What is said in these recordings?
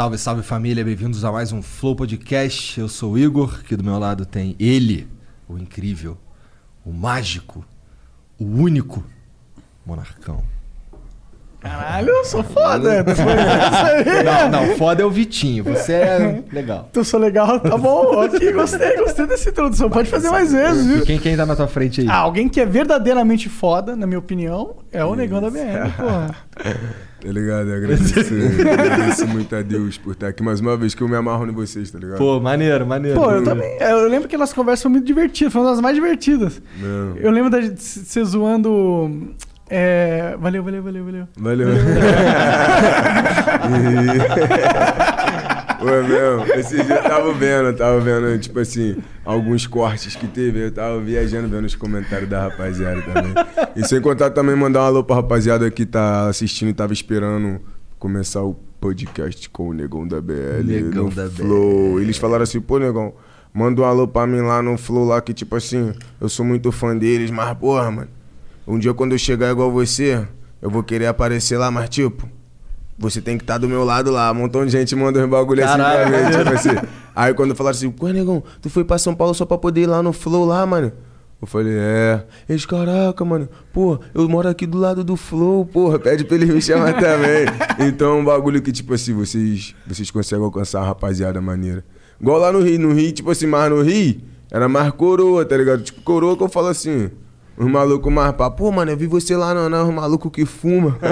Salve, salve família, bem-vindos a mais um Flow Podcast. Eu sou o Igor, aqui do meu lado tem ele, o incrível, o mágico, o único Monarcão. Caralho, eu sou foda. Aí? Não, não, foda é o Vitinho, você é legal. Tu sou legal, tá bom. Ok, gostei, gostei dessa introdução. Pode fazer mais vezes, E viu? quem, quem tá na tua frente aí? Ah, alguém que é verdadeiramente foda, na minha opinião, é o negão da BM, porra. Tá ligado? Eu agradeço, agradeço muito a Deus por estar aqui mais uma vez, que eu me amarro em vocês, tá ligado? Pô, maneiro, maneiro. Pô, eu também. Eu lembro que nossas conversas foram muito divertidas, foram uma das mais divertidas. Não. Eu lembro da gente ser zoando. É... Valeu, valeu, valeu, valeu. Valeu. E- Pô, meu, esse dia eu tava vendo, eu tava vendo, tipo assim, alguns cortes que teve, eu tava viajando vendo os comentários da rapaziada também. E sem contar também mandar um alô pra rapaziada que tá assistindo e tava esperando começar o podcast com o Negão da BL. Negão da BL. Flow. Eles falaram assim, pô, Negão, manda um alô pra mim lá no Flow lá, que tipo assim, eu sou muito fã deles, mas porra, mano, um dia quando eu chegar igual você, eu vou querer aparecer lá, mas tipo, você tem que estar do meu lado lá. Um montão de gente manda uns bagulho assim pra Caralho, mim, tipo assim. Aí quando falaram assim, ué, negão, tu foi pra São Paulo só pra poder ir lá no Flow lá, mano? Eu falei, é. Eles, caraca, mano, pô, eu moro aqui do lado do Flow, porra, pede pra eles me chamar também. Então um bagulho que, tipo assim, vocês, vocês conseguem alcançar uma rapaziada maneira. Igual lá no Rio, no Rio, tipo assim, mas no Rio, era mais coroa, tá ligado? Tipo, coroa que eu falo assim. Os malucos mais pá, pô, mano, eu vi você lá, não, não, os malucos que fuma.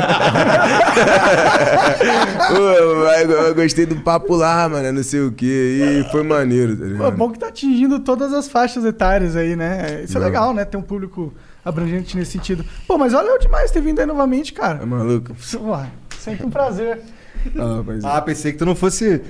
Pô, eu, eu gostei do papo lá, mano, não sei o que. E foi maneiro, tá Pô, é ligado? bom que tá atingindo todas as faixas etárias aí, né? Isso é Não. legal, né? Ter um público abrangente nesse sentido. Pô, mas valeu demais ter vindo aí novamente, cara. É maluco? Ué, sempre um prazer. Ah, rapaz. Ah, pensei que tu não fosse.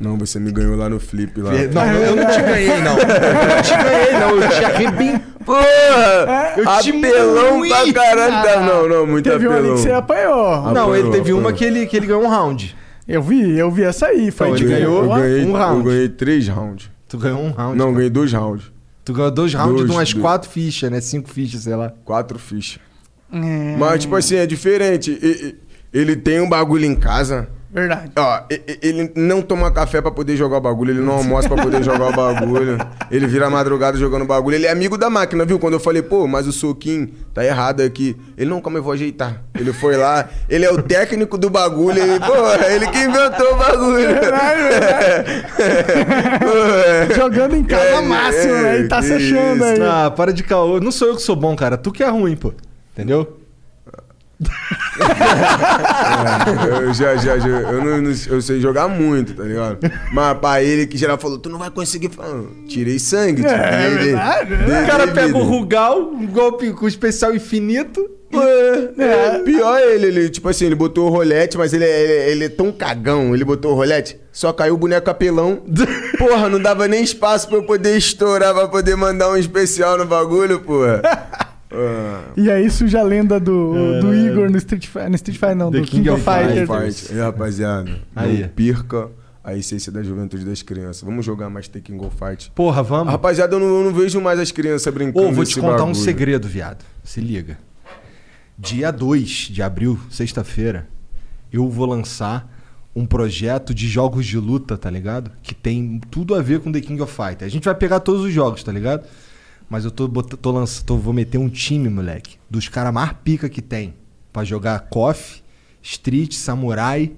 Não, você me ganhou lá no flip lá. Não, eu não te ganhei, não. Eu não te ganhei, não. Eu te arrebentei. Porra! Eu te apelão moí, pra caralho. cara. Não, não, muito Teve um ali apelão. que você apanhou. Ah, Não, ele apanhou, teve uma apanhou. que ele, que ele ganhou um round. Eu vi, eu vi essa aí. Foi Então, ele Eu ganhou boa. ganhei, um round. Eu ganhei três rounds. Tu ganhou um round. Não, eu cara. ganhei dois rounds. Tu ganhou dois rounds Dois, de umas dois. quatro fichas, né? Cinco fichas, sei lá. Quatro fichas. É, Mas, tipo assim, é diferente. Ele tem um bagulho em casa. Verdade. Ó, ele não toma café pra poder jogar o bagulho, ele não almoça pra poder jogar o bagulho. Ele vira a madrugada jogando bagulho. Ele é amigo da máquina, viu? Quando eu falei, pô, mas o soquinho tá errado aqui. Ele, não, calma, eu vou ajeitar. Ele foi lá, ele é o técnico do bagulho. Ele, pô, ele que inventou o bagulho. Pô, é. Jogando em casa É, máximo, é, né? E tá se achando aí. Ah, para de caô. Não sou eu que sou bom, cara. Tu que é ruim, pô. Entendeu? Eu já, já, já eu, não, não- eu sei jogar muito, tá ligado? Mas pra ele que geral falou, tu não vai conseguir. Tirei sangue, tipo, É, dei- verdade, dei- né? dei O cara vida. pega o Rugal, um golpe com especial infinito. É, é, pior ele, ele, tipo assim, ele botou o rolete, mas ele, é- ele, ele é tão cagão, ele botou o rolete, só caiu o boneco apelão. Porra, não dava nem espaço pra eu poder estourar, pra poder mandar um especial no bagulho, porra. E aí surge a lenda do, do Igor no Street Fighter. No Street Fighter, não, The do King, of Fighters. Fight. E rapaziada, Aí. não perca a essência da juventude das crianças. Vamos jogar mais The King of Fight. Porra, vamos. Rapaziada, eu não, eu não vejo mais as crianças brincando Ô, vou te contar um bagulho. segredo, viado. Se liga. Dia 2 de abril, sexta-feira, eu vou lançar um projeto de jogos de luta, tá ligado? Que tem tudo a ver com The King of Fighters. A gente vai pegar todos os jogos, tá ligado? Mas eu tô, tô lançando, vou meter um time, moleque, dos caras mais pica que tem. Pra jogar KOF, Street, Samurai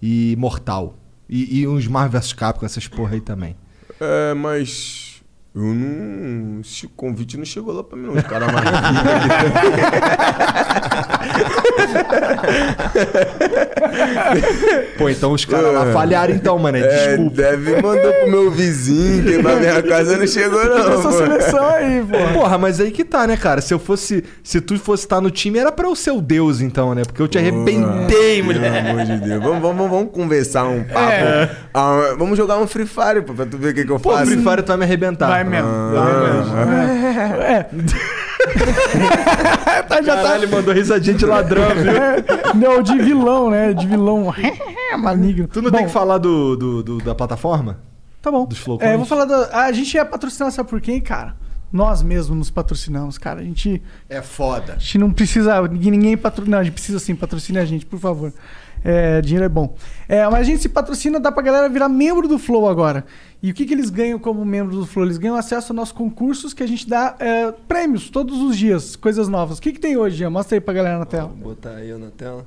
e Mortal. E, e uns Marvel vs Capcom, essas porra aí também. É, mas. Eu não. Esse convite não chegou lá pra mim, não. Os caras mais Pô, então os caras lá falharam então, mano. É, Desculpa. deve mandou pro meu vizinho, que pra minha casa não chegou, não. Essa pô. seleção aí, pô. Porra, mas aí que tá, né, cara? Se eu fosse. Se tu fosse estar no time, era pra eu ser o Deus, então, né? Porque eu te arrebentei, Pelo mulher. amor de Deus. Vamos, vamos, vamos conversar um papo. Ah, vamos jogar um Free Fire, pô, pra tu ver o que, que eu Pô, faço. Free Fire tu vai me arrebentar. Vai mesmo. Ah, É. é. tá, já tá. Caralho, ele mandou risadinha de ladrão, viu? É, não, de vilão, né? De vilão maligno. Tu não Bom, tem que falar do, do- do- da plataforma? Tá bom. dos? É, eu vou falar da. A gente é patrocinado, sabe por quem, cara? Nós mesmos nos patrocinamos, cara. A gente, É foda. a gente não precisa. Ninguém, ninguém patrocina. Não, a gente precisa sim, patrocine a gente, por favor. É, dinheiro é bom. É, mas a gente se patrocina, dá pra galera virar membro do Flow agora. E o que, que eles ganham como membro do Flow? Eles ganham acesso aos nossos concursos que a gente dá é, prêmios todos os dias, coisas novas. O que, que tem hoje, Jean? Mostra aí pra galera na tela. Vou botar aí na tela.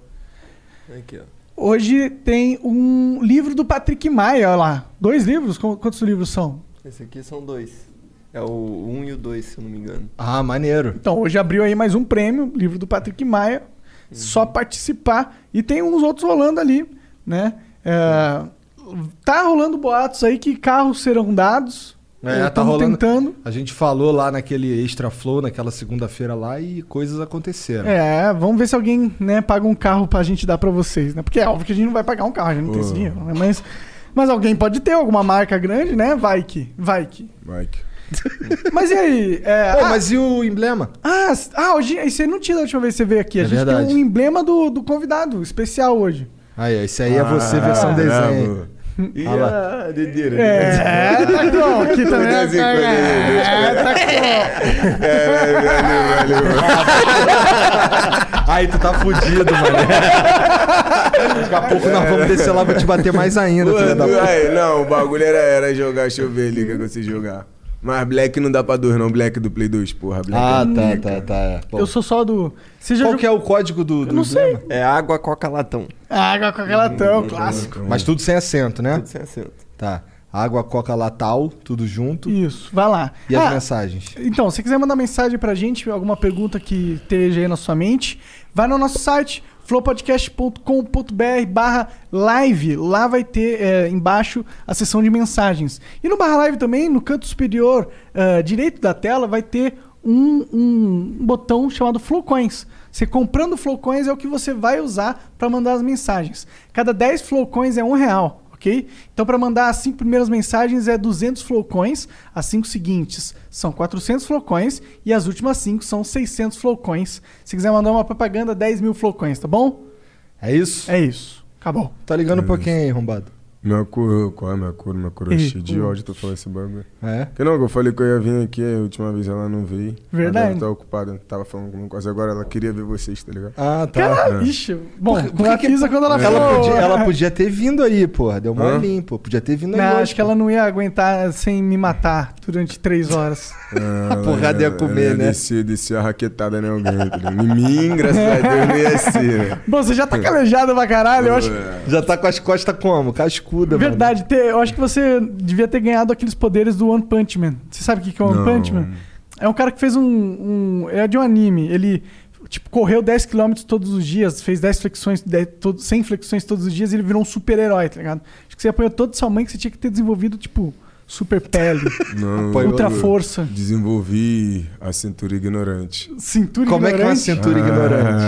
Aqui, ó. Hoje tem um livro do Patrick Maia, olha lá. Dois livros? Qu- Quantos livros são? Esse aqui são dois. É o 1 um e o 2, se eu não me engano. Ah, maneiro. Então, hoje abriu aí mais um prêmio, livro do Patrick Maia. Só participar. E tem uns outros rolando ali, né? É, tá rolando boatos aí que carros serão dados. É, tá rolando. tentando. A gente falou lá naquele Extra Flow, naquela segunda-feira lá, e coisas aconteceram. É, vamos ver se alguém né, paga um carro pra gente dar pra vocês, né? Porque é óbvio que a gente não vai pagar um carro, a gente não tem esse dinheiro, né? Mas, mas alguém pode ter alguma marca grande, né? Vai que, vai que. Mike. Mas e aí? É, Pô, ah, mas e o emblema? Ah, ah, hoje você não tinha da última vez que você veio aqui. A É gente verdade. tem um emblema do, do convidado, especial hoje. Aí, esse aí é você, versão Ah, desenho. E Ah lá. a dedeira. É, tá com. Aqui também. é, é, tá com. É, valeu, valeu. Aí tu tá fudido, mano. Daqui a pouco nós vamos descer lá pra te bater mais ainda, filha da Pô, puta. aí, não, o bagulho era, era jogar, deixa eu ver ali o que eu consigo jogar. Mas Black não dá pra dois, não. Black do Play 2, porra. Black Ah, é tá, tá, tá. é. Eu sou só do. Você já Qual que é o código do, do não sei. É água, coca, latão. Água com latão, clássico. Mas tudo sem acento, né? Tudo sem acento. Tá. Água, coca, latal, tudo junto. Isso, vai lá. E as Ah, mensagens? Então, se quiser mandar mensagem pra gente, alguma pergunta que esteja aí na sua mente, vai no nosso site flowpodcast.com.br barra live. Lá vai ter é, embaixo a seção de mensagens. E no barra live também, no canto superior ah, direito da tela, vai ter um, um botão chamado Flowcoins. Você comprando Flowcoins é o que você vai usar para mandar as mensagens. Cada 10 Flowcoins é um real ok? Então, para mandar as cinco primeiras mensagens é 200 flowcoins, as cinco seguintes são 400 flowcoins e as últimas cinco são 600 flowcoins. Se quiser mandar uma propaganda, 10 mil flowcoins, tá bom? É isso? É isso. Acabou. Tá ligando pra quem aí, arrombado? Minha cor, qual é cor é Ih, cheia de ódio, tô falando esse bagulho. É? Que não, que eu falei que eu ia vir aqui, a última vez ela não veio. Verdade. Ela tá ocupada, tava falando com coisa. Agora ela queria ver vocês, tá ligado? Ah, tá. Caralho, ixi. Bom, Por- que que- quando ela for. Ela podia, ela podia ter vindo aí, porra. Deu mó Hã? limpo. Podia ter vindo aí. Não, hoje, acho que ela não ia aguentar sem me matar durante três horas. Ah, porrada ia comer, ela né? Descer, descer a raquetada em alguém, tá ligado? Em mim, graças a Deus, não ia ser, né? Bom, você já tá calejado pra caralho, eu acho. É. Já tá com as costas como? Cascuda. Verdade, ter- eu acho que você devia ter ganhado aqueles poderes do One Punch Man. Você sabe o que que é o One Não. Punch Man? É um cara que fez um, um- É de um anime. Ele, tipo, correu 10km todos os dias, fez 10 flexões, 10, todo, 100 flexões todos os dias e ele virou um super-herói, tá ligado? Acho que você apanhou toda sua mãe que você tinha que ter desenvolvido, tipo, super pele, Não, ultra eu força, Desenvolvi a cintura ignorante. cintura Como é que é uma ignorante. cintura ignorante?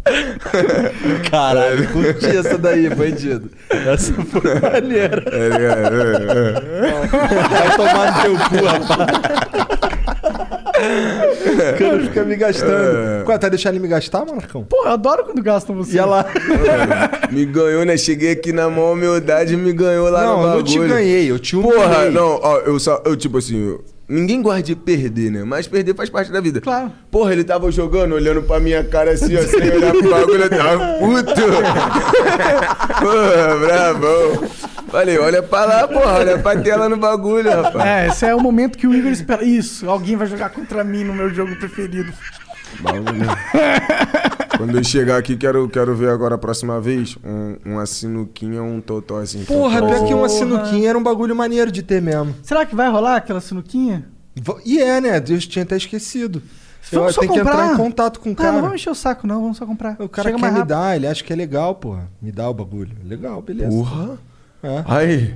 Caralho, curti essa daí, bandido. Essa foi maneira. É, é, é, Vai tomar no teu cu, rapaz. Cara fica me gastando. É. Qual, tá deixando ele me gastar, Marcão? Pô, eu adoro quando gastam você. Ia lá. é. Me ganhou, né? Cheguei aqui na maior humildade e me ganhou lá não, no eu bagulho. não te ganhei, eu te Porra, humilhei. não, ó, eu só, eu tipo assim, eu- ninguém gosta de perder, né? Mas perder faz parte da vida. Claro. Porra, ele tava jogando, olhando pra minha cara assim, ó, sem olhar pro bagulho, eu tava puto. porra, bravão. Falei, olha pra lá, porra, olha pra tela no bagulho, rapaz. É, esse é o momento que o Igor espera. Isso, alguém vai jogar contra mim no meu jogo preferido. Bagulho. Quando eu chegar aqui, quero, quero ver agora a próxima vez um, uma sinuquinha ou um totó assim. Porra, pior que uma sinuquinha era um bagulho maneiro de ter mesmo. Será que vai rolar aquela sinuquinha? E é, né? Deus tinha até esquecido. Eu Vamos só tenho que comprar. entrar em contato com o Ah, cara. não vamos encher o saco, não. Vamos só comprar. O cara Chega quer me dar, ele acha que é legal, porra. Me dá o bagulho. Legal, beleza. Porra. É. Aí,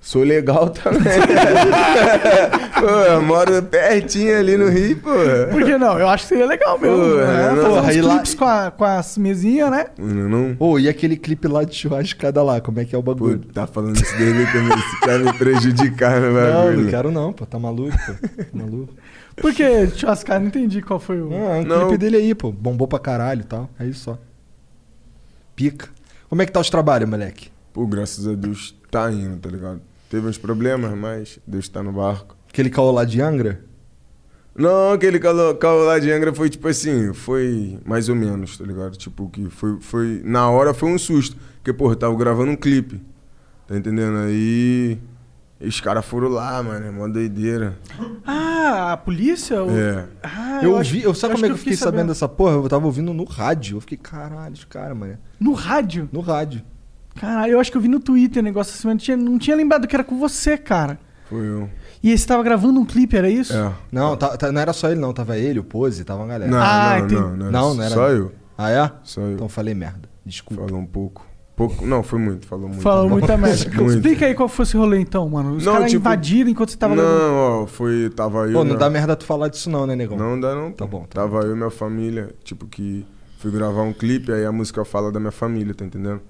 sou legal também. pô, eu moro pertinho ali no Rio, pô. Por que não? Eu acho que seria legal mesmo. Pô, né? não, Fazer e lá- clipes com, a- com as mesinhas, né? Não, não. Ô, e aquele clipe lá de churrascada lá, como é que é o Pô, bagulho? tá falando isso dele também. Esse cara me prejudicar no não, bagulho. não quero não, pô. Tá maluco, pô. Tá maluco. Por que churrascar? Não entendi qual foi o... Não, é um Não. clipe dele aí, pô. Bombou pra caralho e tal. É isso só. Pica. Como é que tá os trabalhos, moleque? Pô, graças a Deus tá indo, tá ligado? Teve uns problemas, mas Deus tá no barco. Aquele caô lá de Angra? Não, aquele caô, caô lá de Angra foi tipo assim, foi mais ou menos, tá ligado? Tipo, que foi, foi. Na hora foi um susto. Porque, pô, eu tava gravando um clipe. Tá entendendo? Aí. Os caras foram lá, mano, é mó doideira. Ah, a polícia? É. Ah, eu acho- ouvi, eu sabe como é que eu fiquei sabendo sabendo. dessa porra? Eu tava ouvindo no rádio. Eu fiquei, caralho, os caras, mano. No rádio? No rádio. Caralho, eu acho que eu vi no Twitter um negócio assim, mas não tinha, não tinha lembrado que era com você, cara. Foi eu. E você tava gravando um clipe, era isso? É. Não, tá- tá- não era só ele, não. Tava ele, o Pose, tava uma galera. Não, Ah, não, entendi. não, não, Não, não era- Só eu. Ah, é? Só eu. Então falei merda. Desculpa. Falou um pouco. pouco. Não, foi muito, falou muito. Falou muita merda. Muito. Explica aí qual foi esse rolê então, mano. Os Não, caras tipo- invadiram enquanto você tava gravando. Não, ó, foi. Tava eu. Pô, não minha- dá merda tu falar disso não, né, negão? Não dá não. Tá pô. bom, tá Tava eu e minha família, tipo, que fui gravar um clipe, aí a música fala da minha família, tá entendendo?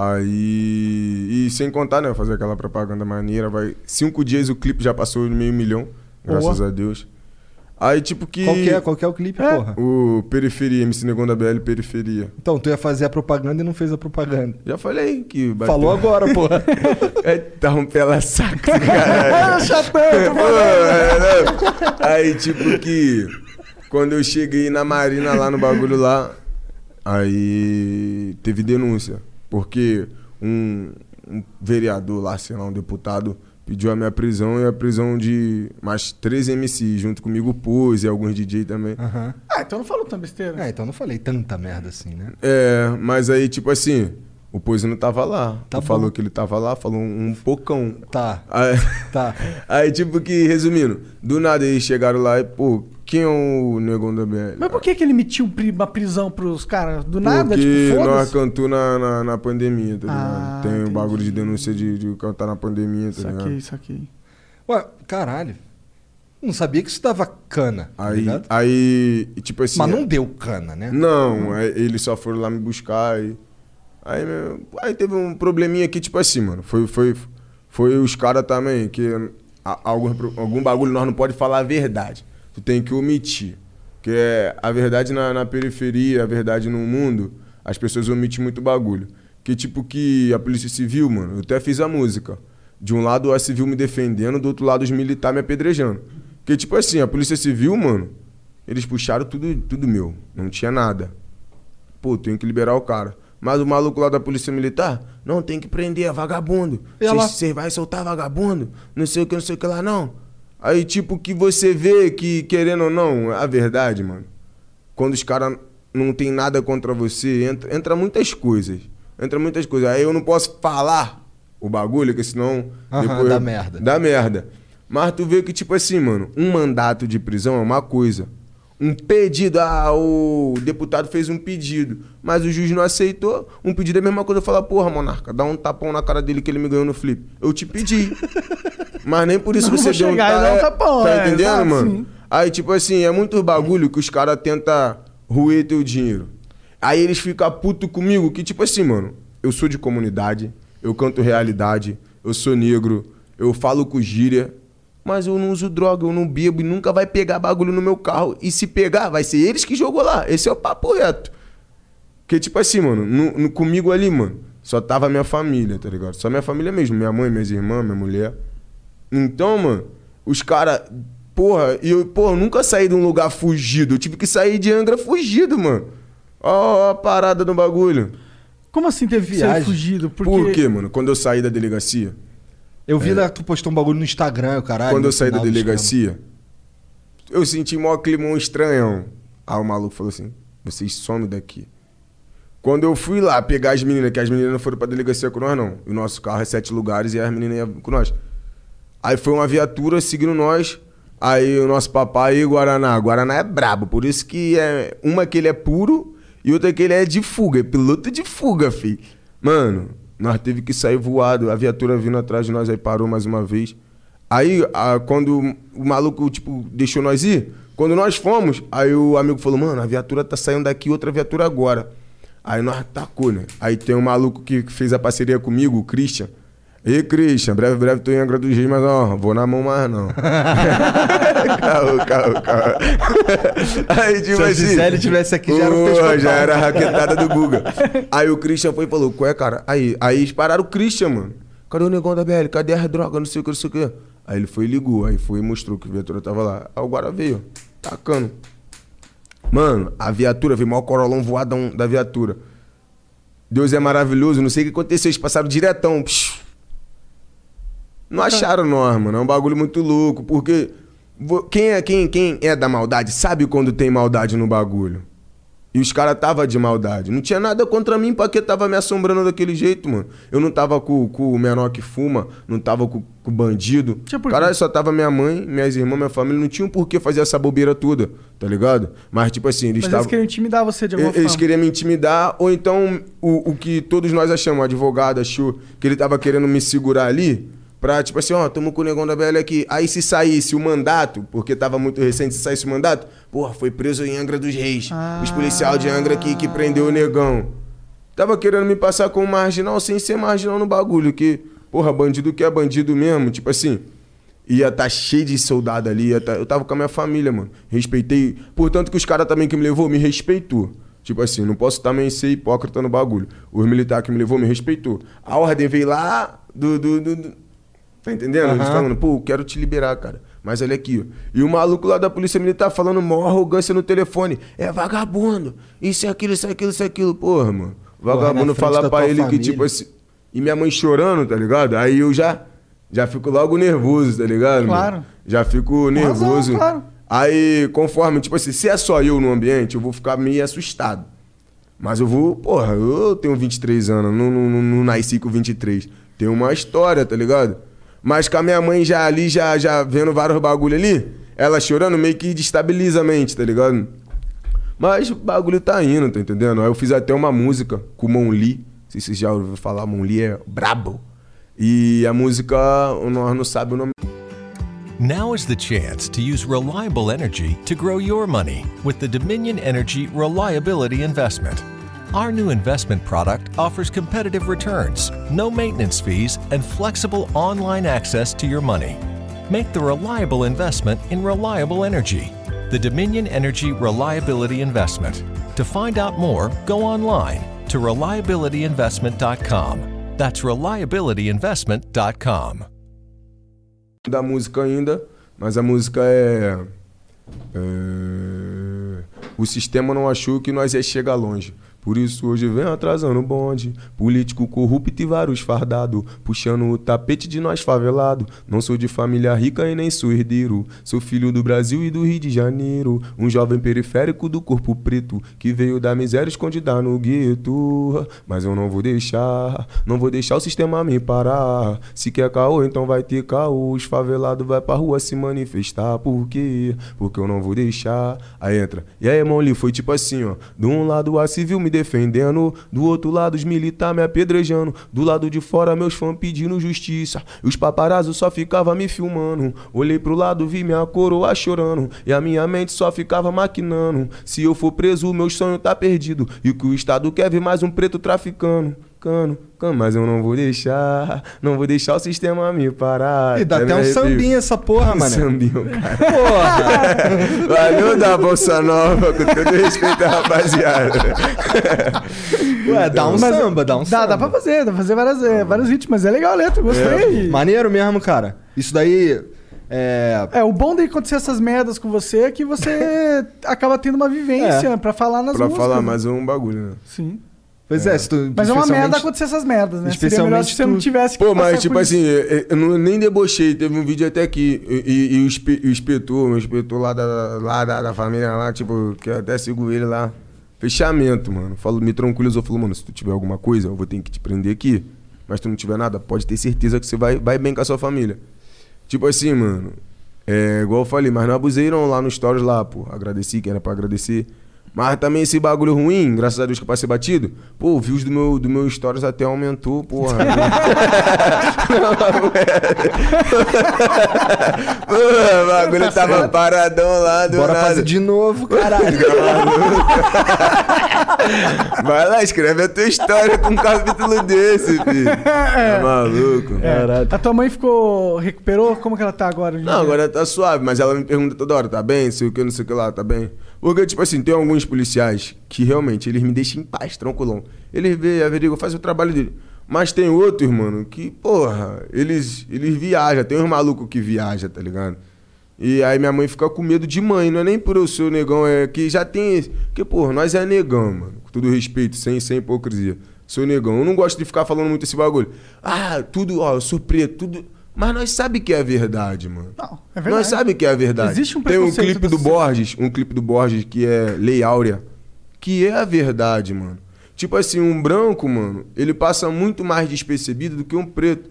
Aí. E sem contar, né? Fazer aquela propaganda maneira, vai. Cinco dias o clipe já passou de meio milhão, graças Boa. a Deus. Aí, tipo que. Qual que é? Qual que é o clipe, É. porra? O Periferia, MC Negão da BL Periferia. Então, tu ia fazer a propaganda e não fez a propaganda. Já falei que. bateu. Falou agora, porra. É, tá um pela saco, caralho. Ah, chatão, é. Aí, tipo que. Quando eu cheguei na Marina lá no bagulho lá, aí teve denúncia. Porque um, um vereador lá, sei lá, um deputado, pediu a minha prisão e a prisão de mais três MCs, junto comigo o Pose e alguns DJ também. Aham. Ah, então não falou tanta besteira. É, então não falei tanta merda assim, né? É, mas aí, tipo assim, o Pose não tava lá. Tá Tu falou que ele tava lá, falou um, um pocão. Tá, Aí, tá. Aí, tipo que, resumindo, do nada eles chegaram lá e, pô, quem é o negão da BL? Mas por que, que ele emitiu uma prisão pros caras? Do nada? Porque tipo, nós cantou na, na, na pandemia, tá ligado? Ah, Tem um entendi. bagulho de denúncia de, de cantar na pandemia, tá ligado? Saquei, saquei. Ué, caralho. Não sabia que isso dava cana, tá Aí, ligado? aí, tipo assim... Mas não deu cana, né? Não, aí eles só foram lá me buscar e... Aí, meu, aí teve um probleminha aqui, tipo assim, mano. Foi, foi, foi os caras também, que a- algum, algum bagulho nós não pode falar a verdade. Tu tem que omitir. Que é a verdade na, na periferia, a verdade no mundo, as pessoas omitem muito bagulho. Que tipo que a Polícia Civil, mano, eu até fiz a música. De um lado a civil me defendendo, do outro lado os militares me apedrejando. Que tipo assim, a Polícia Civil, mano, eles puxaram tudo, tudo meu. Não tinha nada. Pô, tenho que liberar o cara. Mas o maluco lá da polícia militar, não, tem que prender, é vagabundo. Você vai soltar vagabundo? Não sei o que, não sei o que lá, não. Aí, tipo, que você vê que, querendo ou não, a verdade, mano. Quando os caras não tem nada contra você, entra, entra muitas coisas. Entra muitas coisas. Aí eu não posso falar o bagulho, que senão. Aham, dá merda. Dá merda. Mas tu vê que, tipo assim, mano, um mandato de prisão é uma coisa. Um pedido, ah, o deputado fez um pedido, mas o juiz não aceitou. Um pedido é a mesma coisa eu falar, porra, monarca, dá um tapão na cara dele que ele me ganhou no flip. Eu te pedi. mas nem por isso Não você deu um, ta- dar um é, tapão, Tá é, entendendo, exato, mano? sim. Aí, tipo assim, é muito bagulho que os caras tentam ruir teu dinheiro. Aí eles ficam puto comigo, que tipo assim, mano, eu sou de comunidade, eu canto realidade, eu sou negro, eu falo com gíria, mas eu não uso droga, eu não bebo e nunca vai pegar bagulho no meu carro. E se pegar, vai ser eles que jogou lá. Esse é o papo reto. Porque, tipo assim, mano, no, no- comigo ali, mano, só tava minha família, tá ligado? Só minha família mesmo, minha mãe, minhas irmãs, minha mulher. Então, mano, os caras. Porra, e eu, porra, eu nunca saí de um lugar fugido. Eu tive que sair de Angra fugido, mano. Ó, a parada do bagulho. Como assim teve Viagem. fugido? Porque... Por quê, mano? Quando eu saí da delegacia, Eu vi lá que tu postou um bagulho no Instagram, o caralho. quando eu saí da delegacia, eu senti mó climão estranhão. Aí o maluco falou assim: vocês somem daqui. Quando eu fui lá pegar as meninas, que as meninas não foram pra delegacia com nós, não. O nosso carro é sete lugares e as meninas iam com nós. Aí foi uma viatura seguindo nós. Aí o nosso papai e o Guaraná. Guaraná é brabo, por isso que é. Uma que ele é puro e outra que ele é de fuga, é piloto de fuga, fi. Mano, nós teve que sair voado. A viatura vindo atrás de nós aí parou mais uma vez. Aí, a- quando o maluco, tipo, deixou nós ir, quando nós fomos, aí o amigo falou, mano, a viatura tá saindo daqui, outra viatura agora. Aí nós tacou, né? Aí tem um maluco que fez a parceria comigo, o Christian. Ei, Christian, breve, breve tô em Angra dos Reis, mas ó, vou na mão mais não. calma, calma, calma. Aí, tipo Se assim, Gisele tivesse aqui, já era pescotão. já era a raquetada do Guga. Aí o Christian foi e falou, qual é, cara? Aí, aí eles pararam o Christian, mano. Cadê o negão da BL? Cadê a droga? Não sei o que, não sei o que. Aí ele foi e ligou, aí foi e mostrou que a viatura tava lá. Aí o Guara veio, tacando. Mano, a viatura, veio maior corolão voadão da viatura. Deus é maravilhoso, não sei o que aconteceu, eles passaram diretão. Psh. Não acharam nós, mano. É um bagulho muito louco, porque quem é, quem, quem é da maldade sabe quando tem maldade no bagulho. E os caras tava de maldade. Não tinha nada contra mim porque tava me assombrando daquele jeito, mano. Eu não tava com, com o menor que fuma, não tava com, com o bandido. Caralho, só tava minha mãe, minhas irmãs, minha família. Não tinham por que fazer essa bobeira toda, tá ligado? Mas, tipo assim, eles Mas eles queriam intimidar você de alguma Eles forma. queriam me intimidar, ou então o, o que todos nós achamos, o advogado achou que ele tava querendo me segurar ali, pra tipo assim, ó, tamo com o negão da BL aqui. Aí se saísse o mandato, porque tava muito recente, se saísse o mandato, porra, foi preso em Angra dos Reis. Ah. Os policiais de Angra que, que prendeu o negão. Tava querendo me passar como marginal sem ser marginal no bagulho, que, porra, bandido que é bandido mesmo, tipo assim. Ia tá cheio de soldado ali, ia tá- eu tava com a minha família, mano. Respeitei. Portanto que os caras também que me levou me respeitou. Tipo assim, não posso também ser hipócrita no bagulho. Os militares que me levou me respeitou. A ordem veio lá do, do- do- Tá entendendo? Eles Aham. falando, pô, quero te liberar, cara. Mas olha aqui, ó. E o maluco lá da polícia militar falando maior arrogância no telefone. É vagabundo. Isso é aquilo, isso é aquilo, isso é aquilo. Porra, mano. Porra, Vagabundo falar pra ele que, família. tipo assim. E minha mãe chorando, tá ligado? Aí eu já. Já fico logo nervoso, tá ligado? mano? Claro. Já fico razão, nervoso. claro. Aí, conforme, tipo assim, se é só eu no ambiente, eu vou ficar meio assustado. Mas eu vou, porra, eu tenho 23 anos, não, não, não, não nasci com 23. Tem uma história, tá ligado? Mas com a minha mãe já ali, já, já vendo vários bagulho ali, ela chorando meio que destabiliza a mente, tá ligado? Mas o bagulho tá indo, tá entendendo? Aí eu fiz até uma música com o Mon Lee. Não sei se vocês já ouviram falar, Mon Lee é brabo. E a música, nós não sabemos o nome. Now is the chance to use reliable energy to grow your money with the Dominion Energy Reliability Investment. Our new investment product offers competitive returns, no maintenance fees, and flexible online access to your money. Make the reliable investment in reliable energy. The Dominion Energy Reliability Investment. To find out more, go online to reliabilityinvestment.com. That's reliabilityinvestment.com. da música ainda, mas a música é, é, O sistema não achou que nós ia chegar longe. Por isso hoje vem atrasando o bonde. Político corrupto e vários fardado. Puxando o tapete de nós favelado. Não sou de família rica e nem sou herdeiro. Sou filho do Brasil e do Rio de Janeiro. Um jovem periférico do corpo preto. Que veio da miséria escondida no gueto. Mas eu não vou deixar. Não vou deixar o sistema me parar. Se quer caô, então vai ter caô. Os favelados vai pra rua se manifestar. Por quê? Porque eu não vou deixar. Aí entra. E aí, irmão Lee, foi tipo assim, ó. De um lado a civil me defendendo. Do outro lado os militar me apedrejando. Do lado de fora meus fãs pedindo justiça. E os paparazzo só ficava me filmando. Olhei pro lado, vi minha coroa chorando. E a minha mente só ficava maquinando. Se eu for preso, meu sonho tá perdido. E que o Estado quer ver mais um preto traficando. Cano, cano, mas eu não vou deixar, não vou deixar o sistema me parar. E dá até um me arrepio. sambinha essa porra, mano. Sambinho, cara. Porra! Valeu da Bolsa Nova, com todo respeito à rapaziada. Ué, dá um Mas samba, dá um Dá, samba. dá pra fazer, dá pra fazer várias, é, vários ritmos, mas é legal a letra, gostei. Maneiro mesmo, cara. Isso daí é. É, o bom de acontecer essas merdas com você é que você acaba tendo uma vivência É. pra falar nas pra músicas. falar né? mais um bagulho, né? Sim. Pois é, se tu, Mas é uma merda especialmente- acontecer essas merdas, né? Seria melhor se especialmente você não tu- tivesse que Pô, mas tipo por isso. assim, eu- eu não- nem debochei. Teve um vídeo até aqui. E, e- e o, espe- o inspetor, meu inspetor lá, da, lá da, da família lá, tipo, que eu até sigo ele lá. Fechamento, mano. Falou, me tranquilizou, falou, mano, se tu tiver alguma coisa, eu vou ter que te prender aqui. Mas se tu não tiver nada, pode ter certeza que você vai, vai bem com a sua família. Tipo assim, mano. É, igual eu falei, mas não abusei não lá no stories lá, pô. Agradeci, que era pra agradecer. Mas também esse bagulho ruim, graças a Deus que eu passei batido, pô, o views do meu, do meu stories até aumentou, porra. Pô, o bagulho tava paradão lá do Bora nada. fazer de novo, caralho. Vai lá, escreve a tua história com um capítulo desse, filho. É maluco. É. A tua mãe ficou. recuperou? Como que ela tá agora? Não, dia? agora tá suave, mas ela me pergunta toda hora, tá bem? Sei o que, não sei o que lá, tá bem? Porque, tipo assim, tem alguns policiais que realmente eles me deixam em paz, tranquilão. Eles vê, averigam, fazem o trabalho dele. Mas tem outros, mano, que, porra, eles, eles viajam. Tem uns malucos que viajam, tá ligado? E aí minha mãe fica com medo de mãe, não é nem por eu ser negão, é que já tem. esse- Porque, porra, nós é negão, mano. Com todo respeito, sem, sem hipocrisia. Sou negão. Eu não gosto de ficar falando muito esse bagulho. Ah, tudo, ó, eu sou preto, tudo. Mas nós sabe que é verdade, mano. Não, é verdade. Nós sabe que é a verdade. Existe um Tem um clipe do Borges, um clipe do Borges que é Lei Áurea, que é a verdade, mano. Tipo assim, um branco, mano, ele passa muito mais despercebido do que um preto.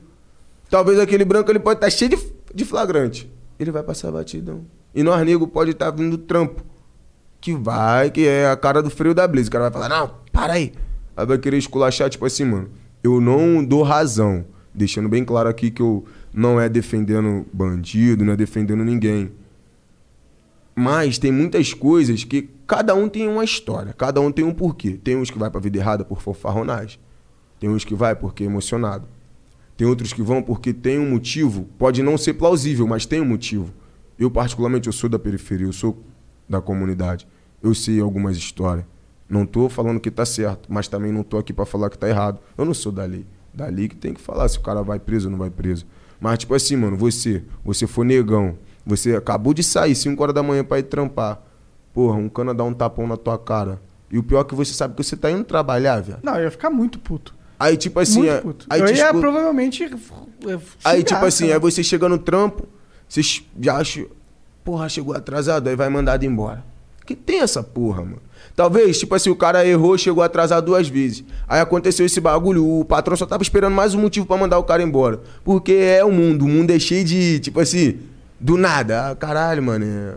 Talvez aquele branco ele pode estar cheio de, de flagrante. Ele vai passar batidão. E nós negro pode estar vindo trampo. Que vai, que é a cara do freio da Blaze. O cara vai falar, não, para aí. Aí vai querer esculachar, tipo assim, mano. Eu não dou razão. Deixando bem claro aqui que eu não é defendendo bandido, não é defendendo ninguém. Mas tem muitas coisas que cada um tem uma história, cada um tem um porquê. Tem uns que vai pra vida errada por fofarronagem. Tem uns que vai porque é emocionado. Tem outros que vão porque tem um motivo, pode não ser plausível, mas tem um motivo. Eu particularmente eu sou da periferia, eu sou da comunidade. Eu sei algumas histórias. Não tô falando que tá certo, mas também não tô aqui pra falar que tá errado. Eu não sou da lei. Da lei que tem que falar se o cara vai preso ou não vai preso. Mas tipo assim, mano, você, você for negão, você acabou de sair 5 horas da manhã pra ir trampar. Porra, um cana dá um tapão na tua cara. E o pior é que você sabe que você tá indo trabalhar, velho. Não, eu ia ficar muito puto. Aí tipo assim, muito é- puto. aí eu te ia escu- provavelmente. eh, Aí, xingar, tipo assim, cara. aí você chega no trampo, você já acha, porra, chegou atrasado, aí vai mandado embora. Que tem essa porra, mano. Talvez, tipo assim, o cara errou, chegou atrasado duas vezes. Aí aconteceu esse bagulho, o patrão só tava esperando mais um motivo pra mandar o cara embora. Porque é o mundo, o mundo é cheio de, tipo assim, do nada. Ah, caralho, mano, é,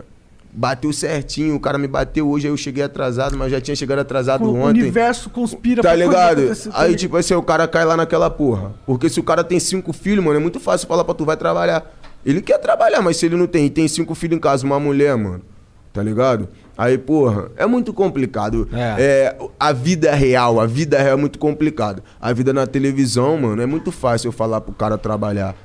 bateu certinho, o cara me bateu hoje, aí eu cheguei atrasado, mas já tinha chegado atrasado O ontem. universo conspira Tá ligado? Aí, tipo assim, o cara cai lá naquela porra. Porque se o cara tem cinco filhos, mano, é muito fácil falar pra tu, vai trabalhar. Ele quer trabalhar, mas se ele não tem, e tem cinco filhos em casa, uma mulher, mano. Tá ligado? Aí, porra, é muito complicado. É. a vida real, a vida real é muito complicada. A vida na televisão, mano, é muito fácil eu falar pro cara trabalhar.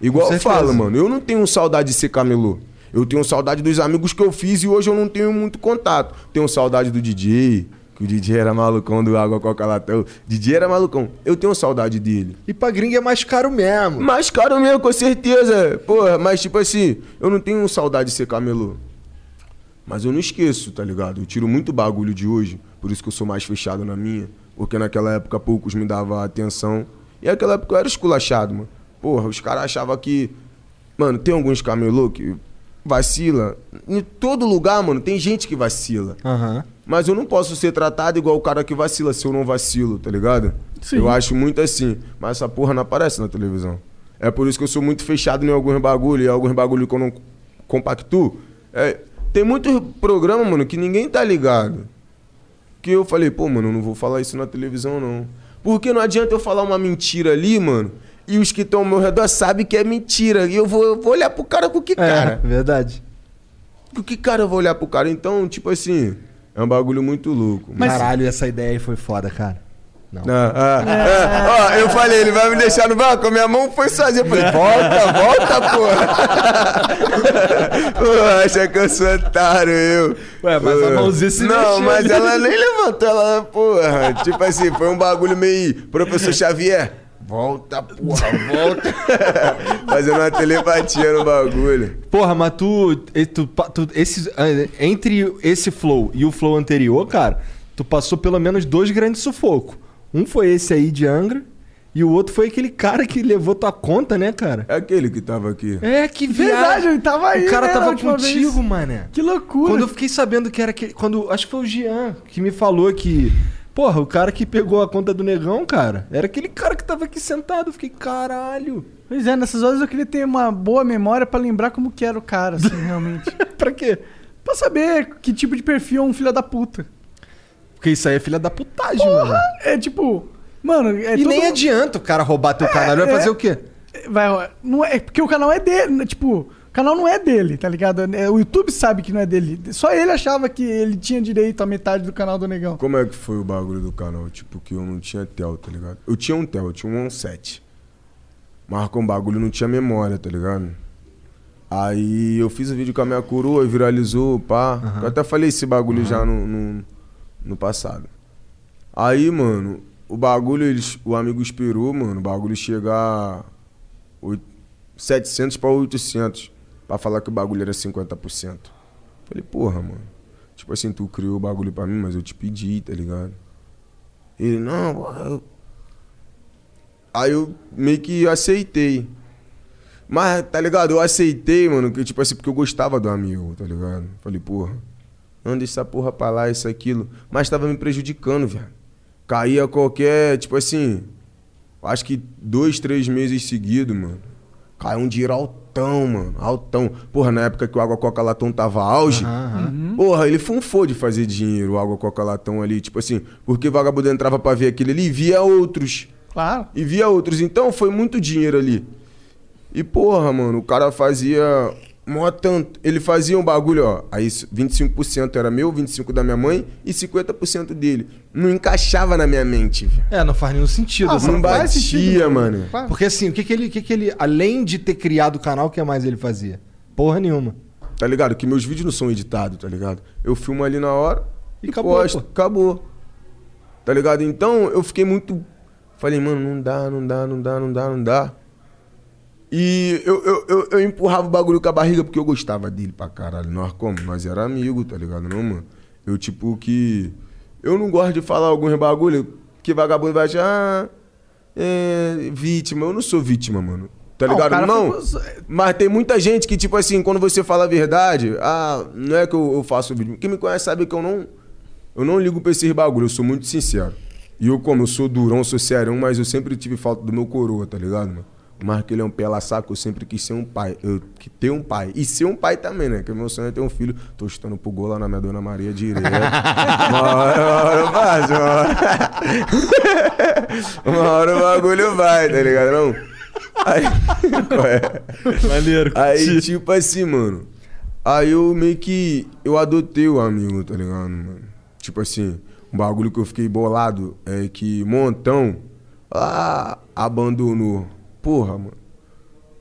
Igual eu falo, mano, eu não tenho saudade de ser camelô. Eu tenho saudade dos amigos que eu fiz e hoje eu não tenho muito contato. Tenho saudade do DJ, que o DJ era malucão do Água Coca Latão. DJ era malucão. Eu tenho saudade dele. E pra gringa é mais caro mesmo. Mais caro mesmo, com certeza. Porra, mas tipo assim, eu não tenho saudade de ser camelô. Mas eu não esqueço, tá ligado? Eu tiro muito bagulho de hoje, por isso que eu sou mais fechado na minha. Porque naquela época poucos me davam atenção. E naquela época eu era esculachado, mano. Porra, os caras achavam que. Mano, tem alguns camelô que vacila. Em todo lugar, mano, tem gente que vacila. Aham. Mas eu não posso ser tratado igual o cara que vacila se eu não vacilo, tá ligado? Sim. Eu acho muito assim. Mas essa porra não aparece na televisão. É por isso que eu sou muito fechado em alguns bagulho e alguns bagulho que eu não compactuo. É, tem muito programa, mano, que ninguém tá ligado. Que eu falei, pô, mano, eu não vou falar isso na televisão, não. Porque não adianta eu falar uma mentira ali, mano, e os que estão ao meu redor sabem que é mentira. E eu vou, eu vou olhar pro cara com que cara? É, verdade. Com que cara eu vou olhar pro cara? Então, tipo assim, é um bagulho muito louco. Caralho, essa ideia aí foi foda, cara. Não. Ah, ah, ah. Ó, eu falei, ele vai me deixar no banco, a minha mão foi sozinha. Eu falei, volta, volta, porra. Pô, acha que eu sou otário, eu. Ué, mas a mãozinha se Não, mexeu mas ali. ela nem levantou, ela, porra. Tipo assim, foi um bagulho meio. Professor Xavier, volta, porra, volta. Fazendo uma telepatia no bagulho. Porra, mas tu, tu, tu- esse, eh, entre esse flow e o flow anterior, cara, tu passou pelo menos dois grandes sufocos. Um foi esse aí de Angra. E o outro foi aquele cara que levou tua conta, né, cara? É aquele que tava aqui. É, que Verdade, viagem. ele tava aí, O cara né, tava contigo, vez. mané. Que loucura. Quando eu fiquei sabendo que era aquele. Quando. Acho que foi o Jean que me falou que. Porra, o cara que pegou a conta do negão, cara, era aquele cara que tava aqui sentado. Eu fiquei, caralho. Pois é, nessas horas eu queria ter uma boa memória pra lembrar como que era o cara, assim, realmente. pra quê? pra saber que tipo de perfil é um filho da puta. Porque isso aí é filha da putagem, mano. É tipo, mano, é E todo- nem adianta o cara roubar teu canal. Ele vai é. fazer o quê? Vai, não é, é porque o canal é dele, né, tipo, o canal não é dele, tá ligado? É, O YouTube sabe que não é dele. Só ele achava que ele tinha direito à metade do canal do negão. Como é que foi o bagulho do canal? Tipo, que eu não tinha tel, tá ligado? Eu tinha um tel, eu tinha um 17. Mas com bagulho não tinha memória, tá ligado? Aí eu fiz o vídeo com a minha coroa, viralizou, pá. Eu até falei esse bagulho já no, no, no passado. Aí, mano, o bagulho, eles, o amigo esperou, mano, o bagulho chegar oit- 700 pra 800 pra falar que o bagulho era 50%. Falei, porra, mano. Tipo assim, tu criou o bagulho pra mim, mas eu te pedi, tá ligado? Ele, não, porra. Aí eu meio que aceitei. Mas, tá ligado? Eu aceitei, mano, que tipo assim, porque eu gostava do amigo, tá ligado? Falei, porra, deixa essa porra pra lá, isso, aquilo. Mas tava me prejudicando, velho. Caía qualquer, tipo assim, acho que dois, três meses seguidos, mano. Caiu um dinheiro altão, mano. Altão. Porra, na época que o Água Coca Latão tava auge. Porra, ele funfou de fazer dinheiro, o Água Coca Latão ali. Tipo assim, porque vagabundo entrava pra ver aquilo ali e via outros. Claro. E via outros. Então foi muito dinheiro ali. E porra, mano, o cara fazia. Mó tanto. Ele fazia um bagulho, ó. Aí 25% era meu, 25% da minha mãe e 50% dele. Não encaixava na minha mente, velho. É, não faz nenhum sentido. Ah, assim. Não batia, sentido, mano. Porque assim, o que que ele, o que que ele, além de ter criado o canal, o que mais ele fazia? Porra nenhuma. Tá ligado? Que meus vídeos não são editados, tá ligado? Eu filmo ali na hora E e, acabou, posto. pô. Acabou. Tá ligado? Então eu fiquei muito. Falei, mano, não dá, não dá, não dá, não dá, não dá. E eu, eu, eu, eu empurrava o bagulho com a barriga porque eu gostava dele pra caralho. Nós como? Nós era amigo, tá ligado? Não, mano. Eu, tipo, que. Eu não gosto de falar alguns bagulho que vagabundo vai achar. Ah, é, vítima. Eu não sou vítima, mano. Tá ligado? cara Não. ficou- Mas tem muita gente que, tipo assim, quando você fala a verdade, ah, não é que eu, eu faço vídeo. Quem me conhece sabe que eu não. Eu não ligo pra esses bagulho, eu sou muito sincero. E eu, como eu sou durão, sou sério, mas eu sempre tive falta do meu coroa, tá ligado, mano? Mas que ele é um pela saco, eu sempre quis ser um pai. Eu que ter um pai. E ser um pai também, né? Que meu sonho é ter um filho. Tô estando pro gol lá na minha dona Maria direto. uma hora, uma hora eu faço, uma hora. uma hora o bagulho vai, tá ligado? Não? Aí, é? Maneiro. Aí, tipo assim, mano. Aí eu meio que. Eu adotei o amigo, tá ligado, mano? Tipo assim, um bagulho que eu fiquei bolado é que Montão. Ah, abandonou. Porra, mano.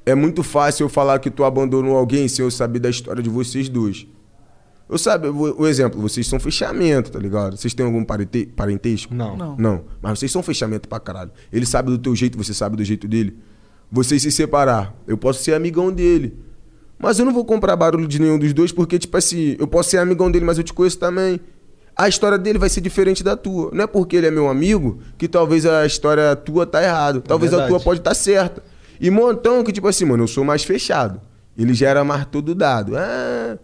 É muito fácil eu falar que tu abandonou alguém sem eu saber da história de vocês dois. Eu sabe, o, exemplo, vocês são fechamento, tá ligado? Vocês têm algum parente, parentesco? Não. Não. Não, mas vocês são fechamento pra caralho. Ele sabe do teu jeito, você sabe do jeito dele. Vocês se separar, eu posso ser amigão dele. Mas eu não vou comprar barulho de nenhum dos dois, porque, tipo assim, eu posso ser amigão dele, mas eu te conheço também. A história dele vai ser diferente da tua. Não é porque ele é meu amigo que talvez a história tua tá errada. Talvez a verdade. tua pode estar certa. E Montão, que, tipo assim, mano, eu sou mais fechado. Ele já era mais todo dado. Ah,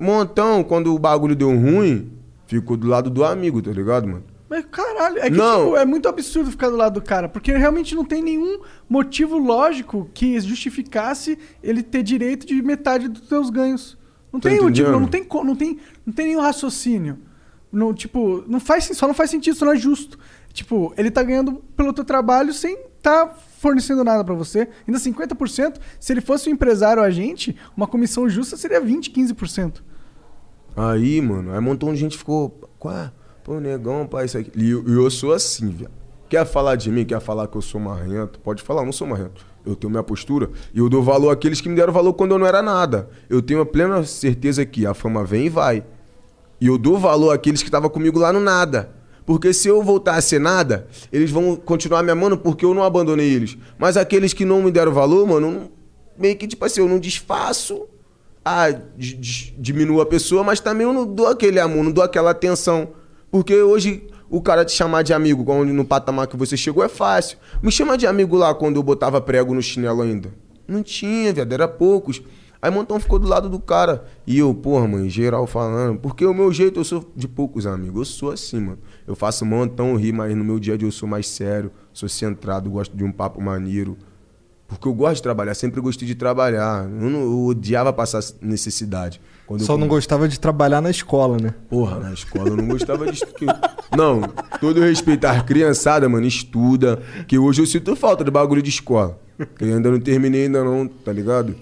Montão, quando o bagulho deu ruim, ficou do lado do amigo, tá ligado, mano? Mas caralho, é que Não. tipo, é muito absurdo ficar do lado do cara, porque realmente não tem nenhum motivo lógico que justificasse ele ter direito de metade dos seus ganhos. Não Tá tem entendendo? não tem, não tem, não tem nenhum raciocínio. Não, tipo, não faz, só não faz sentido, isso não é justo. Tipo, ele tá ganhando pelo teu trabalho sem tá fornecendo nada pra você. Ainda 50%, se ele fosse um empresário ou agente, uma comissão justa seria 20, 15%. Aí, mano, aí um montão de gente ficou. Qual? Pô, negão, pai, isso aqui. E eu, eu sou assim, velho. Quer falar de mim, quer falar que eu sou marrento? Pode falar, eu não sou marrento. Eu tenho minha postura e eu dou valor àqueles que me deram valor quando eu não era nada. Eu tenho a plena certeza que a fama vem e vai. E eu dou valor àqueles que estavam comigo lá no nada. Porque se eu voltar a ser nada, eles vão continuar me amando porque eu não abandonei eles. Mas aqueles que não me deram valor, mano, meio que tipo assim, eu não desfaço. Di- di- diminuo a pessoa, mas também eu não dou aquele amor, não dou aquela atenção. Porque hoje o cara te chamar de amigo no patamar que você chegou é fácil. Me chama de amigo lá quando eu botava prego no chinelo ainda. Não tinha, viado, era poucos. Aí Montão ficou do lado do cara. E eu, porra, mãe, geral falando. Porque o meu jeito, eu sou de poucos amigos. Eu sou assim, mano. Eu faço Montão rir, mas no meu dia a dia eu sou mais sério. Sou centrado, gosto de um papo maneiro. Porque eu gosto de trabalhar, sempre gostei de trabalhar. Eu, não, eu odiava passar necessidade. Quando Só eu, não gostava de trabalhar na escola, né? Porra, na escola eu não gostava de. Não, todo respeito à criançada, mano, estuda. Que hoje eu sinto falta de bagulho de escola. Que eu ainda não terminei ainda não, tá ligado?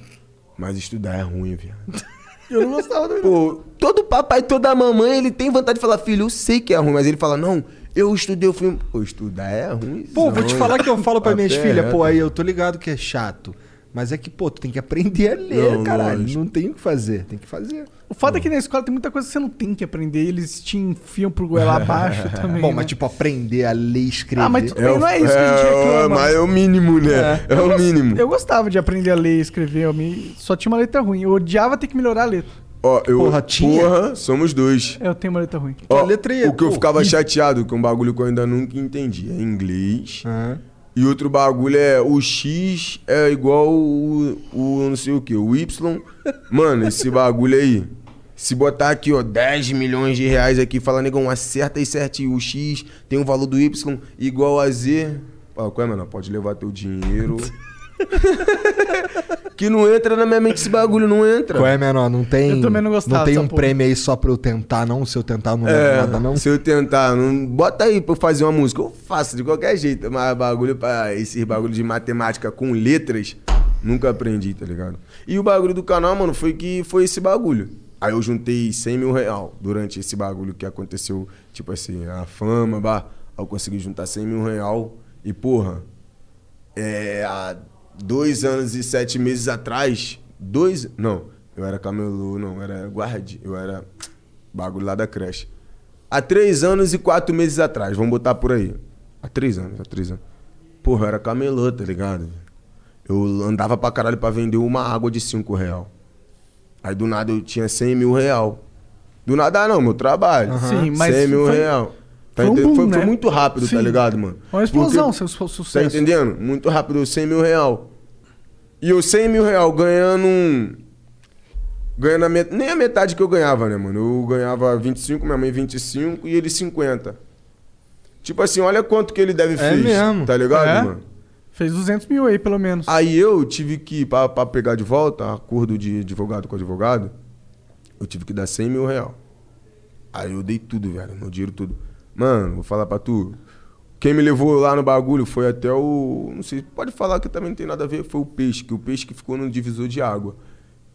Mas estudar é ruim, viado. Eu não gostava do. Pô, todo papai, toda mamãe, ele tem vontade de falar, filho, eu sei que é ruim, mas ele fala, não, eu estudei o filme. Pô, estudar é ruim. Pô, vou te falar que eu falo pra minhas Até filhas, pô, tá? aí eu tô ligado que é chato. Mas é que, pô, tu tem que aprender a ler, Não, caralho. lógico. Não tem o que fazer, tem que fazer. O fato é que na escola tem muita coisa que você não tem que aprender. Eles te enfiam pro goela abaixo também. Bom, né? mas tipo, aprender a ler e escrever. Ah, mas tudo bem, não é isso que a gente é, reclama. mas é o mínimo, né? É, o mínimo. Eu gostava de aprender a ler e escrever. Eu me... Só tinha uma letra ruim. Eu odiava ter que melhorar a letra. Ó, eu, Porra, tinha? Porra, somos dois. Eu tenho uma letra ruim. Ó, letra aí é- o que eu ficava chateado, que é um bagulho que eu ainda nunca entendi, é inglês. Aham. E outro bagulho é o X é igual o, o não sei o que, o Y. Mano, esse bagulho aí. Se botar aqui, ó, 10 milhões de reais aqui, fala, negão, acerta aí certinho. O X tem o valor do Y igual a Z. Fala, qual é, mano? Pode levar teu dinheiro. que não entra na minha mente esse bagulho, não entra. Qual é, menor? Não tem. Eu também não gostava Não tem um porra. prêmio aí só pra eu tentar, não? Se eu tentar, não leva É, nada, não? se eu tentar, não, bota aí pra eu fazer uma música. Eu faço de qualquer jeito, mas bagulho pra esse bagulho de matemática com letras, nunca aprendi, tá ligado? E o bagulho do canal, mano, foi que foi esse bagulho. Aí eu juntei 100 mil real durante esse bagulho que aconteceu, tipo assim, a fama, bah. Aí eu consegui juntar 100 mil real e, porra, é, há dois anos e sete meses atrás, dois, não, eu era camelô, não, era guarde, eu era bagulho lá da creche. Há três anos e quatro meses atrás, vamos botar por aí. Há três anos, há três anos. Porra, eu era camelô, tá ligado? Eu andava pra caralho pra vender uma água de cinco real. Aí do nada eu tinha 100 mil real. Do nada não, meu trabalho. Sim, mas 100 mil foi- real. Tá foi um boom, foi, né? foi muito rápido, Sim. tá ligado, mano? Uma explosão, Porque- seu su- sucesso. Tá entendendo? Muito rápido, 100 mil real. E eu 100 mil real ganhando um... Ganhando a met... nem a metade que eu ganhava, né, mano? Eu ganhava 25, minha mãe 25 e ele 50. Tipo assim, olha quanto que ele deve É fez. mesmo. Tá ligado, É? mano? Fez 200 mil aí, pelo menos. Aí eu tive que, pra pegar de volta, acordo de advogado com advogado, eu tive que dar 100 mil real. Aí eu dei tudo, velho, meu dinheiro tudo. Mano, vou falar pra tu. Quem me levou lá no bagulho foi até o. Não sei, pode falar que também não tem nada a ver, foi o peixe, que o peixe que ficou no divisor de água.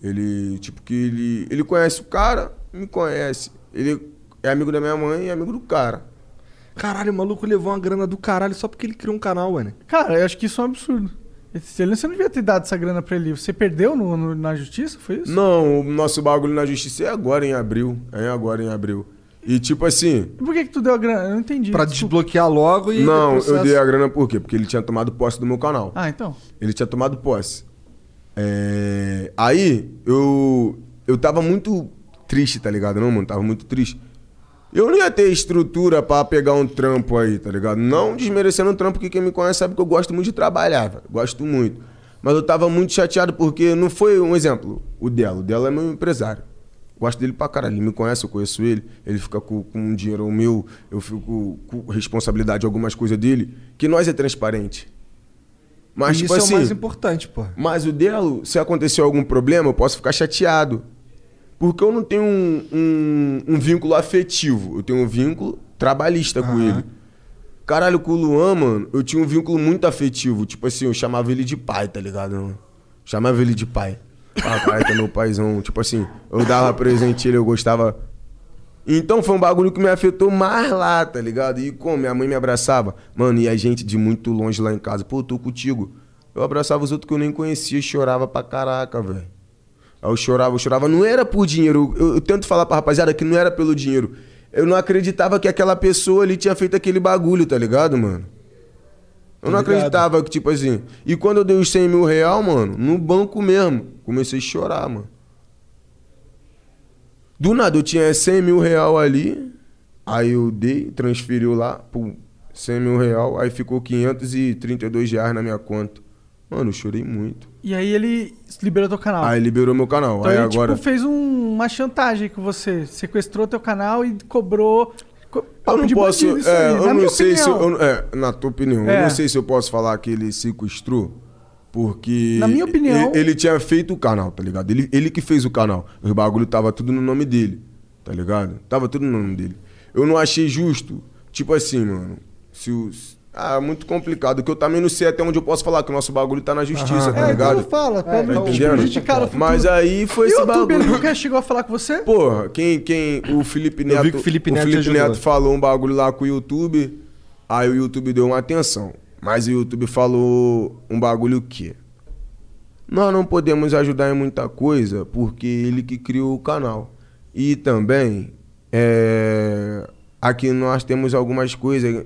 Ele, tipo, que ele. Ele conhece o cara, me conhece. Ele é amigo da minha mãe e amigo do cara. Caralho, o maluco levou uma grana do caralho só porque ele criou um canal, mano. Cara, eu acho que isso é um absurdo. Você não devia ter dado essa grana pra ele. Você perdeu no- no- na justiça? Foi isso? Não, o nosso bagulho na justiça é agora em abril. É agora em abril. E tipo assim. E por que, que tu deu a grana? Eu não entendi. Pra Desculpa. desbloquear logo e. Não, processo- eu dei a grana por quê? Porque ele tinha tomado posse do meu canal. Ah, então. Ele tinha tomado posse. É, Aí, eu. Eu tava muito triste, tá ligado? Não, mano, tava muito triste. Eu não ia ter estrutura pra pegar um trampo aí, tá ligado? Não desmerecendo um trampo, que quem me conhece sabe que eu gosto muito de trabalhar, velho. Gosto muito. Mas eu tava muito chateado porque não foi um exemplo. O Delo. O Delo é meu empresário. Gosto dele pra caralho. Ele me conhece, eu conheço ele. Ele fica com, com um dinheiro meu, eu fico com responsabilidade de algumas coisas dele. Que nós é transparente. Mas, E tipo isso assim. é o mais importante, pô. Mas o Delo, se acontecer algum problema, eu posso ficar chateado. Porque eu não tenho um, um, um vínculo afetivo. Eu tenho um vínculo trabalhista com Aham. ele. Caralho, com o Luan, mano, eu tinha um vínculo muito afetivo. Tipo assim, eu chamava ele de pai, tá ligado? mano? Chamava ele de pai. Papai, que é meu paizão. Tipo assim, eu dava presente a ele, eu gostava. Então foi um bagulho que me afetou mais lá, tá ligado? E como minha mãe me abraçava. Mano, e a gente de muito longe lá em casa. Pô, tô contigo. Eu abraçava os outros que eu nem conhecia e chorava pra caraca, velho. Aí eu chorava, eu chorava. Não era por dinheiro. Eu, eu tento falar pra rapaziada que não era pelo dinheiro. Eu não acreditava que aquela pessoa ali tinha feito aquele bagulho, tá ligado, mano? Eu não acreditava que, tipo assim. E quando eu dei os 100 mil real, mano, no banco mesmo, comecei a chorar, mano. Do nada, eu tinha 100 mil real ali. Aí eu dei, transferiu lá, pum, 100 mil real, aí ficou 532 reais na minha conta. Mano, eu chorei muito. E aí ele liberou teu canal. Aí liberou meu canal. então aí ele, agora. tipo, fez um- uma chantagem com você. Sequestrou teu canal e cobrou. co- Eu não posso. é, aí, eu não sei se. eu- opinião. eu não- é, na tua opinião, É. eu não sei se eu posso falar que ele sequestrou. Porque. Na minha opinião- Ele, ele tinha feito o canal, tá ligado? Ele, ele que fez o canal. Os bagulho tava tudo no nome dele, tá ligado? Tava tudo no nome dele. Eu não achei justo. Tipo assim, mano. Se os. Ah, muito complicado. Que eu também não sei até onde eu posso falar que o nosso bagulho tá na justiça, tá É, ligado? então fala, pra É, então, entendendo? prejudicar no futuro. Mas aí foi E esse o YouTube, ele bagulho. nunca chegou a falar com você? Porra, quem, quem. O Felipe Eu Neto. vi que o Felipe Neto o Felipe ajudou. Neto falou um bagulho lá com o YouTube. Aí o YouTube deu uma atenção. Mas o YouTube falou um bagulho que. Nós não podemos ajudar em muita coisa porque ele que criou o canal. E também. É, aqui nós temos algumas coisas.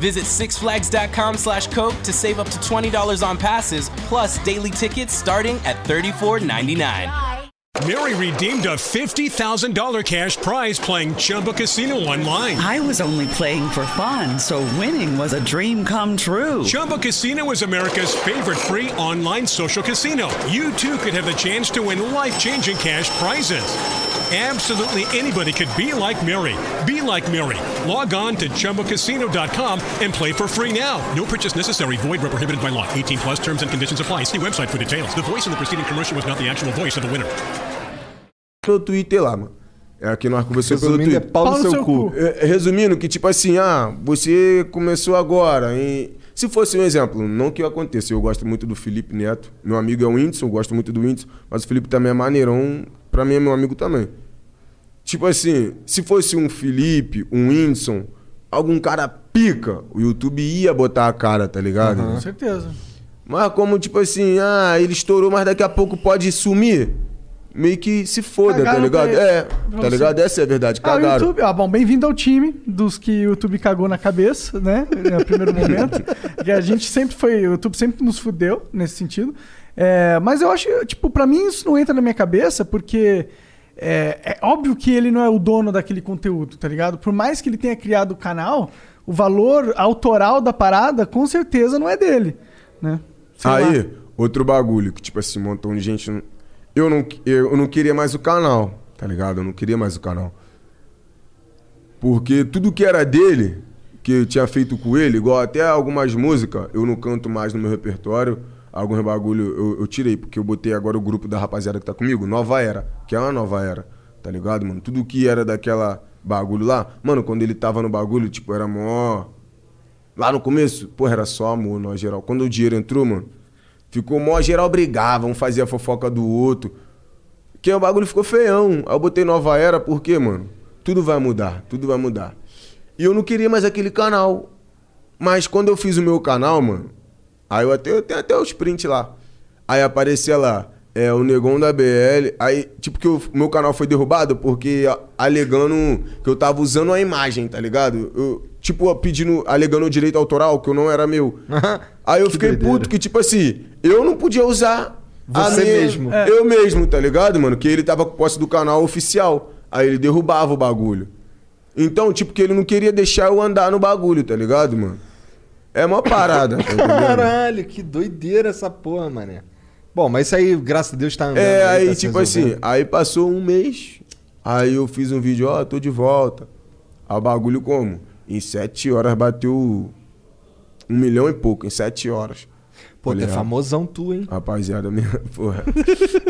Visit sixflags.com slash Coke to save up to $20 on passes, plus daily tickets starting at $34.99. Mary redeemed a $50,000 cash prize playing Chumba Casino online. I was only playing for fun, so winning was a dream come true. Chumba Casino is America's favorite free online social casino. You too could have the chance to win life changing cash prizes. Absolutely anybody could be like Mary. Be like Mary. Log on to ChumbaCasino.com and play for free now. No purchase necessary. Void where prohibited by law. 18 plus terms and conditions apply. See website for details. The voice in the preceding commercial was not the actual voice of the winner. Twitter lá, mano. É que nós conversamos pelo Resumindo, é Twitter. pau no seu cu. É, Resumindo, que tipo assim, ah, você começou agora. E se fosse um exemplo, não que aconteça, eu gosto muito do Felipe Neto. Meu amigo é o Whindersson, eu gosto muito do Whindersson, mas o Felipe também é maneirão, pra mim é meu amigo também. Tipo assim, se fosse um Felipe, um Whindersson, algum cara pica, o YouTube ia botar a cara, tá ligado? Com certeza. Mas como, tipo assim, ah, ele estourou, mas daqui a pouco pode sumir. Meio que se foda, Cagaram tá ligado? pra. É, Pra tá você. ligado? Essa é a verdade, Ah, cagaram. YouTube, ah, bom, bem-vindo ao time dos que o YouTube cagou na cabeça, né? No primeiro momento. que a gente sempre foi, o YouTube sempre nos fudeu nesse sentido. É, mas eu acho, tipo, pra mim isso não entra na minha cabeça porque é, é óbvio que ele não é o dono daquele conteúdo, tá ligado? Por mais que ele tenha criado o canal, o valor autoral da parada com certeza não é dele, né? Sei Aí, lá. outro bagulho, que tipo assim, um montão de gente. Eu não, eu não queria mais o canal, tá ligado? Eu não queria mais o canal. Porque tudo que era dele, que eu tinha feito com ele, igual até algumas músicas, eu não canto mais no meu repertório. Alguns bagulho eu, eu tirei, porque eu botei agora o grupo da rapaziada que tá comigo, Nova Era, que é uma nova era, tá ligado, mano? Tudo que era daquela bagulho lá, mano, quando ele tava no bagulho, tipo, era mó. Lá no começo, porra, era só amor, nós geral. Quando o dinheiro entrou, mano, ficou mó geral brigava, um fazia fofoca do outro. Que o bagulho ficou feião. Aí eu botei nova era, por quê, mano? Tudo vai mudar, tudo vai mudar. E eu não queria mais aquele canal. Mas quando eu fiz o meu canal, mano, aí eu até eu tenho até os prints lá. Aí aparecia lá, é o negão da BL. Aí, tipo, que o meu canal foi derrubado porque alegando que eu tava usando a imagem, tá ligado? Eu, tipo, pedindo, alegando o direito autoral, que eu não era meu. Aí eu Que fiquei doideira. puto, que tipo assim, eu não podia usar a Você minha- mesmo. É. Eu mesmo, tá ligado, mano? Que ele tava com posse do canal oficial. Aí ele derrubava o bagulho. Então, tipo, que ele não queria deixar eu andar no bagulho, tá ligado, mano? É uma parada, tá? Caralho, que doideira essa porra, mané. Bom, mas isso aí, graças a Deus, tá andando. É, aí, tá se tipo assim, resolvendo. aí passou um mês, aí eu fiz um vídeo, ó, tô de volta. Aí o bagulho como? Em sete horas bateu um milhão e pouco, em sete horas. Pô, tu é famosão tu, hein? Rapaziada, minha. Porra.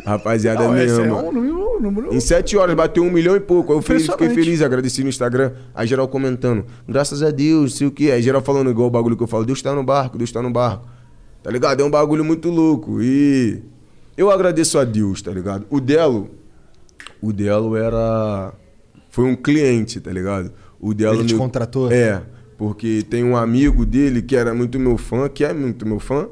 Rapaziada, Não, me esse é ama. um número, um número Em sete horas bateu um milhão e pouco. Aí eu fiquei, fiquei feliz, agradeci no Instagram. Aí geral comentando, graças a Deus, sei o que. Aí geral falando igual o bagulho que eu falo, Deus tá no barco, Deus tá no barco. Tá ligado? É um bagulho muito louco. E eu agradeço a Deus, tá ligado? O Delo, o Delo era. Foi um cliente, tá ligado? O Delo. Ele te me- contratou? É, porque tem um amigo dele que era muito meu fã, que é muito meu fã.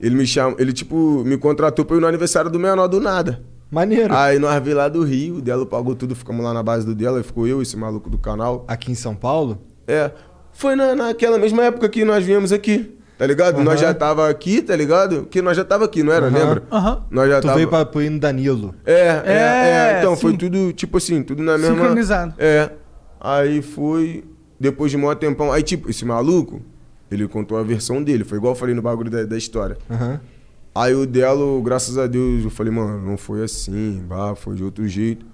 Ele me chama, ele tipo, me contratou pra ir no aniversário do menor do nada. Maneiro. Aí nós veio lá do Rio, o Delo pagou tudo, ficamos lá na base do Delo, aí ficou eu, esse maluco do canal. Aqui em São Paulo? É. Foi na, naquela mesma época que nós viemos aqui. Tá ligado? Nós já tava aqui, tá ligado? Que nós já tava aqui, não era? Aham. Lembra? Aham. Nós já Tu tava... veio pra, pro hino Danilo. É, é, é. É, Então, foi sim. tudo, tipo assim, tudo na mesma... Sincronizado. É. Aí foi... Depois de um maior tempão... Aí, tipo, esse maluco, ele contou a versão dele. Foi igual eu falei no bagulho da, da história. Aham. Aí o Delo, graças a Deus, eu falei, mano, não foi assim, bah, foi de outro jeito.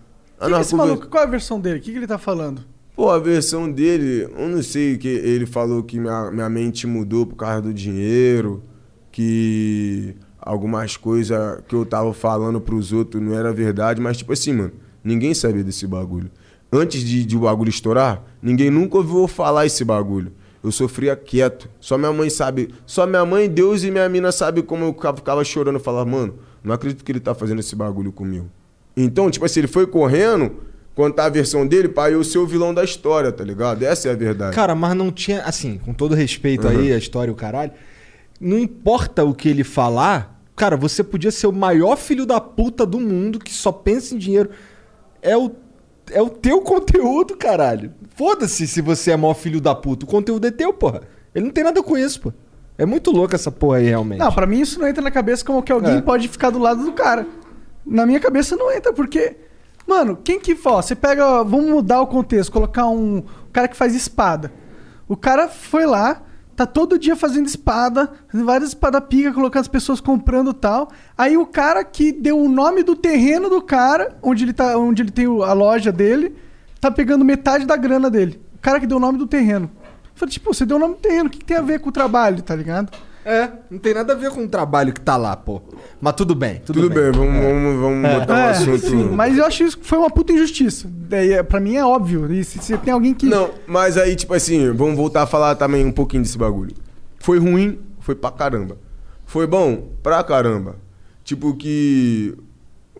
Que nós esse maluco? Qual é a versão dele? O que, que ele tá falando? Pô, a versão dele, eu não sei, que ele falou que minha, minha mente mudou por causa do dinheiro, que algumas coisas que eu tava falando pros outros não era verdade, mas tipo assim, mano, ninguém sabia desse bagulho. Antes de, de o bagulho estourar, ninguém nunca ouviu falar esse bagulho. Eu sofria quieto. Só minha mãe sabe. Só minha mãe, Deus e minha mina sabem como eu ficava- chorando. Falava, mano, não acredito que ele tá fazendo esse bagulho comigo. Então, tipo assim, ele foi correndo contar a versão dele pra eu ser o vilão da história, tá ligado? Essa é a verdade. Cara, mas não tinha. Assim, com todo respeito Uhum. aí, a história e o caralho. Não importa o que ele falar. Cara, você podia ser o maior filho da puta do mundo que só pensa em dinheiro. É o, é o teu conteúdo, caralho. Foda-se se você é maior filho da puta. O conteúdo é teu, porra. Ele não tem nada com isso, pô. É muito louco essa porra aí, realmente. Não, pra mim isso não entra na cabeça como que alguém É. pode ficar do lado do cara. Na minha cabeça não entra, porque. Mano, quem que. Ó, você pega. Vamos mudar o contexto, colocar um. cara que faz espada. O cara foi lá, tá todo dia fazendo espada, várias espada pica, colocando as pessoas comprando tal. Aí o cara que deu o nome do terreno do cara, onde ele, tá, onde ele tem a loja dele, tá pegando metade da grana dele. O cara que deu o nome do terreno. Eu falei, tipo, você deu o nome do terreno, o que, que tem a ver com o trabalho, tá ligado? É, não tem nada a ver com o trabalho que tá lá, pô. Mas tudo bem, tudo, Tudo bem, vamos, vamos, vamos botar um É, assunto. sim, mas eu acho isso que foi uma puta injustiça. Daí, é, pra mim é óbvio. E se, se tem alguém que. Não, mas aí, tipo assim, vamos voltar a falar também um pouquinho desse bagulho. Foi ruim, foi pra caramba. Foi bom, pra caramba. Tipo que.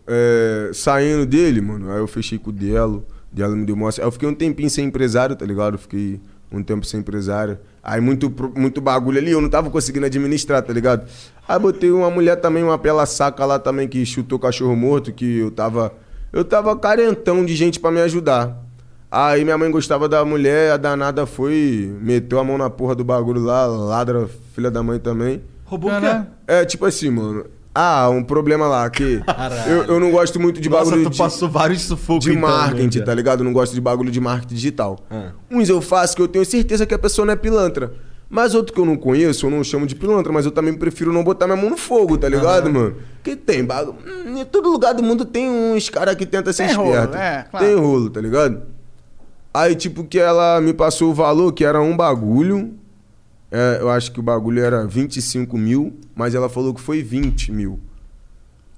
é, saindo dele, mano, aí eu fechei com o Delo. Delo me deu mostra. Aí eu fiquei um tempinho sem empresário, tá ligado? Eu fiquei um tempo sem empresário. Aí muito, muito bagulho ali, eu não tava conseguindo administrar, tá ligado? Aí botei uma mulher também, uma pela saca lá também, que chutou cachorro morto, que eu tava. Eu tava carentão de gente pra me ajudar. Aí minha mãe gostava da mulher, a danada foi, meteu a mão na porra do bagulho lá, ladra, filha da mãe também. Roubou o quê? É, tipo assim, mano. Ah, um problema lá, que eu, eu não gosto muito de Nossa, bagulho tu de, passou vários sufocos de então, marketing, né, tá ligado? Eu não gosto de bagulho de marketing digital. Ah. Uns eu faço que eu tenho certeza que a pessoa não é pilantra. Mas outro que eu não conheço, eu não chamo de pilantra, mas eu também prefiro não botar minha mão no fogo, tá ligado, mano? Que tem bagulho. Hum, Em todo lugar do mundo tem uns caras que tentam ser Tem rolo, esperto. é, claro. Tem rolo, tá ligado? Aí, tipo, que ela me passou o valor, que era um bagulho. É, eu acho que o bagulho era 25 mil, mas ela falou que foi 20 mil.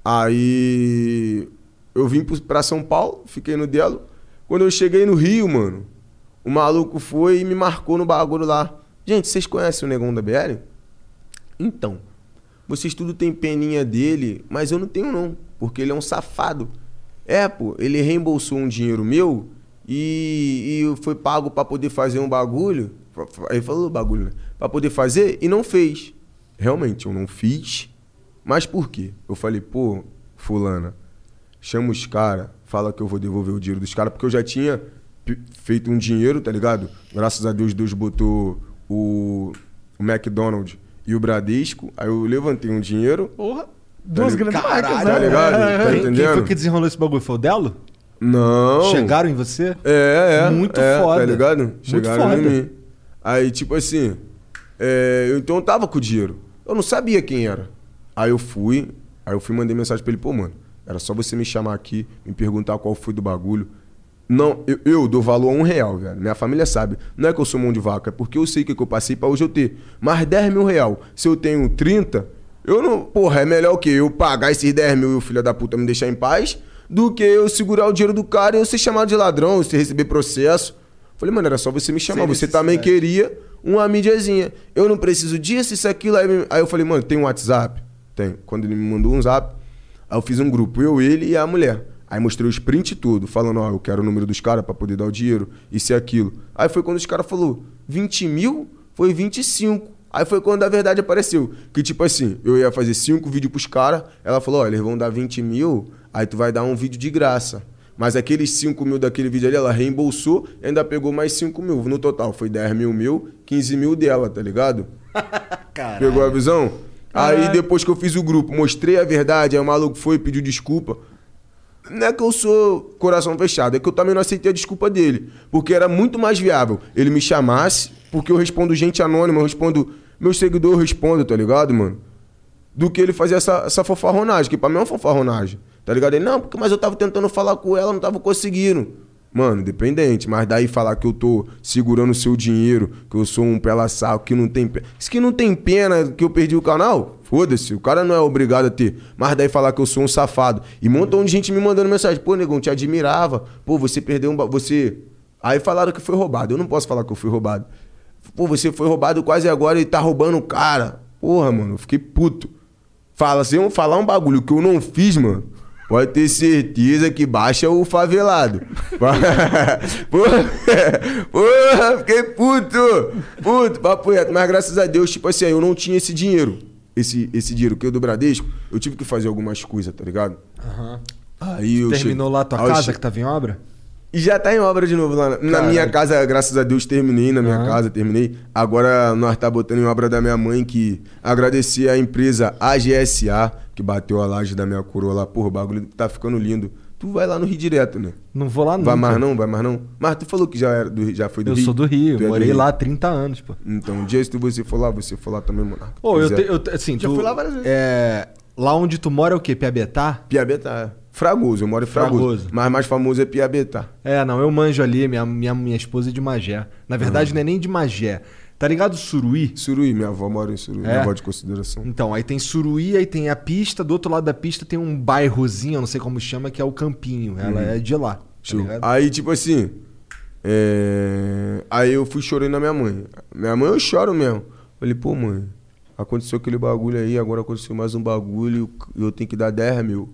Aí eu vim pra São Paulo, fiquei no Delo. Quando eu cheguei no Rio, mano, o maluco foi e me marcou no bagulho lá. Gente, vocês conhecem o Negão da BL? Então, vocês tudo tem peninha dele, mas eu não tenho não, porque ele é um safado. É, pô, ele reembolsou um dinheiro meu e, e foi pago pra poder fazer um bagulho. Ele falou bagulho, né? Pra poder fazer e não fez. Realmente, eu não fiz. Mas por quê? Eu falei, pô, fulana, chama os caras, fala que eu vou devolver o dinheiro dos caras, porque eu já tinha feito um dinheiro, tá ligado? Graças a Deus, Deus botou o, o McDonald's e o Bradesco. Aí eu levantei um dinheiro. Porra. Duas Tá grandes Caralho, marcas, tá né? ligado? Tá Quem, quem entendendo? foi que desenrolou esse bagulho? Foi o Delo? Não. Chegaram em você? É, é. Muito é, foda. Tá ligado? Muito Chegaram foda. em mim. Aí, tipo assim, é, então eu tava com o dinheiro. Eu não sabia quem era. Aí eu fui, aí eu fui mandei mensagem pra ele, pô, mano, era só você me chamar aqui, me perguntar qual foi do bagulho. Não, eu, eu dou valor a um real, velho. Minha família sabe. Não é que eu sou mão de vaca, é porque eu sei o que, que eu passei pra hoje eu ter. Mas 10 mil real, se eu tenho 30, eu não. Porra, é melhor o quê? Eu pagar esses 10 mil e o filho da puta me deixar em paz, do que eu segurar o dinheiro do cara e eu ser chamado de ladrão, você receber processo. Falei, mano, era só você me chamar. Sem Você também queria uma mídiazinha. Eu não preciso disso, isso, aquilo. Aí, aí eu falei, mano, tem um WhatsApp? Tem. Quando ele me mandou um zap, aí eu fiz um grupo, eu, ele e a mulher. Aí mostrei os print tudo, falando, ó, eu quero o número dos caras pra poder dar o dinheiro, isso e aquilo. Aí foi quando os caras falou, 20 mil? Foi 25. Aí foi quando a verdade apareceu. Que tipo assim, eu ia fazer cinco vídeos pros caras, ela falou, ó, eles vão dar 20 mil, aí tu vai dar um vídeo de graça. Mas aqueles 5 mil daquele vídeo ali, ela reembolsou e ainda pegou mais 5 mil. No total, foi 10 mil mil, 15 mil dela, tá ligado? Pegou a visão? Aí Caralho. depois que eu fiz o grupo, mostrei a verdade, aí o maluco foi e pediu desculpa. Não é que eu sou coração fechado, é que eu também não aceitei a desculpa dele. Porque era muito mais viável ele me chamasse, porque eu respondo gente anônima, eu respondo. Meus seguidores eu respondo, tá ligado, mano? Do que ele fazer essa, essa fofarronagem, que pra mim é uma fofarronagem. Tá ligado? Ele, não, porque, mas eu tava tentando falar com ela, não tava conseguindo. Mano, independente, mas daí falar que eu tô segurando o seu dinheiro, que eu sou um pela saco, que não tem pena. Isso que não tem pena que eu perdi o canal, foda-se, o cara não é obrigado a ter. Mas daí falar que eu sou um safado. E um montão de gente me mandando mensagem, pô, negão, te admirava, pô, você perdeu um. Você. Aí falaram que foi roubado. Eu não posso falar que eu fui roubado. Pô, você foi roubado quase agora e tá roubando o cara. Porra, mano, eu fiquei puto. Fala, se eu falar um bagulho que eu não fiz, mano, pode ter certeza que baixa o favelado. porra, porra, fiquei puto. Puto, papo reto. Mas graças a Deus, tipo assim, eu não tinha esse dinheiro. Esse, esse dinheiro que eu do Bradesco, eu tive que fazer algumas coisas, tá ligado? Aí eu Terminou lá a tua aí casa che- que tava em obra? E já tá em obra de novo lá. Na, na minha casa, graças a Deus, terminei. Na minha casa, terminei. Agora nós tá botando em obra da minha mãe, que agradecer a empresa AGSA, que bateu a laje da minha coroa lá. Porra, o bagulho tá ficando lindo. Tu vai lá no Rio direto, né? Não vou lá Vai nunca. mais não? Vai mais não? Mas tu falou que já, era do, Rio- já foi do Eu Rio? sou do Rio, Tu é do morei Rio? lá há 30 anos, pô. Então, um dia se tu- você for lá, você for lá também, mano. Pô, eu, te, eu assim, Já tu, fui lá várias vezes. É, lá onde tu mora é o quê? Piabetá? Piabetá. Fragoso, eu moro em Fragoso. Fragoso. Mas mais famoso é Piabetá. É, não, eu manjo ali, minha, minha, minha esposa é de Magé. Na verdade, não é nem de Magé. Tá ligado Suruí? Suruí, minha avó mora em Suruí, É? minha avó de consideração. Então, aí tem Suruí, aí tem a pista, do outro lado da pista tem um bairrozinho, eu não sei como chama, que é o Campinho. Ela é de lá. Tá? Aí, tipo assim. é, Aí eu fui chorando na minha mãe. Minha mãe eu choro mesmo. Falei, pô, mãe, aconteceu aquele bagulho aí, agora aconteceu mais um bagulho e eu tenho que dar 10 mil.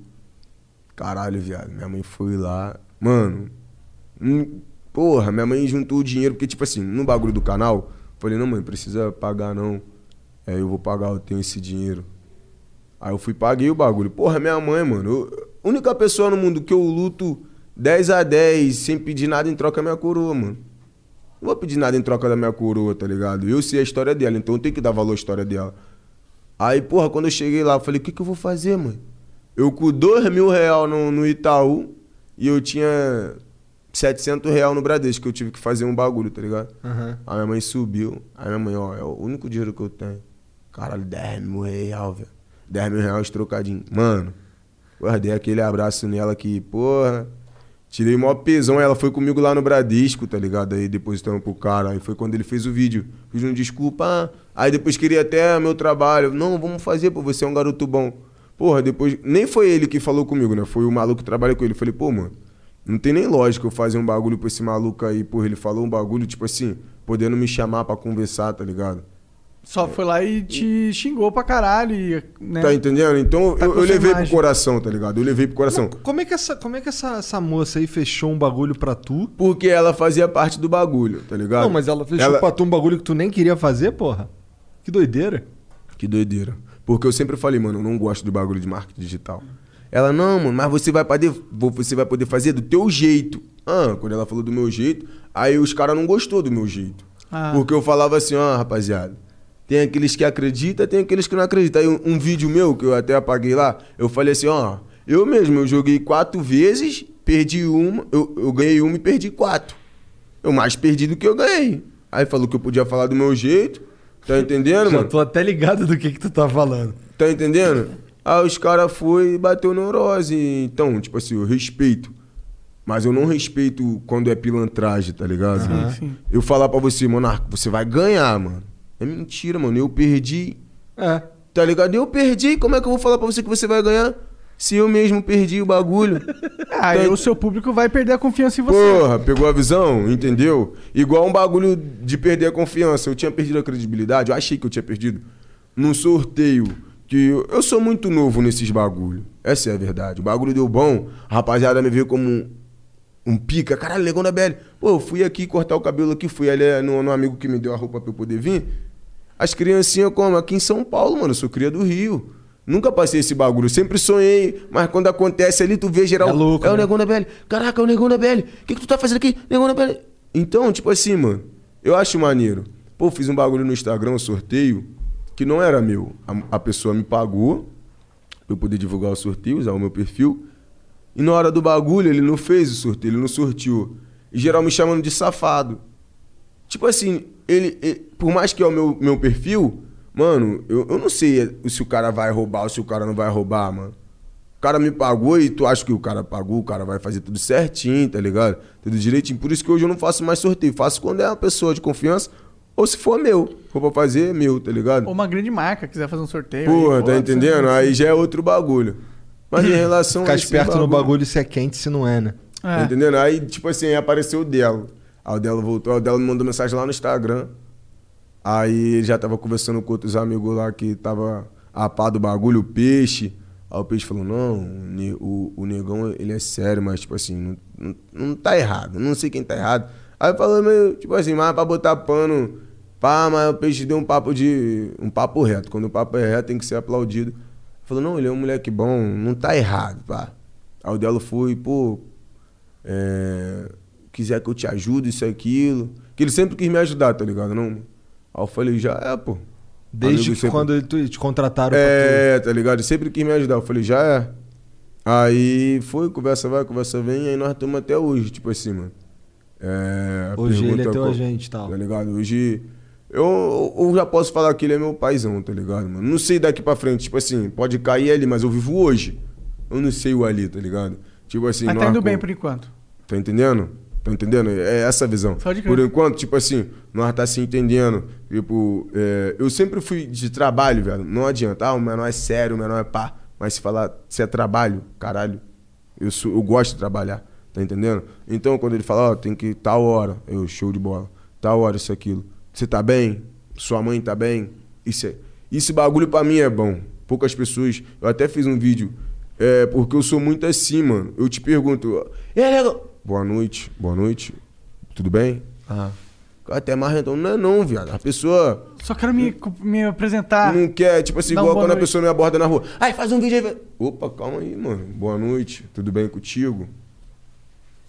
Caralho, viado. Minha mãe foi lá. Mano. hum, Porra, minha mãe juntou o dinheiro, porque, tipo assim, no bagulho do canal, falei, não, mãe, precisa pagar não. Aí eu vou pagar, eu tenho esse dinheiro. Aí eu fui paguei o bagulho. Porra, minha mãe, mano. eu- única pessoa no mundo que eu luto 10 a 10 sem pedir nada em troca é minha coroa, mano. Não vou pedir nada em troca da minha coroa, tá ligado? Eu sei a história dela, então eu tenho que dar valor à história dela. Aí, porra, quando eu cheguei lá, eu falei, o que, que eu vou fazer, mãe? Eu com 2 mil real no, no Itaú e eu tinha 700 real no Bradesco, que eu tive que fazer um bagulho, tá ligado? Aham. Aí minha mãe subiu. Aí minha mãe, ó, é o único dinheiro que eu tenho. Caralho, 10 mil real, velho. 10 mil reais trocadinho. Mano, guardei aquele abraço nela que, porra. Tirei maior pesão. Ela foi comigo lá no Bradesco, tá ligado? Aí depositamos pro cara. Aí foi quando ele fez o vídeo. Pedindo desculpa. ah. Aí depois queria até meu trabalho. Não, vamos fazer, pô, você é um garoto bom. Porra, depois. Nem foi ele que falou comigo, né? Foi o maluco que trabalha com ele. Eu falei, pô, mano. Não tem nem lógica eu fazer um bagulho pra esse maluco aí, porra. Ele falou um bagulho, tipo assim, podendo me chamar pra conversar, tá ligado? Só foi lá e te xingou pra caralho. E, né? Tá entendendo? Então Tá eu, eu levei imagem. pro coração, tá ligado? Eu levei pro coração. Como é que, essa, como é que essa, essa moça aí fechou um bagulho pra tu? Porque ela fazia parte do bagulho, tá ligado? Não, mas ela fechou Ela- pra tu um bagulho que tu nem queria fazer, porra? Que doideira. Que doideira. Porque eu sempre falei, mano, eu não gosto de bagulho de marketing digital. Ela, não, mano, mas você vai poder, você vai poder fazer do teu jeito. Ah, quando ela falou do meu jeito, aí os caras não gostou do meu jeito. Ah. Porque eu falava assim, ó, rapaziada, tem aqueles que acreditam, tem aqueles que não acreditam. Aí um, um vídeo meu, que eu até apaguei lá, eu falei assim, ó, eu mesmo, eu joguei quatro vezes, perdi uma, eu, eu ganhei uma e perdi quatro. Eu mais perdi do que eu ganhei. Aí falou que eu podia falar do meu jeito, tá entendendo, Já mano? tô até ligado do que que tu tá falando. Tá entendendo? Aí os caras foi e bateu neurose. Então, tipo assim, eu respeito. Mas eu não respeito quando é pilantragem, tá ligado? Sim, sim. Eu falar pra você, Monarco, você vai ganhar, mano. É mentira, mano. Eu perdi. É. Tá ligado? Eu perdi. Como é que eu vou falar pra você que você vai ganhar? Se eu mesmo perdi o bagulho. Aí o seu público vai perder a confiança em você. Porra, pegou a visão? Entendeu? Igual um bagulho de perder a confiança. Eu tinha perdido a credibilidade, eu achei que eu tinha perdido. Num sorteio. Que eu, eu sou muito novo nesses bagulho. Essa é a verdade. O bagulho deu bom. A rapaziada me viu como um, um pica. Caralho, negão da BL. Pô, eu fui aqui cortar o cabelo aqui, fui ali no, no amigo que me deu a roupa pra eu poder vir. As criancinhas como? Aqui em São Paulo, mano, eu sou cria do Rio. Nunca passei esse bagulho, eu sempre sonhei, mas quando acontece ali, tu vê geral. É louco, É o né? Negão da BL. Caraca, é o Negão da BL. O que, que tu tá fazendo aqui? Negão da BL. Então, tipo assim, mano, eu acho maneiro. Pô, fiz um bagulho no Instagram, um sorteio, que não era meu. A, a pessoa me pagou pra eu poder divulgar o sorteio, usar o meu perfil. E na hora do bagulho, ele não fez o sorteio, ele não sorteou. E geral me chamando de safado. Tipo assim, ele, ele- por mais que é o meu, meu perfil, mano, eu, eu não sei se o cara vai roubar ou se o cara não vai roubar, mano. O cara me pagou e tu acha que o cara pagou, o cara vai fazer tudo certinho, tá ligado? Tudo direitinho. Por isso que hoje eu não faço mais sorteio. Faço quando é uma pessoa de confiança ou se for meu. For pra fazer, é meu, tá ligado? Ou uma grande marca quiser fazer um sorteio. Porra, aí, tá entendendo? você- Aí já é outro bagulho. Mas em relação Ficar a esse esperto no bagulho se é quente, se não é, né? Tá É. entendendo? Aí, tipo assim, apareceu o Delo. Aí o Delo voltou, aí o Delo me mandou mensagem lá no Instagram. Aí já tava conversando com outros amigos lá que tava a pá do bagulho, o peixe. Aí o peixe falou, não, o, o negão, ele é sério, mas tipo assim, não, não, não tá errado, não sei quem tá errado. Aí falou meio, tipo assim, mas pra botar pano, pá, mas o peixe deu um papo de. um papo reto. Quando o papo é reto, tem que ser aplaudido. Falou, não, ele é um moleque bom, não tá errado, pá. Aí o Delo foi, pô, é, quiser que eu te ajude, isso e aquilo. Que ele sempre quis me ajudar, tá ligado? Não? Aí eu falei, já é, pô. Desde Amigo que sempre- quando ele- tu- te contrataram pra É, tá ligado? Ele sempre quis me ajudar. Eu falei, já é. Aí foi, conversa vai, conversa vem, aí nós estamos até hoje, tipo assim, mano. É, Hoje ele é teu qual- agente e tal. Tá ligado? Hoje. Eu, eu já posso falar que ele é meu paizão, tá ligado, mano? Não sei daqui pra frente, tipo assim, pode cair ali, mas eu vivo hoje. Eu não sei o ali, tá ligado? Tipo assim, Mas não tá indo há bem por enquanto. Tá entendendo? Tá entendendo? É essa a visão. Por enquanto, tipo assim, nós tá se entendendo. Tipo, é, eu sempre fui de trabalho, velho. Não adianta. Ah, o menor é sério, o menor é pá. Mas se falar, se é trabalho, caralho, eu, sou, eu gosto de trabalhar. Tá entendendo? Então, quando ele fala, ó, tem que tal hora, eu, show de bola. Tal hora, isso, aquilo. Você tá bem? Sua mãe tá bem? Isso é. Esse bagulho pra mim é bom. Poucas pessoas. Eu até fiz um vídeo. É, porque eu sou muito assim, mano. Eu te pergunto, aí, nego? Boa noite, boa noite. Tudo bem? Ah. Até mais então. Não é não, viado. A pessoa Só quero me, me apresentar. não quer, tipo assim, Dá igual quando a noite. pessoa me aborda na rua. Ai, faz um vídeo aí. velho." Opa, calma aí, mano. Boa noite. Tudo bem contigo?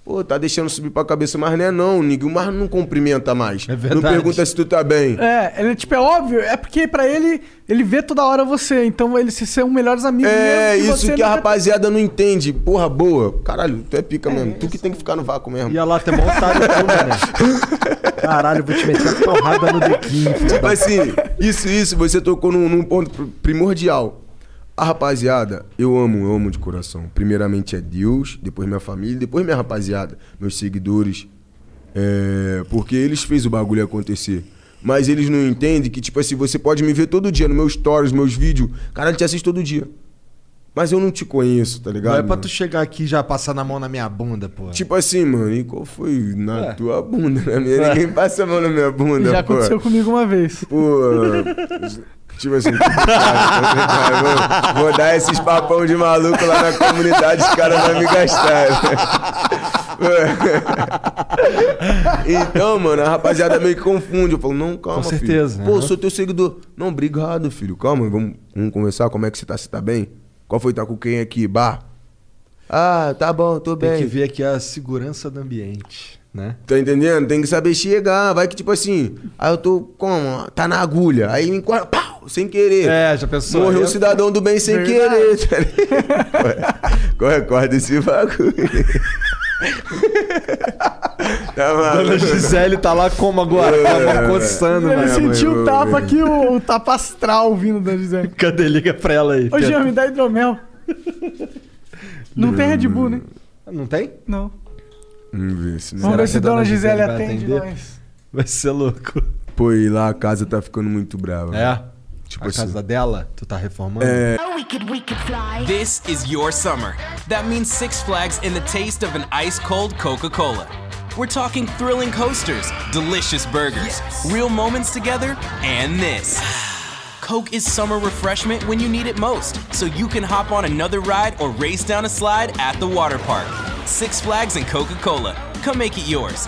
Pô, tá deixando subir pra cabeça, mas não é não. Ninguém mais não cumprimenta mais. É Não verdade. pergunta se tu tá bem. É, ele, tipo, é óbvio, é porque pra ele, ele vê toda hora você, então eles se são melhores amigos É, mesmo isso você que a nunca- rapaziada não entende. Porra, boa. Caralho, tu é pica mesmo. Tu que tem que ficar no vácuo mesmo. Ia lá até mó otário né? Caralho, vou te meter a porrada no dequinho, Tipo assim, isso, isso, você tocou num, num ponto pr- primordial. A rapaziada, eu amo, eu amo de coração. Primeiramente é Deus, depois minha família, depois minha rapaziada, meus seguidores. É, porque eles fez o bagulho acontecer. Mas eles não entendem que, tipo assim, você pode me ver todo dia nos meus stories, meus vídeos. Caralho, te assisto todo dia. Mas eu não te conheço, tá ligado? Não é pra mano? tu chegar aqui e já passar na mão na minha bunda, pô. Tipo assim, mano, e qual foi na É. tua bunda? Na minha? Ninguém passa a mão na minha bunda, Já pô. aconteceu comigo uma vez. Pô, tipo assim, vou, vou dar esses papão de maluco lá na comunidade, os caras vão me gastar. então, mano, a rapaziada meio que confunde. Eu falo, não, calma, Com certeza, filho. Pô, aham. sou teu seguidor. Não, obrigado, filho. Calma, vamos, vamos conversar. Como é que você tá? Você tá bem? Qual foi? Tá com quem aqui? Bar? Ah, tá bom, tô Tem bem. que ver aqui a segurança do ambiente, né? Tá entendendo? Tem que saber chegar. Vai que, tipo assim, aí eu tô como? Tá na agulha. Aí me enquadra, pau, sem querer. É, já pensou? Morreu o é- cidadão do bem sem Verdade. querer. Tá ligado? Qual é corda esse bagulho? tá Dona maluco? Gisele tá lá como agora? Com a mão coçando, Ele É, mano. mãe, sentiu o tapa aqui, o, o tapa astral vindo da Gisele. Cadê? Liga pra ela aí. Ô, Jean, me dá hidromel. Não tem Red Bull, né? Não tem? Não. Vamos ver se Vamos ver que se a dona Dona Gisele atende nós. Vai ser louco. Pô, e lá a casa tá ficando muito brava. É? Tipo a assim. casa dela, tu tá reformando? É. This is your summer. That means Six Flags and the taste of an ice cold Coca Cola. We're talking thrilling coasters, delicious burgers, real moments together, and this. Coke is summer refreshment when you need it most, so you can hop on another ride or race down a slide at the water park. Six Flags and Coca Cola. Come make it yours.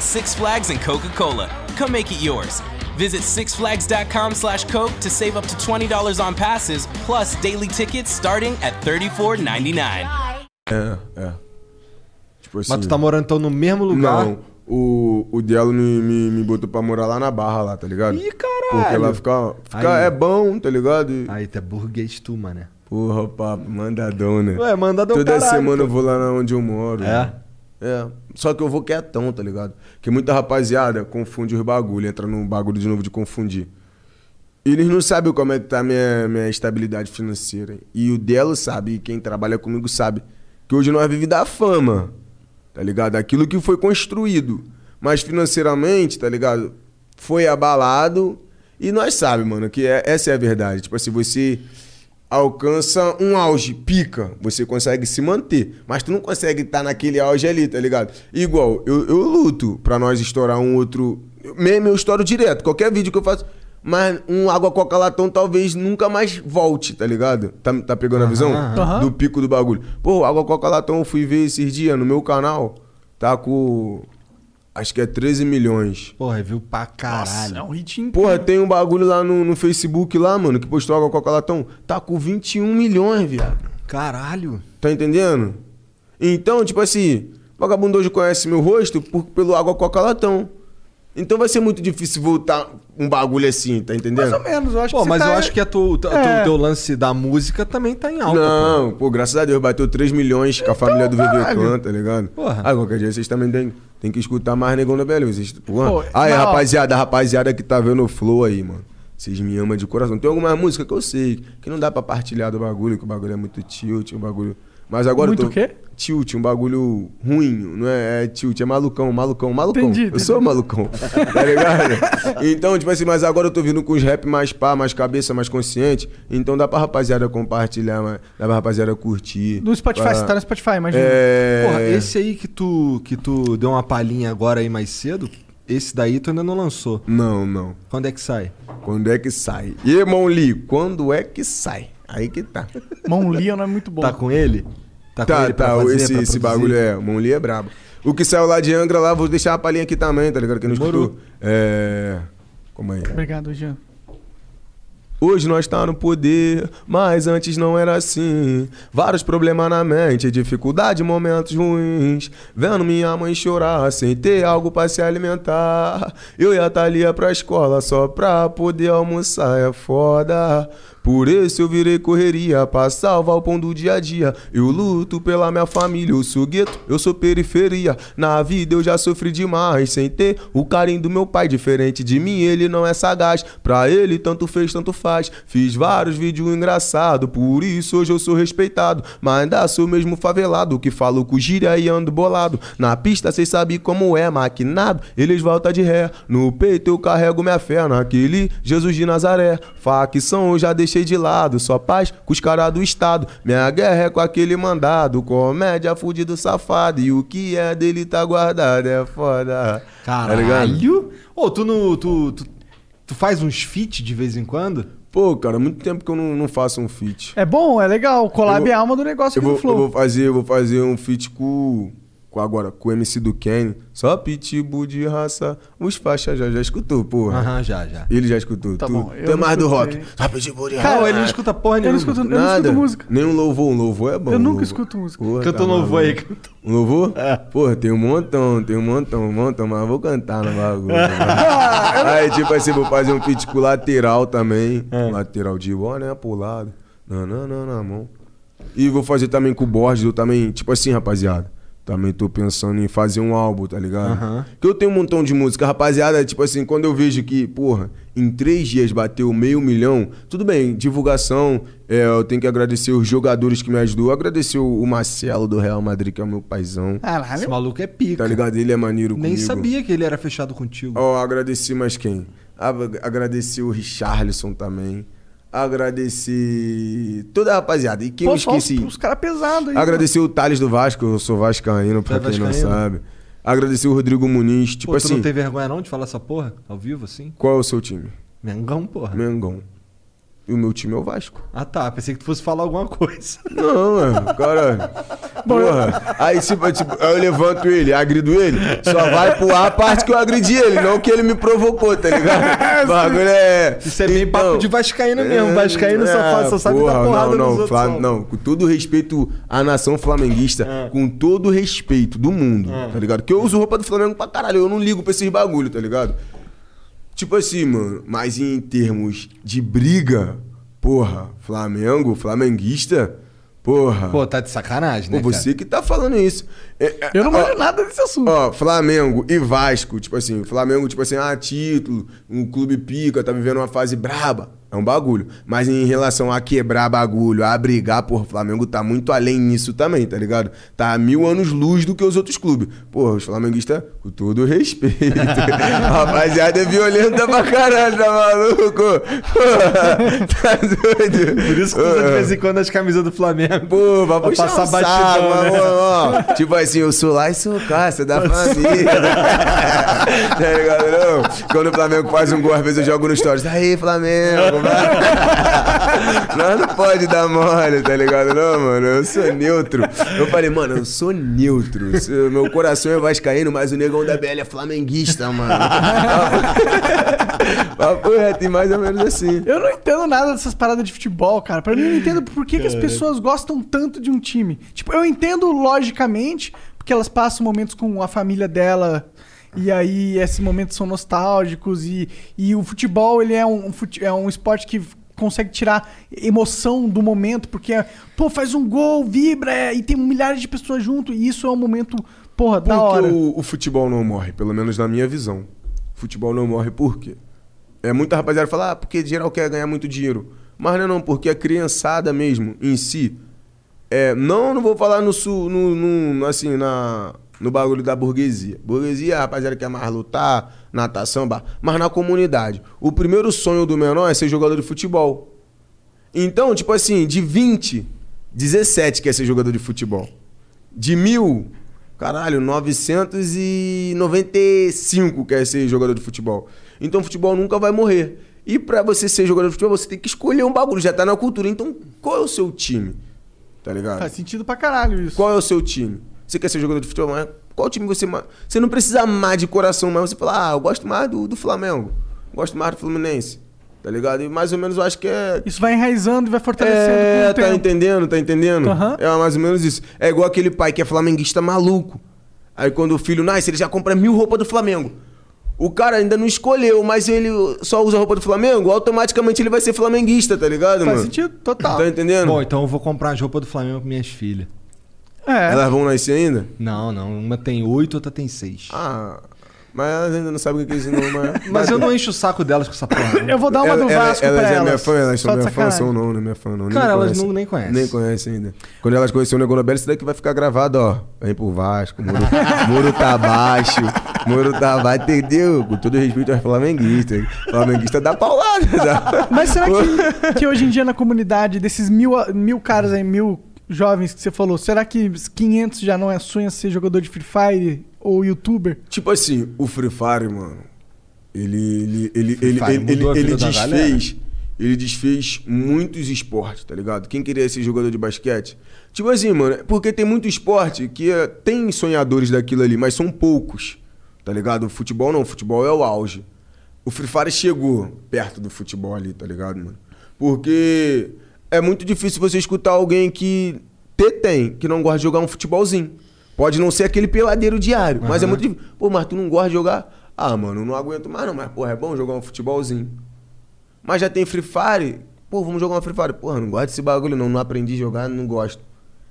Six Flags and Coca Cola. Come make it yours. Visit sixflags.com slash Coke to save up to $20 on passes, plus daily tickets starting at $34.99. É, é. Tipo assim. Mas tu tá morando então no mesmo lugar? Não, o, o Dielo me, me, me botou pra morar lá na Barra, lá, tá ligado? Ih, caralho! Porque lá fica, fica Aí. é bom, tá ligado? E- Aí, tu é burguês tu, mané. Porra, papo, mandadão, né? Ué, mandadão Toda caralho, semana pô. eu vou lá onde eu moro. É? né? É. Só que eu vou quietão, tá ligado? Porque muita rapaziada confunde os bagulho, entra num bagulho de novo de confundir. Eles não sabem como é que tá minha, minha estabilidade financeira. E o Delo sabe, e quem trabalha comigo sabe, que hoje nós vivemos da fama, tá ligado? Aquilo que foi construído. Mas financeiramente, tá ligado? Foi abalado. E nós sabemos, mano, que é- essa é a verdade. Tipo assim, você alcança um auge, pica, você consegue se manter. Mas tu não consegue estar naquele auge ali, tá ligado? Igual, eu, eu luto pra nós estourar um outro. Mesmo eu estouro direto, qualquer vídeo que eu faço. Mas um água coca latão talvez nunca mais volte, tá ligado? Tá, tá pegando a visão? aham. Do pico do bagulho. Pô, água coca latão eu fui ver esses dias no meu canal. Tá com. Acho que é 13 milhões. Porra, viu pra caralho. Nossa, é um hit incrível. Porra, tem um bagulho lá no, no Facebook lá, mano, que postou água coca latão. Tá com 21 milhões, viado. Caralho. Tá entendendo? Então, tipo assim, vagabundo hoje conhece meu rosto por, pelo água coca latão. Então vai ser muito difícil voltar um bagulho assim, tá entendendo? Mais ou menos, eu acho Pô, que mas você eu tá- acho que a tu, o teu- É. teu lance da música também tá em alta. Não, pô, graças a Deus, bateu 3 milhões com a família do VV. Clan, tá ligado? Porra. Ah, qualquer dia vocês também tem, tem que escutar mais Negão da. Vocês, porra. Pô, aí, ó- rapaziada, rapaziada que tá vendo o flow aí, mano. Vocês me amam de coração. Tem alguma música que eu sei que não dá pra partilhar do bagulho, que o bagulho é muito tilt, um bagulho. Mas agora Muito eu tô. o quê? Tilt, um bagulho ruim, não é, é tilt, é malucão, malucão, malucão. Entendi, Eu entendi. sou malucão, tá ligado? Então, tipo assim, mas agora eu tô vindo com os rap mais pá, mais cabeça, mais consciente. Então dá pra rapaziada compartilhar, mas dá pra rapaziada curtir. No Spotify, pra- você tá no Spotify, imagina. É... Porra, esse aí que tu, que tu deu uma palhinha agora aí mais cedo, esse daí tu ainda não lançou. Não, não. Quando é que sai? Quando é que sai? E, irmão Lee, quando é que sai? Aí que tá. Mão Lia não é muito bom. Tá com ele? com Tá, ele pra tá, fazer, esse, esse bagulho é. Mão Lee é brabo. O que saiu lá de Angra lá, vou deixar a palhinha aqui também, tá ligado? Quem não escutou. É. Como aí? Obrigado, Jean. Hoje nós tá no poder, mas antes não era assim. Vários problemas na mente, dificuldade, momentos ruins. Vendo minha mãe chorar sem ter algo pra se alimentar. Eu e a Thalia pra escola só pra poder almoçar, é foda. Por isso eu virei correria pra salvar o pão do dia a dia. Eu luto pela minha família, eu sou gueto, eu sou periferia. Na vida eu já sofri demais sem ter o carinho do meu pai. Diferente de mim, ele não é sagaz. Pra ele, tanto fez, tanto faz. Fiz vários vídeos engraçados, por isso hoje eu sou respeitado. Mas ainda sou mesmo favelado, que falo com gíria e ando bolado. Na pista cês sabem como é, maquinado, eles voltam de ré. No peito eu carrego minha fé naquele Jesus de Nazaré. Facção eu já deixei de lado, só paz com os caras do Estado. Minha guerra é com aquele mandado, comédia fudido safado. E o que é dele tá guardado, é foda. Tá? Caralho! Ô, tu, no, tu, tu, tu faz uns feat de vez em quando? Pô, cara, muito tempo que eu não, não faço um feat. É bom, é legal. O collab Eu vou- é a alma do negócio Eu vou, Flow. eu vou fazer, eu vou fazer um feat com agora, com o MC do Kenny. Só pitbull de raça. Os faixas já, já escutou, porra. Aham, já, já. Ele já escutou. Tá tu, bom, eu tu é não mais do rock. escutei. Só pitbull de Cara, raça. ele não escuta porra Eu não nenhuma. escuto, eu não escuto música. Nem um louvor, um louvor é bom. Eu um nunca louvor. escuto música. Porra, Canta tá um louvor aí. maluco. Um louvor? Porra, tem um montão, tem um montão, um montão, mas eu vou cantar no bagulho. Aí, tipo assim, vou fazer um feat com lateral também. Lateral de boné pro lado. Não, não, não, na mão. E vou fazer também com o Borges, eu também, tipo assim, rapaziada. Também tô pensando em fazer um álbum, tá ligado? Aham. Que eu tenho um montão de música. Rapaziada, tipo assim, quando eu vejo que, porra, em três dias bateu meio milhão, tudo bem, divulgação, é, eu tenho que agradecer os jogadores que me ajudou. Agradecer o o Marcelo do Real Madrid, que é o meu paizão. Caralho. Esse maluco é pica. Tá ligado? Ele é maneiro Nem comigo. sabia que ele era fechado contigo. Ó, agradeci mais quem? Agradecer o Richarlison também. Agradecer toda a rapaziada. E quem Pô, eu esqueci? Os, caras pesados aí. Agradecer o Thales do Vasco, eu sou vascaíno, pra é quem não vascaíno? sabe. Agradecer o Rodrigo Muniz. Tipo Pô, tu assim, não tem vergonha não de falar essa porra ao vivo assim? qual é o seu time? Mengão, porra. Mengão. E o meu time é o Vasco. Ah tá, pensei que tu fosse falar alguma coisa. Não, mano, caralho. Porra. Aí, tipo, tipo, eu levanto ele, agrido ele, só vai pro ar a parte que eu agredi ele, não que ele me provocou, tá ligado? O bagulho é. Isso é bem papo de vascaíno mesmo. Vascaíno só, faz, só sabe dar porra, porrada não, não, não, com todo respeito à nação flamenguista, É. com todo respeito do mundo, tá ligado? Que eu uso roupa do Flamengo pra caralho, eu não ligo pra esses bagulho, tá ligado? Tipo assim, mano, mas em termos de briga, porra, Flamengo, flamenguista, porra. Pô, tá de sacanagem, né, Pô, você que tá falando isso. É, é, Eu não ó, manjo nada desse assunto. Ó, Flamengo e Vasco, tipo assim, Flamengo, tipo assim, ah, título, um clube pica, tá vivendo uma fase braba. É um bagulho. Mas em relação a quebrar bagulho, a brigar, porra, o Flamengo tá muito além nisso também, tá ligado? Tá a mil anos luz do que os outros clubes. Porra, os flamenguistas, com todo respeito. Rapaziada é violenta pra caralho, tá maluco? Porra, tá doido? Por isso que usa de vez em quando as camisas do Flamengo. Pô, vai Pra puxar passar um saco, batidão, né? ó, ó. Tipo assim, eu sou lá e sou cá, você é da família. tá ligado, não? Quando o Flamengo faz um gol, às vezes eu jogo no stories. Aí, Flamengo, vai. Nós não pode dar mole, tá ligado, não, mano? Eu sou neutro. Eu falei, mano, eu sou neutro. Meu coração é vascaíno, mas o negão da BL é flamenguista, mano. Papo reto, e mais ou menos assim. Eu não entendo nada dessas paradas de futebol, cara. Pra mim, eu não entendo por que, que as pessoas gostam tanto de um time. Tipo, eu entendo logicamente, porque elas passam momentos com a família dela. E aí, esses momentos são nostálgicos. E, e o futebol, ele é um, fute- é um esporte que consegue tirar emoção do momento. Porque, pô, faz um gol, vibra, é, e tem milhares de pessoas junto. E isso é um momento, porra, da Por que hora. o, o futebol não morre? Pelo menos na minha visão. O futebol não morre por quê? É muita rapaziada fala, ah, porque geral quer ganhar muito dinheiro. Mas não é não, porque a criançada mesmo, em si, é, não, não vou falar no, sul, no, no- assim, na, no bagulho da burguesia. Burguesia, a rapaziada quer mais lutar, natação, bar, mas na comunidade. O primeiro sonho do menor é ser jogador de futebol. Então, tipo assim, de 20, 17 quer ser jogador de futebol. De mil, caralho, 995 quer ser jogador de futebol. Então, o futebol nunca vai morrer. E pra você ser jogador de futebol, você tem que escolher um bagulho, já tá na cultura. Então, qual é o seu time? Tá ligado? Faz sentido pra caralho isso. Qual é o seu time? Você quer ser jogador de futebol, mas qual time você mais. Você não precisa amar de coração, mas você fala, ah, eu gosto mais do, do Flamengo. Gosto mais do Fluminense. Tá ligado? E mais ou menos eu acho que é. Isso vai enraizando e vai fortalecendo É, tá tempo. entendendo, tá entendendo? Aham. É mais ou menos isso. É igual aquele pai que é flamenguista maluco. Aí quando o filho nasce, ele já compra mil roupas do Flamengo. O cara ainda não escolheu, mas ele só usa roupa do Flamengo, automaticamente ele vai ser flamenguista, tá ligado, Faz mano? sentido, total. Tá entendendo? Bom, então eu vou comprar as roupas do Flamengo pra minhas filhas. É. Elas vão nascer ainda? Não, não. Uma tem oito, outra tem seis. Ah, mas elas ainda não sabem o que é isso, não. Mas, Mas eu não encho o saco delas com essa porra. não. Eu vou dar uma Ela- do ela- Vasco elas pra é elas. minha fã, elas Só são minha fã, são não, não é minha fã, não. Nem Cara, elas não- nem conhecem. Nem conhecem ainda. Quando elas conhecerem o Bela, isso daqui vai ficar gravado, ó. Vem pro Vasco, muro, muro tá baixo, muro tá baixo, entendeu? Com todo respeito aos flamenguistas. Flamenguista dá paulada. Dá. Mas será que, que hoje em dia na comunidade, desses mil, mil caras aí, mil jovens que você falou, será que os 500 já não é sonho ser jogador de Free Fire ou youtuber? Tipo assim, o Free Fire, mano, ele, ele, ele, ele, ele, ele, da desfez. Ele desfez muitos esportes, tá ligado? Quem queria ser jogador de basquete? Tipo assim, mano, porque tem muito esporte que eh, tem sonhadores daquilo ali, mas são poucos, tá ligado? O futebol não, o futebol é o auge. O Free Fire chegou perto do futebol ali, tá ligado, mano? Porque é muito difícil você escutar alguém que te tem, que não gosta de jogar um futebolzinho. Pode não ser aquele peladeiro diário, mas é muito difícil. Pô, mas tu não gosta de jogar? Ah, mano, não aguento mais não, mas porra, é bom jogar um futebolzinho. Mas já tem Free Fire, pô, vamos jogar uma Free Fire. Porra, não gosto desse bagulho não, não aprendi a jogar, não gosto.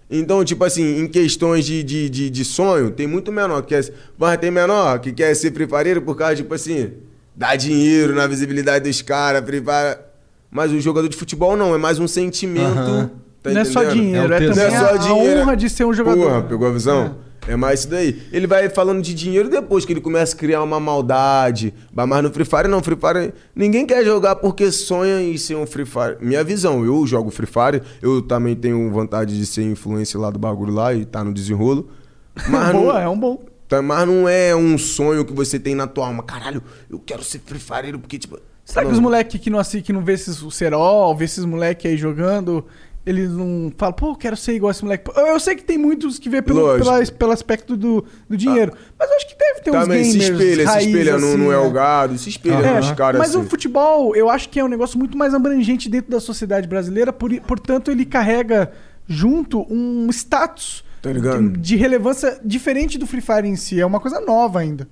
Então, tipo assim, em questões de, de, de, de sonho, tem muito menor que quer. Mas tem menor que quer ser Free Fireiro por causa, tipo assim, dar dinheiro na visibilidade dos caras, Free Fire. Mas o jogador de futebol não, é mais um sentimento. Aham. tá não é só dinheiro, É é, também é a, a honra de ser um jogador. Porra, pegou a visão? É mais isso daí. Ele vai falando de dinheiro depois que ele começa a criar uma maldade. Mas no Free Fire não, Free Fire. Ninguém quer jogar porque sonha em ser um Free Fire. Minha visão, eu jogo Free Fire, eu também tenho vontade de ser influência lá do bagulho lá e tá no desenrolo. Mas Boa, não, é um bom. tá- mas não é um sonho que você tem na tua alma. Caralho, eu quero ser Free Fire porque, tipo. Será que os moleques que não assistem, que não vê esses, o Serol, vê esses moleques aí jogando, eles não falam, pô, eu quero ser igual esse moleque. Eu, sei que tem muitos que vê pelo, pela- pelo aspecto do, do dinheiro. Mas eu acho que deve ter uns Também gamers se espelha, se raiz, espelha no, assim, no né? Elgado, se espelha É, nos caras mas assim. o futebol, eu acho que é um negócio muito mais abrangente dentro da sociedade brasileira, por, portanto, ele carrega junto um status Tá de relevância diferente do Free Fire em si. É uma coisa nova ainda.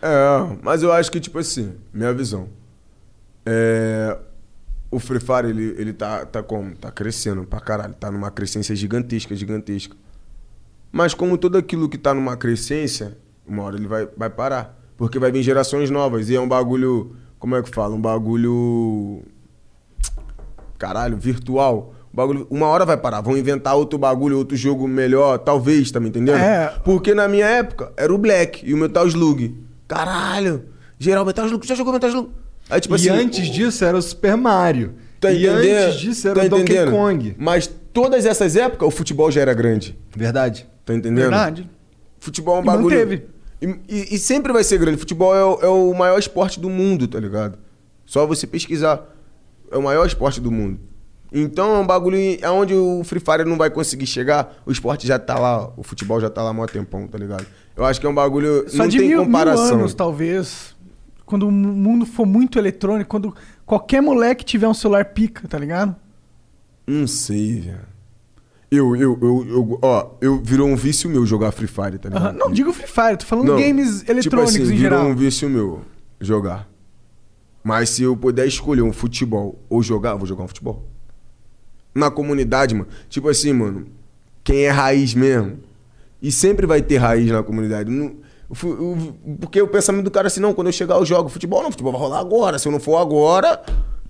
É, mas eu acho que, tipo assim, minha visão. É, o Free Fire, ele, ele tá, tá como? Tá crescendo pra caralho. Tá numa crescência gigantesca, gigantesca. Mas como tudo aquilo que tá numa crescência, uma hora ele vai, vai parar. Porque vai vir gerações novas. E é um bagulho. Como é que fala? Um bagulho. Caralho, virtual. Um bagulho, uma hora vai parar. Vão inventar outro bagulho, outro jogo melhor, talvez, tá me entendendo? É. Porque na minha época era o Black e o Metal Slug. Caralho! Geral, Metal Slug, já jogou Metal Slug? Aí, tipo e assim. antes disso era o Super Mario. Tá e entendendo? antes disso era Tá o Donkey entendendo? Kong. Mas todas essas épocas o futebol já era grande. Verdade. Tá entendendo? Verdade. Futebol é um E bagulho. manteve. E, e- e sempre vai ser grande. Futebol é o, é o maior esporte do mundo, tá ligado? Só você pesquisar. É o maior esporte do mundo. Então é um bagulho aonde o Free Fire não vai conseguir chegar, o esporte já tá lá, o futebol já tá lá há mó tempão, tá ligado? Eu acho que é um bagulho. Só não de tem mil, comparação. mil anos, talvez. Quando o mundo for muito eletrônico, quando qualquer moleque tiver um celular pica, tá ligado? Não sei, velho. Eu, eu, eu, eu, ó, eu virou um vício meu jogar Free Fire, tá ligado? Aham. Não, digo Free Fire, tô falando Não, games tipo eletrônicos assim, em virou geral. um vício meu jogar. Mas se eu puder escolher um futebol ou jogar, eu vou jogar um futebol. Na comunidade, mano. Tipo assim, mano. Quem é raiz mesmo. E sempre vai ter raiz na comunidade. Não- porque o pensamento do cara é assim, não, quando eu chegar eu jogo futebol, não, futebol vai rolar agora. Se eu não for agora,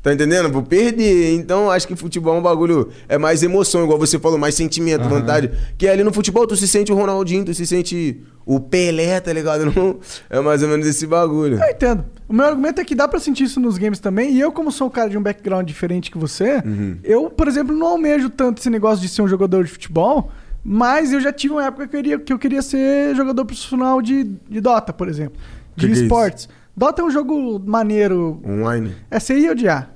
tá entendendo? Vou perder. Então acho que futebol é um bagulho. É mais emoção, igual você falou, mais sentimento, vontade. Que ali no futebol tu se sente o Ronaldinho, tu se sente o Pelé, tá ligado? Não, é mais ou menos esse bagulho. Eu entendo. O meu argumento é que dá pra sentir isso nos games também. E eu, como sou um cara de um background diferente que você, Uhum. eu, por exemplo, não almejo tanto esse negócio de ser um jogador de futebol. Mas eu já tive uma época que eu queria, que eu queria ser jogador profissional de, de Dota, por exemplo. De Que que é esportes. Dota é um jogo maneiro. Online. É você ia odiar.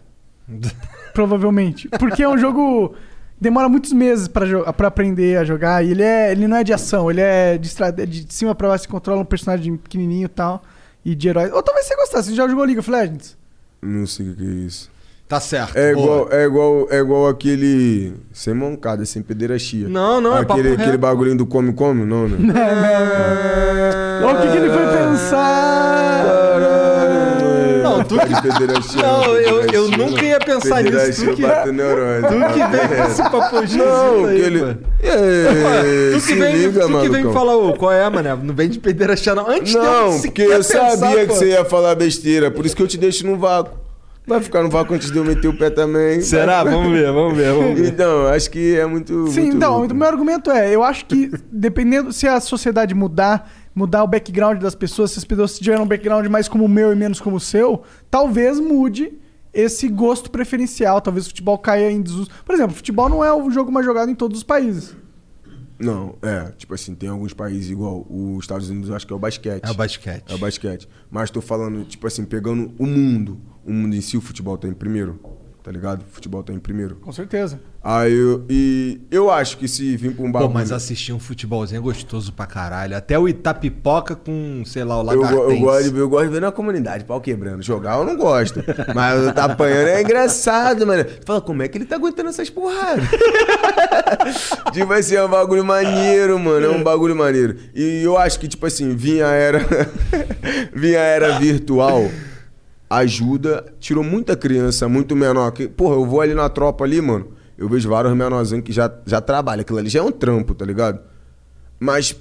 Provavelmente. Porque é um jogo. Demora muitos meses pra aprender a jogar. E ele, é, ele não é de ação, ele é de, estra- de cima pra baixo. Você controla um personagem pequenininho e tal. E de herói. Ou talvez você gostasse. Você já jogou League of Legends? Não sei o que é isso. Tá certo. É boa. igual, é, igual, é igual aquele. Sem mancada, sem pederastia. Não, não, é papo aquele, reto. aquele bagulhinho do come-come? Não, né? Olha o que, que ele foi pensar! Não, tu que. Pederastia, Não, eu, eu nunca ia pensar nisso. Tu que, neurônio. tu que vem com esse papo Não, aí, que ele. pô. É, Tu que vem, liga, tu que vem me falar, ô, qual é, mané? Não vem de pederastia, não. Antes de eu Não, sequer porque eu pensar, sabia que pô. você ia falar besteira. Por isso que eu te deixo no vácuo. Vai ficar no vácuo antes de eu meter o pé também. Será? Vamos ver, vamos ver, vamos ver. Então, acho que é muito. Sim, muito então, louco. o meu argumento é, eu acho que dependendo se a sociedade mudar, mudar o background das pessoas, se as pessoas tiverem um background mais como o meu e menos como o seu, talvez mude esse gosto preferencial, talvez o futebol caia em desuso. Por exemplo, o futebol não é o jogo mais jogado em todos os países. Não, é, tipo assim, tem alguns países igual os Estados Unidos, eu acho que é o basquete. É o basquete. É o basquete. Mas tô falando, tipo assim, pegando o mundo. O mundo em si, o futebol tá em primeiro. Tá ligado? O futebol tá em primeiro. Com certeza. Aí eu. E eu acho que se vir pra um Pô, bagulho. mas assistir um futebolzinho é gostoso pra caralho. Até o Itapipoca com, sei lá, o eu, Lagartense. eu, gosto de, ver- eu gosto de ver na comunidade, pau quebrando. Jogar eu não gosto. Mas eu tá apanhando é engraçado, mano. Tu fala, como é que ele tá aguentando essas porradas? tipo assim, é um bagulho maneiro, mano. É um bagulho maneiro. E eu acho que, tipo assim, vinha a era. vinha a era virtual. Ajuda, tirou muita criança, muito menor. Que, porra, eu vou ali na tropa ali, mano. Eu vejo vários menorzinhos que já, já trabalham. Aquilo ali já é um trampo, tá ligado? Mas,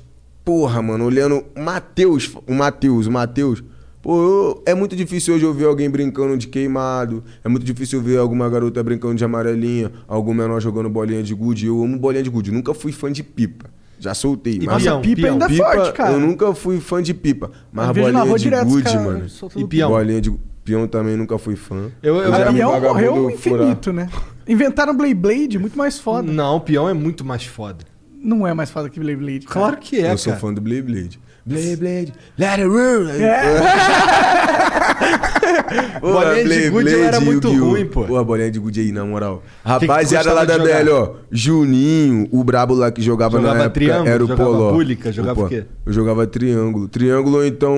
porra, mano, olhando o Matheus, o Matheus, o Matheus. Pô, eu- é muito difícil hoje eu ver alguém brincando de queimado. É muito difícil eu ver alguma garota brincando de amarelinha, algum menor jogando bolinha de gude. Eu amo bolinha de gude. Nunca fui fã de pipa. Já soltei. E mas Nossa, pipa ainda é forte, cara. Eu nunca fui fã de pipa. Mas bolinha de gude, mano. E peão? Bolinha de peão também nunca fui fã. Eu, eu, já é morreu furar. infinito, né? Inventaram Blade Blade, muito mais foda. Não, o peão é muito mais foda. Não é mais foda que Blade Blade. cara. Claro que é, eu sou cara. fã do Blade Blade. Blade Blade, let it roll. Pô, Bolinha de Blade gude Blade, era muito Yu-Gi-Oh! ruim, pô. Pô, a bolinha de gude aí, na moral. Rapaziada lá da de BL, ó. Juninho, o brabo lá que jogava, Jogava na época, triângulo, era o jogava Poló. púlica, jogava Pô, o quê? Eu jogava triângulo. Triângulo ou então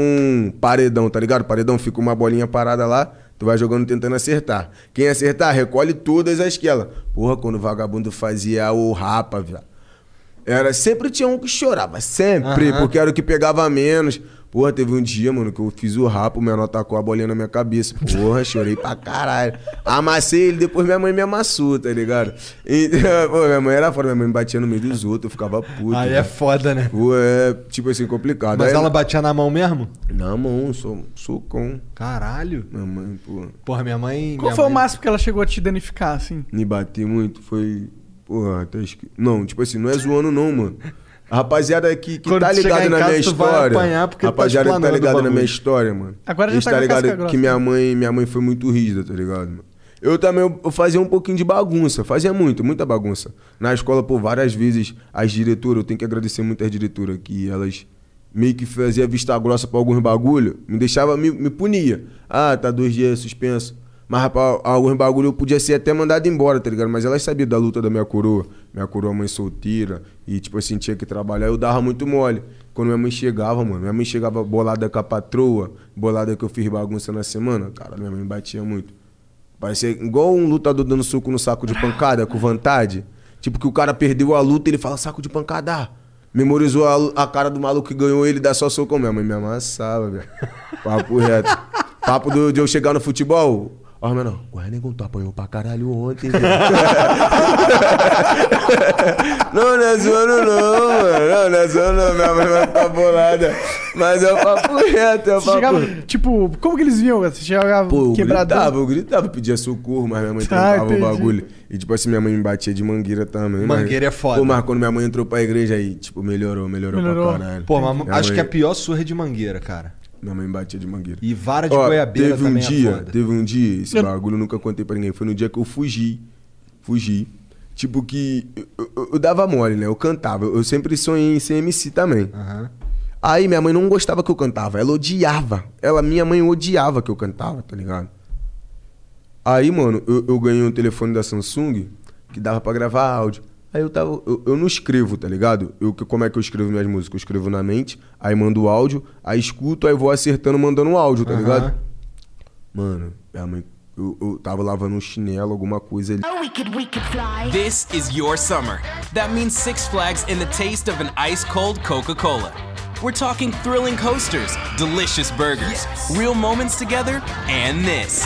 paredão, tá ligado? Paredão fica uma bolinha parada lá, tu vai jogando tentando acertar. Quem acertar, recolhe todas as que ela. Porra, quando o vagabundo fazia o rapa, viado. Era, sempre tinha um que chorava, sempre, Aham. porque era o que pegava menos. Porra, teve um dia, mano, que eu fiz o rapa, o menor tacou a bolinha na minha cabeça. Porra, chorei pra caralho. Amassei ele, depois minha mãe me amassou, tá ligado? E, pô, minha mãe era fora, minha mãe me batia no meio dos outros, eu ficava puto. Aí é foda, né? Pô, é, tipo assim, complicado. Mas Aí- ela batia na mão mesmo? Na mão, sou, socão. Caralho. Minha mãe, pô, Porra, minha mãe. Qual minha foi o mãe- máximo que ela chegou a te danificar, assim? me bater muito, foi... Porra, até esque... Não, tipo assim, não é zoando não, mano. A rapaziada que, que tá ligado na casa, minha história. tu tá rapaziada que tá explanando o ligada na minha história, mano. Agora já Eles tá tá a ligado grossa, que minha né? mãe, minha mãe foi muito rígida, tá ligado, mano? Eu também eu, fazia um pouquinho de bagunça, fazia muito, muita bagunça. Na escola, por várias vezes, as diretoras, eu tenho que agradecer muito às diretoras, que elas meio que faziam vista grossa pra alguns bagulho, me deixava, me, me punia. Ah, tá dois dias suspenso. Mas pra alguns bagulho eu podia ser até mandado embora, tá ligado? Mas elas sabiam da luta da minha coroa. Minha coroa mãe solteira. E, tipo assim, tinha que trabalhar. Eu dava muito mole. Quando minha mãe chegava, mano, minha mãe chegava bolada com a patroa, bolada que eu fiz bagunça na semana. Cara, minha mãe batia muito. Parecia igual um lutador dando soco no saco de pancada, com vontade. Tipo que o cara perdeu a luta ele fala saco de pancada. Memorizou a, a cara do maluco que ganhou ele, dá só soco. Minha mãe me amassava, velho. Papo reto. Papo do- de eu chegar no futebol. Ó, menor, ué, negão, tu apanhou pra caralho ontem, velho. não, não é zoando não, mano. Não, não é zoando não. Minha mãe vai ficar bolada. Mas é o papo reto, é o Você papo... chegava, tipo, como que eles vinham? Você chegava Pô, eu quebradão? gritava, eu gritava, pedia socorro, mas minha mãe Ah, trancava o entendi. bagulho. E tipo assim, minha mãe me batia de mangueira também. mas- Mangueira é foda. Pô, mas quando minha mãe entrou pra igreja aí, tipo, melhorou, melhorou, Melhorou. pra caralho. Pô, mas acho mãe- que a pior surra é de mangueira, cara. Minha mãe batia de mangueira. E vara de Ó, goiabeira teve um é dia, foda. teve um dia, esse Eu- bagulho eu nunca contei pra ninguém. Foi no dia que eu fugi. Fugi. Tipo que eu, eu- eu dava mole, né? Eu cantava. Eu sempre sonhei em ser MC também. Aham. Aí minha mãe não gostava que eu cantava, ela odiava. Ela, minha mãe odiava que eu cantava, tá ligado? Aí, mano, eu, eu ganhei um telefone da Samsung que dava pra gravar áudio. Aí eu tava. Eu, eu não escrevo, tá ligado? Eu, como é que eu escrevo minhas músicas? Eu escrevo na mente, aí mando o áudio, aí escuto, aí vou acertando, mandando o áudio, tá Aham. ligado? Mano, minha mãe. Eu, eu tava lavando um chinelo, alguma coisa ali. Oh, we could, we could fly. This is your summer. That means Six Flags and the taste of an ice cold Coca Cola. We're talking thrilling coasters, delicious burgers, real moments together, and this.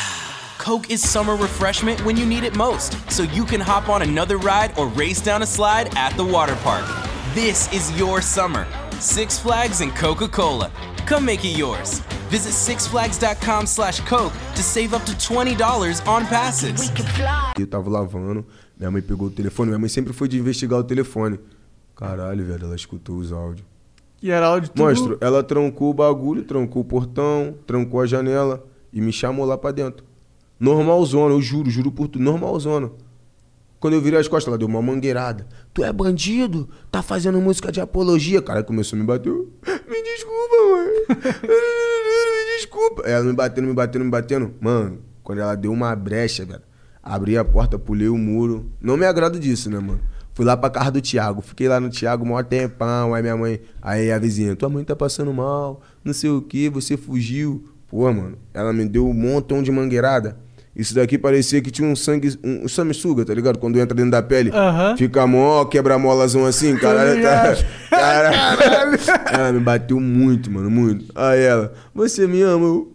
Coke is summer refreshment when you need it most, so you can hop on another ride or race down a slide at the water park. This is your summer. Six Flags and Coca Cola. Come make it yours. Visit sixflags.com slash Coke to save up to $20 on passes. We could fly. Eu tava lavando, minha mãe pegou o telefone, minha mãe sempre foi de investigar o telefone. Caralho, velho, ela escutou os áudios. E era áudio tudo... Monstro, ela trancou o bagulho, trancou o portão, trancou a janela e me chamou lá pra dentro. Normalzona, eu juro, juro por tudo, normalzona. Quando eu virei as costas, ela deu uma mangueirada. Tu é bandido? Tá fazendo música de apologia? Cara, começou a me bater. Me desculpa, mãe. me desculpa. Ela me batendo, me batendo, me batendo. Mano, quando ela deu uma brecha, velho. Abri a porta, pulei o muro. Não me agrado disso, né, mano? Fui lá pra casa do Thiago. Fiquei lá no Thiago maior tempão. Aí minha mãe. Aí a vizinha, tua mãe tá passando mal, não sei o que, você fugiu. Pô, mano, ela me deu um montão de mangueirada. Isso daqui parecia que tinha um sangue, um, sanguessuga, tá ligado? Quando entra dentro da pele, Aham. fica mó, quebra molazão assim, caralho. Tá, caralho. Ela me bateu muito, mano, muito. Aí ela, você me ama? Eu,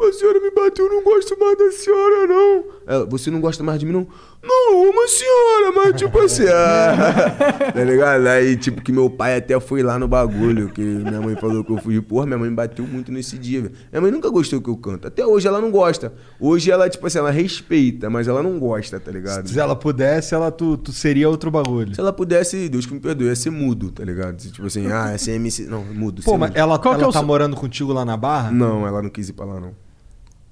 a senhora me bateu, eu não gosto mais da senhora, não. Ela, você não gosta mais de mim, não? Não, eu amo a senhora, mas tipo assim, ah, tá ligado? Aí, tipo, que meu pai até foi lá no bagulho, que minha mãe falou que eu fugi. Porra, minha mãe me bateu muito nesse dia, velho. Minha mãe nunca gostou que eu canto. Até hoje ela não gosta. Hoje ela, tipo assim, ela respeita, mas ela não gosta, tá ligado? Se ela pudesse, ela tu, tu seria outro bagulho. Se ela pudesse, Deus que me perdoe, ia ser mudo, tá ligado? Tipo assim, ah, é ser MC. Não, mudo. Pô, mas mudo. ela, Qual que ela é tá seu- morando contigo lá na Barra? Não, ela não quis ir pra lá, não.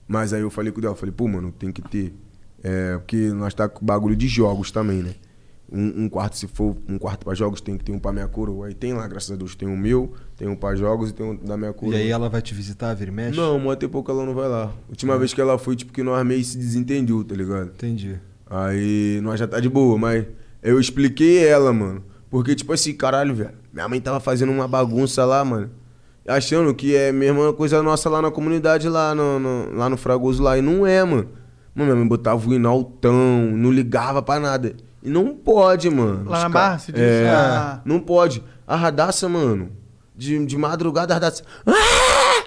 Mas aí eu falei com ela, falei, pô, mano, tem que ter. É, porque nós tá com bagulho de jogos também, né? Um, um quarto, se for um quarto pra jogos, tem que ter um pra minha coroa. Aí tem lá, graças a Deus, tem um meu, tem um pra jogos e tem um da minha E coroa. aí ela vai te visitar, vira e mexe? Não, mas tem pouco ela não vai lá. Última vez que ela foi, tipo, que nós meio se desentendeu, tá ligado? Entendi. Aí nós já tá de boa, mas eu expliquei ela, mano. Porque, tipo assim, caralho, velho. Minha mãe tava fazendo uma bagunça lá, mano. Achando que é a mesma coisa nossa lá na comunidade, lá no, no- lá no Fragoso lá. E não é, mano. Mano, minha mãe botava o hino altão, não ligava pra nada. E não pode, mano. Lá na Barra, você diz? É, Ah. não pode. A radaça, mano. De, de madrugada, a radaça. Ah!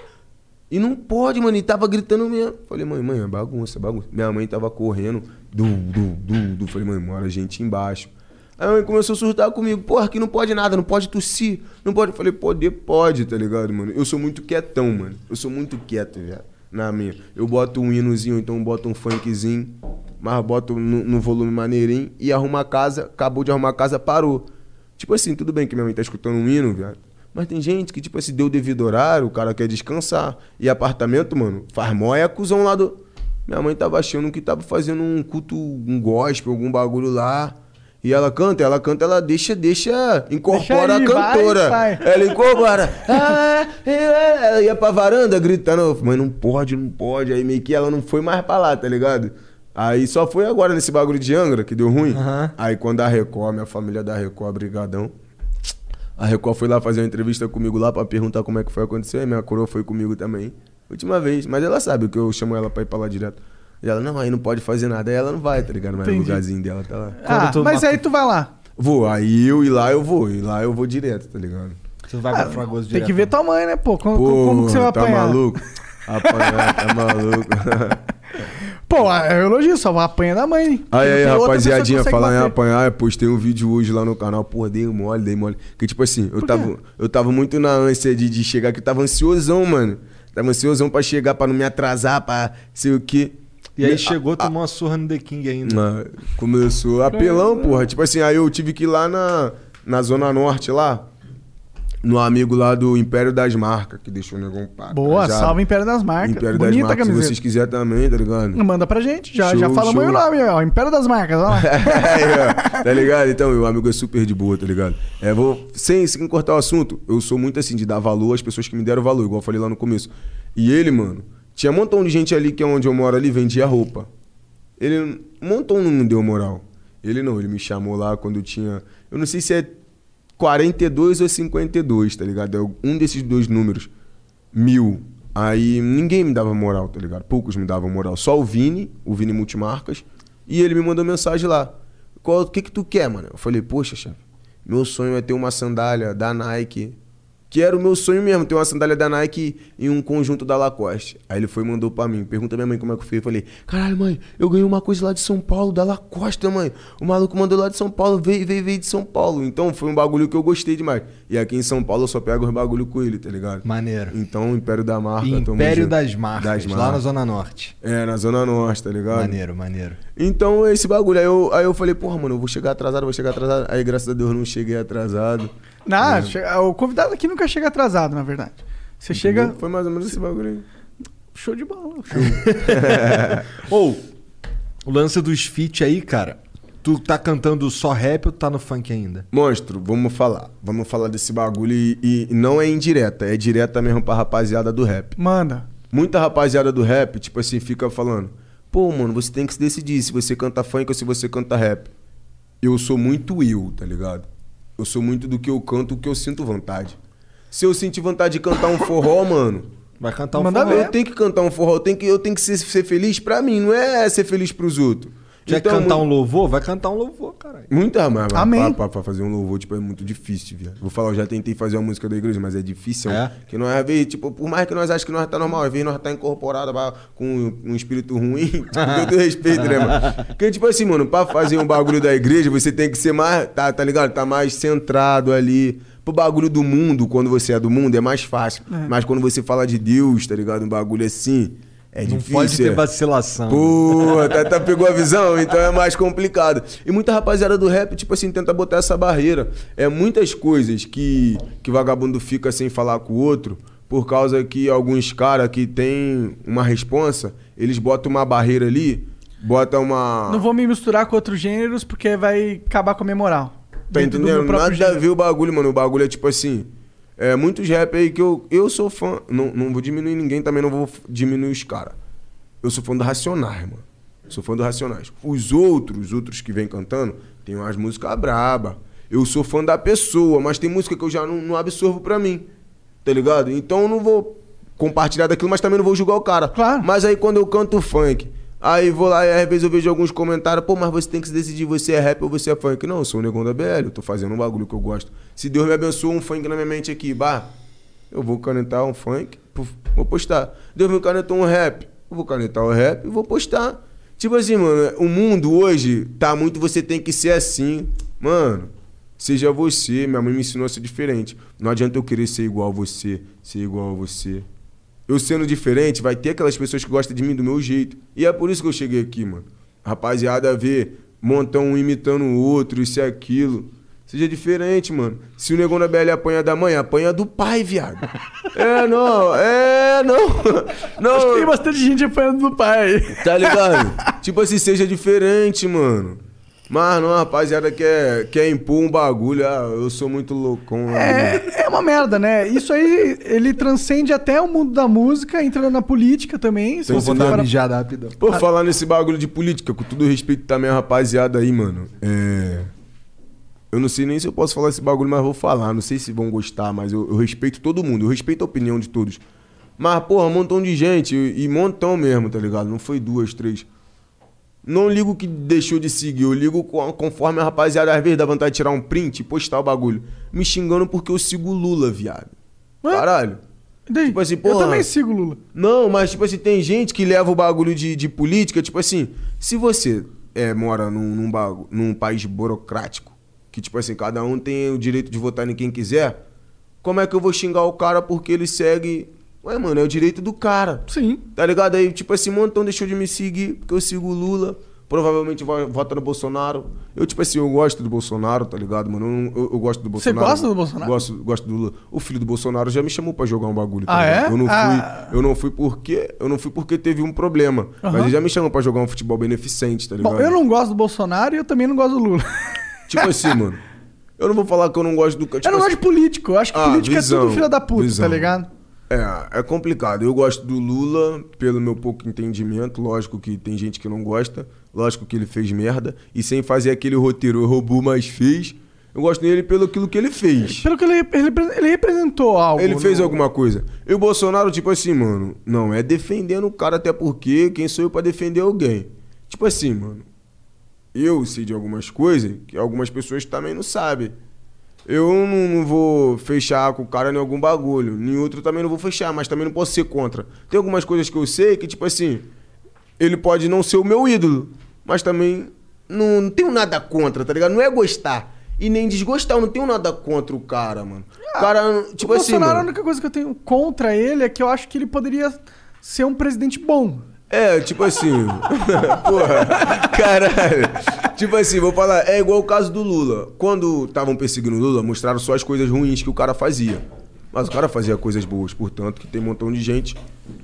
E não pode, mano. E tava gritando mesmo. Falei, mãe, mãe, é bagunça, é bagunça. Minha mãe tava correndo. Du, du, du, du. Falei, mãe, mora gente embaixo. Aí a mãe começou a surtar comigo. Porra, aqui não pode nada, não pode tossir. Não pode. Falei, poder pode, tá ligado, mano? Eu sou muito quietão, mano. Eu sou muito quieto, já. Na minha. Eu boto um hinozinho, então boto um funkzinho. Mas boto no, no volume maneirinho. E arrumo a casa. Acabou de arrumar a casa, parou. Tipo assim, tudo bem que minha mãe tá escutando um hino, viado. Mas tem gente que, tipo assim, deu devido horário, o cara quer descansar. E apartamento, mano, faz mó é cuzão lá do. Minha mãe tava achando que tava fazendo um culto, um gospel, algum bagulho lá. E ela canta, ela canta, ela deixa, deixa, incorpora Deixa aí, a cantora. vai, vai. Ela incorpora. Ah, é, ela ia pra varanda gritando, mãe, não pode, não pode. Aí meio que ela não foi mais pra lá, tá ligado? Aí só foi agora nesse bagulho de Angra, que deu ruim. Aham. Aí quando a Record, minha família da Record, brigadão. A Record foi lá fazer uma entrevista comigo lá pra perguntar como é que foi acontecer. Aí minha coroa foi comigo também. Última vez. Mas ela sabe que eu chamo ela pra ir pra lá direto. E ela, não, aí não pode fazer nada. Aí ela não vai, tá ligado? Mas o Entendi. lugarzinho dela tá lá. Ah, mas aí tu vai lá. Vou, aí eu e lá eu vou. E lá eu vou direto, tá ligado? Tu vai pra Fragoso Tem direto. que ver tua mãe, né, pô? Como, Pô, como que você vai tá apanhar? maluco? Apanhar, tá maluco. Pô, eu elogio, só vai apanhar da mãe. Aí, aí, tem rapaziadinha, falar em apanhar, eu postei um vídeo hoje lá no canal, pô, dei mole, dei mole. Que tipo assim, eu tava, eu tava muito na ânsia de, de chegar, que eu tava ansiosão, mano. Tava ansiosão pra chegar, pra não me atrasar, pra sei o quê. E aí Me- chegou, a- tomou uma surra no The King ainda. Ah, Começou apelão, porra. Tipo assim, aí eu tive que ir lá na, na Zona Norte, lá, no amigo lá do Império das Marcas, que deixou o negão pá. Boa, já- salve Império das Marcas. Império das Bonita a Marcas, se camiseta. vocês quiserem também, tá ligado? Manda pra gente, já, Show, já falamos show. o nome, ó. Império das Marcas, ó lá. Aí, ó, tá ligado? Então, meu amigo é super de boa, tá ligado? É, vou, sem, sem cortar o assunto, eu sou muito assim, de dar valor às pessoas que me deram valor, igual eu falei lá no começo. E ele, mano, tinha um montão de gente ali que é onde eu moro ali, vendia roupa. Ele, um montão não me deu moral. Ele não, ele me chamou lá quando eu tinha, eu não sei se é 42 ou 52, tá ligado? É um desses dois números, mil. Aí ninguém me dava moral, tá ligado? Poucos me davam moral. Só o Vini, o Vini Multimarcas, e ele me mandou mensagem lá. Qual, o que que tu quer, mano? Eu falei, poxa, chefe, meu sonho é ter uma sandália da Nike. Que era o meu sonho mesmo, ter uma sandália da Nike e um conjunto da Lacoste. Aí ele foi e mandou pra mim. Pergunta minha mãe como é que foi. Eu falei, caralho, mãe, eu ganhei uma coisa lá de São Paulo, da Lacoste, mãe. O maluco mandou lá de São Paulo, veio, veio, veio de São Paulo. Então foi um bagulho que eu gostei demais. E aqui em São Paulo eu só pego os bagulho com ele, tá ligado? Maneiro. Então, Império da Marca. Império das marcas, Das lá na marcas. Zona Norte. É, na Zona Norte, tá ligado? Maneiro, maneiro. Então, esse bagulho. Aí eu, aí eu falei, porra, mano, eu vou chegar atrasado, vou chegar atrasado. Aí, graças a Deus, não cheguei atrasado. Não, chega- o convidado aqui nunca chega atrasado, na verdade. Você chega. Foi mais ou menos esse bagulho aí. Show de bola. Show. Ou, o lance dos feat aí, cara. Tu tá cantando só rap ou tá no funk ainda? Monstro, vamos falar. Vamos falar desse bagulho e, e não é indireta, é direta mesmo pra rapaziada do rap. Manda. Muita rapaziada do rap, tipo assim, fica falando: pô, mano, você tem que se decidir se você canta funk ou se você canta rap. Eu sou muito eu, tá ligado? Eu sou muito do que eu canto, o que eu sinto vontade. Se eu sentir vontade de cantar um forró, mano, Vai cantar um Manda forró. ver. Eu tenho que cantar um forró, eu tenho que, eu tenho que ser, ser feliz pra mim, não é ser feliz pros outros. Quer Então, cantar um louvor? Vai cantar um louvor, caralho. Muita, mas mas Amém. Pra, pra- pra fazer um louvor, tipo, é muito difícil, viado. Vou falar, eu já tentei fazer uma música da igreja, mas é difícil. É? Que nós, às vezes, tipo, por mais que nós achamos que nós tá normal, às vezes nós tá incorporado pra- com um espírito ruim, tipo, com todo respeito, né, mano? Porque, tipo assim, mano, pra fazer um bagulho da igreja, você tem que ser mais, tá, tá ligado? Tá mais centrado ali. Pro bagulho do mundo, quando você é do mundo, é mais fácil. Mas quando você fala de Deus, tá ligado? Um bagulho assim, é Não difícil. pode ter é. vacilação. Pô, tá, tá- pegou a visão? Então é mais complicado. E muita rapaziada do rap, tipo assim, tenta botar essa barreira. É muitas coisas que, que vagabundo fica sem falar com o outro, por causa que alguns caras que tem uma responsa, eles botam uma barreira ali, botam uma. Não vou me misturar com outros gêneros porque vai acabar com a minha moral. Tá entendendo? Nada a ver o bagulho, mano. O bagulho é tipo assim. É, muitos rap aí que eu, eu sou fã. Não, não vou diminuir ninguém, também não vou diminuir os caras. Eu sou fã do Racionais, mano. Sou fã do Racionais. Os outros, os outros que vêm cantando, tem umas músicas braba. Eu sou fã da pessoa, mas tem música que eu já não, não absorvo pra mim. Tá ligado? Então eu não vou compartilhar daquilo, mas também não vou julgar o cara. Claro. Mas aí quando eu canto funk, aí vou lá e às vezes eu vejo alguns comentários, pô, mas você tem que se decidir, você é rap ou você é funk. Não, eu sou o negão da BL, eu tô fazendo um bagulho que eu gosto. Se Deus me abençoa um funk na minha mente aqui, bah, eu vou canetar um funk, puf, vou postar. Deus me canetou um rap, eu vou canetar o rap e vou postar. Tipo assim, mano, o mundo hoje tá muito, você tem que ser assim. Mano, seja você, minha mãe me ensinou a ser diferente. Não adianta eu querer ser igual a você, ser igual a você. Eu sendo diferente, vai ter aquelas pessoas que gostam de mim do meu jeito. E é por isso que eu cheguei aqui, mano. Rapaziada, ver montão um imitando o outro, isso e aquilo. Seja diferente, mano. Se o negão da BL apanha da mãe, apanha do pai, viado. É, não, é, não. Não. Acho que tem bastante gente apanhando do pai. Tá ligado? tipo assim, seja diferente, mano. Mas não, a rapaziada quer, quer impor um bagulho. Ah, eu sou muito loucão. né? É, é uma merda, né? Isso aí, ele transcende até o mundo da música, entra na política também. Se Vou você dar uma mijada rapidão. Pô, falar nesse bagulho de política, com todo respeito também a rapaziada aí, mano. É. Eu não sei nem se eu posso falar esse bagulho, mas vou falar. Não sei se vão gostar, mas eu, eu respeito todo mundo. Eu respeito a opinião de todos. Mas, porra, um montão de gente. E, montão mesmo, tá ligado? Não foi duas, três. Não ligo que deixou de seguir. Eu ligo co- conforme a rapaziada às vezes dá vontade de tirar um print e postar o bagulho. Me xingando porque eu sigo Lula, viado. Caralho. Daí, Tipo assim, eu porra. também sigo Lula. Não, mas tipo assim, tem gente que leva o bagulho de, de política, tipo assim, se você é, mora num, num, bagu- num país burocrático, que tipo assim, cada um tem o direito de votar em quem quiser, como é que eu vou xingar o cara porque ele segue. Ué, mano, é o direito do cara. Sim. Tá ligado? Aí, tipo assim, montão deixou de me seguir, porque eu sigo o Lula. Provavelmente vai votar no Bolsonaro. Eu, tipo assim, eu gosto do Bolsonaro, tá ligado, mano? Eu, eu- eu gosto do Você Bolsonaro. gosta do Bolsonaro? Gosto, gosto do Lula. O filho do Bolsonaro já me chamou pra jogar um bagulho. tá Ah, é? Eu não fui. Ah. Eu não fui porque. Eu não fui porque teve um problema. Mas Aham. ele já me chamou pra jogar um futebol beneficente, tá ligado? Bom, eu não gosto do Bolsonaro e eu também não gosto do Lula. Tipo assim, mano. Eu não vou falar que eu não gosto do. Tipo eu não assim, gosto de político. Eu acho que Ah, político é visão, tudo filha da puta, visão. tá ligado? É, é complicado. Eu gosto do Lula pelo meu pouco entendimento. Lógico que tem gente que não gosta. Lógico que ele fez merda. E sem fazer aquele roteiro, roubou, mas fez. Eu gosto dele pelo aquilo que ele fez. Pelo que ele, ele, ele representou algo. Ele fez no- alguma coisa. E o Bolsonaro, tipo assim, mano, não é defendendo o cara, até porque quem sou eu pra defender alguém? Tipo assim, mano, eu sei de algumas coisas que algumas pessoas também não sabem. Eu não, não vou fechar com o cara em algum bagulho. Nem outro também não vou fechar, mas também não posso ser contra. Tem algumas coisas que eu sei que, tipo assim, ele pode não ser o meu ídolo, mas também não, não tenho nada contra, tá ligado? Não é gostar. E nem desgostar, eu não tenho nada contra o cara, mano. O cara, tipo o assim. Bolsonaro, a mano, única coisa que eu tenho contra ele é que eu acho que ele poderia ser um presidente bom. É, tipo assim. porra, caralho. Tipo assim, vou falar, é igual o caso do Lula. Quando estavam perseguindo o Lula, mostraram só as coisas ruins que o cara fazia. Mas o cara fazia coisas boas, portanto, que tem um montão de gente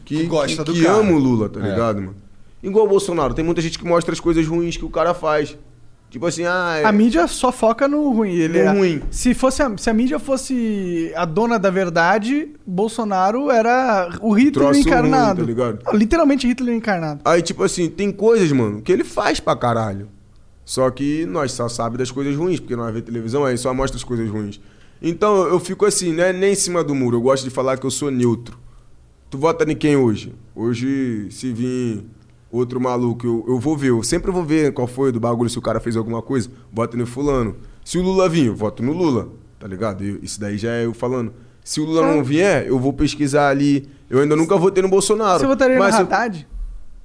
que, gosta que, do que cara. ama o Lula, tá É. ligado, mano? Igual o Bolsonaro, tem muita gente que mostra as coisas ruins que o cara faz. Tipo assim, ah. é- A mídia só foca no ruim. Ele No é- ruim. Se, fosse a, se a mídia fosse a dona da verdade, Bolsonaro era o Hitler Troço ruim, encarnado. tá ligado? Não, Literalmente Hitler encarnado. Aí, tipo assim, tem coisas, mano, que ele faz pra caralho. Só que nós só sabemos das coisas ruins, porque nós vê televisão, aí só mostra as coisas ruins. Então eu fico assim, né, nem em cima do muro. Eu gosto de falar que eu sou neutro. Tu vota em quem hoje? Hoje, se vir outro maluco, eu, eu vou ver. Eu sempre vou ver qual foi do bagulho, se o cara fez alguma coisa. Voto no fulano. Se o Lula vir, eu voto no Lula. Tá ligado? Eu- isso daí já é eu falando. Se o Lula não vier, eu vou pesquisar ali. Eu ainda nunca votei no Bolsonaro. Você votaria mas no eu- Haddad?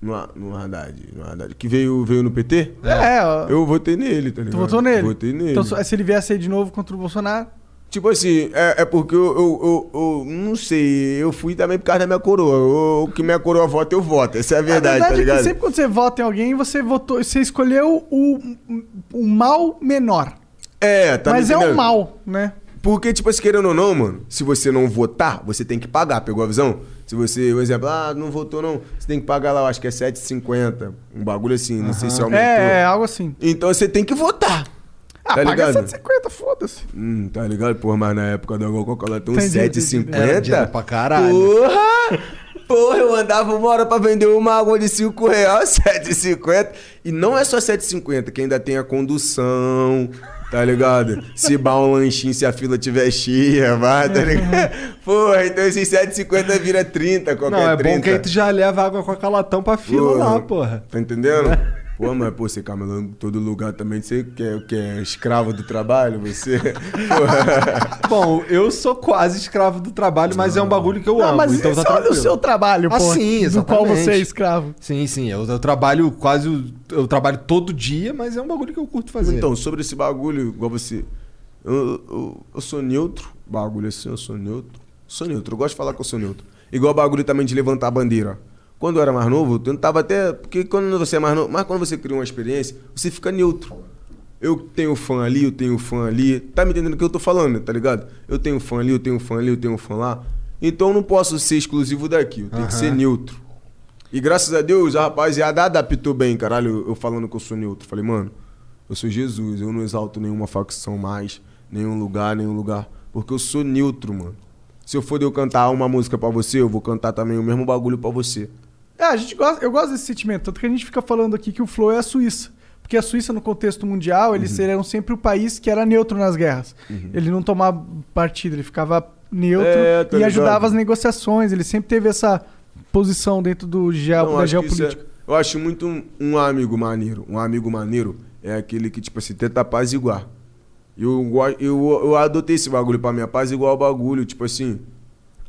No, no Haddad, no Haddad. Que veio, veio no PT? É, ó. Eu votei nele, tá ligado? Tu votou nele? Votei nele. Então, se ele viesse aí de novo contra o Bolsonaro. Tipo assim, é, é porque eu, eu, eu, eu não sei, eu fui também por causa da minha coroa. O que minha coroa vota, eu voto. Essa é a verdade, a verdade tá é ligado? que sempre quando você vota em alguém, você votou, você escolheu o, o mal menor. É, tá Mas é um entendendo? mal, né? Porque, tipo, assim, querendo ou não, mano, se você não votar, você tem que pagar, pegou a visão? Se você, por exemplo, ah, não votou não, você tem que pagar lá, eu acho que é 7,50, um bagulho assim, não sei se aumentou. É, é, algo assim. Então você tem que votar. Ah, tá paga ligado? 750, foda-se. Hum, tá ligado? Porra, mas na época da Coca-Cola tem uns Entendi, entendi. 7,50. Era dinheiro pra caralho. Porra! Porra, eu andava uma hora pra vender uma água de 5 reais, 7,50. E não é só 7,50, que ainda tem a condução, tá ligado? Se bar um lanchinho, se a fila tiver cheia, vai, tá ligado? Porra, então esses 7,50 vira 30, qualquer Não, é 30. bom que aí tu já leva água com a calatão pra fila Porra. lá, porra. Tá entendendo? Pô, mas pô, você camelou em todo lugar também. Você que é escravo do trabalho? Você. Bom, eu sou quase escravo do trabalho, mas é um bagulho que eu Não, amo. mas então tá olha o seu trabalho, pô. Ah, sim, Do qual exatamente. você é escravo. Sim, sim. Eu, eu trabalho quase. Eu trabalho todo dia, mas é um bagulho que eu curto fazer. Então, sobre esse bagulho, igual você. Eu, eu, eu sou neutro. Bagulho assim, eu sou neutro. Sou neutro, eu gosto de falar que eu sou neutro. Igual bagulho também de levantar a bandeira. Quando eu era mais novo, eu tentava até. Porque quando você é mais novo. Mas quando você cria uma experiência, você fica neutro. Eu tenho fã ali, eu tenho fã ali. Tá me entendendo o que eu tô falando, tá ligado? Eu tenho fã ali, eu tenho fã ali, eu tenho fã lá. Então eu não posso ser exclusivo daqui, eu tenho que Aham. ser neutro. E graças a Deus, a rapaziada adaptou bem, caralho, eu, falando que eu sou neutro. Falei, mano, eu sou Jesus, eu não exalto nenhuma facção mais, nenhum lugar, nenhum lugar. Porque eu sou neutro, mano. Se eu for de eu cantar uma música pra você, eu vou cantar também o mesmo bagulho pra você. É, a gente gosta, eu gosto desse sentimento, tanto que a gente fica falando aqui que o Flow é a Suíça. Porque a Suíça, no contexto mundial, eles Uhum. eram sempre o país que era neutro nas guerras. Ele não tomava partido, ele ficava neutro É, tá e ajudava as negociações. Ele sempre teve essa posição dentro do geo, Não, da isso geopolítica. é- eu acho muito um, um amigo maneiro. Um amigo maneiro é aquele que, tipo assim, tenta apaziguar. Eu, eu, eu adotei esse bagulho pra mim, apaziguar o bagulho, tipo assim.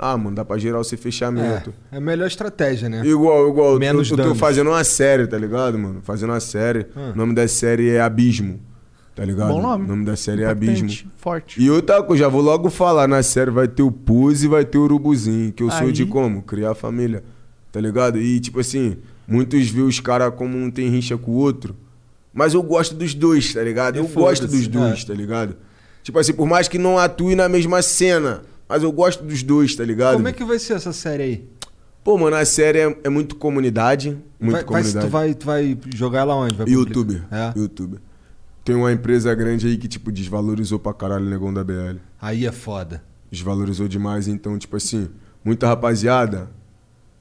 Ah, mano, dá pra gerar esse fechamento. É, é a melhor estratégia, né? Igual, igual, Menos eu, eu tô fazendo uma série, tá ligado, mano? Fazendo uma série. Ah. O nome da série é Abismo. Tá ligado? Bom nome. O nome da série é Impactante, Abismo. Forte. E outra coisa, já vou logo falar, na série vai ter o Pose e vai ter o Urubuzinho, que eu sou Aí. de como? Criar família, tá ligado? E tipo assim, muitos vê os caras como um tem rixa com o outro, mas eu gosto dos dois, tá ligado? Eu E gosto dos dois, é. tá ligado? Tipo assim, por mais que não atue na mesma cena, mas eu gosto dos dois, tá ligado? Como é que vai ser essa série aí? Pô, mano, a série é, é muito comunidade, muito vai, vai, comunidade. tu, vai, tu vai jogar ela onde? Vai publicar? YouTube, É. YouTube. Tem uma empresa grande aí que, tipo, desvalorizou pra caralho o negão da BL. Aí é foda. desvalorizou demais, então, tipo assim, muita rapaziada.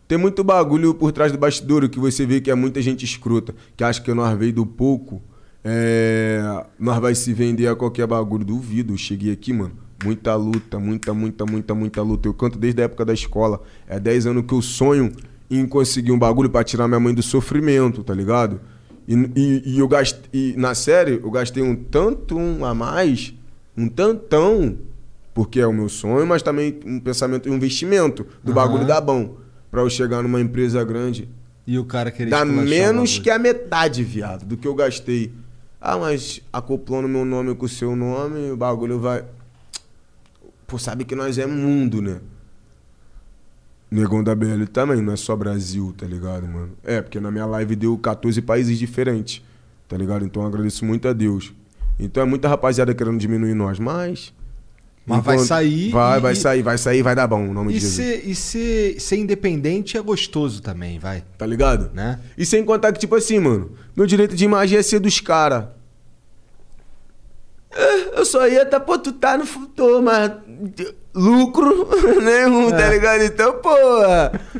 Tem muito bagulho por trás do bastidor que você vê que é muita gente escrota, que acha que nós veio do pouco, é, nós vai se vender a qualquer bagulho. Duvido, eu cheguei aqui, mano. Muita luta, muita, muita, muita, muita luta. Eu canto desde a época da escola. É 10 anos que eu sonho em conseguir um bagulho pra tirar minha mãe do sofrimento, tá ligado? E, e, e eu gastei, e na série, eu gastei um tanto um a mais, um tantão, porque é o meu sonho, mas também um pensamento, um investimento do Aham. bagulho da bom. Pra eu chegar numa empresa grande, E o cara querer dá menos que a metade, viado, do que eu gastei. Ah, mas acoplando meu nome com o seu nome, o bagulho vai. Pô, sabe que nós é mundo, né? Negão da BL também, não é só Brasil, tá ligado, mano? É, porque na minha live deu 14 países diferentes, tá ligado? Então eu agradeço muito a Deus. Então é muita rapaziada querendo diminuir nós, mas. Mas vai sair Vai, e- vai sair, vai sair, vai dar bom, o nome E de ser, e ser, ser independente é gostoso também, vai. Tá ligado? Né? E sem contar que, tipo assim, mano, meu direito de imagem é ser dos caras. Eu só ia tá, pô, tu tá no futuro, mas lucro nenhum, tá ligado? Então, pô,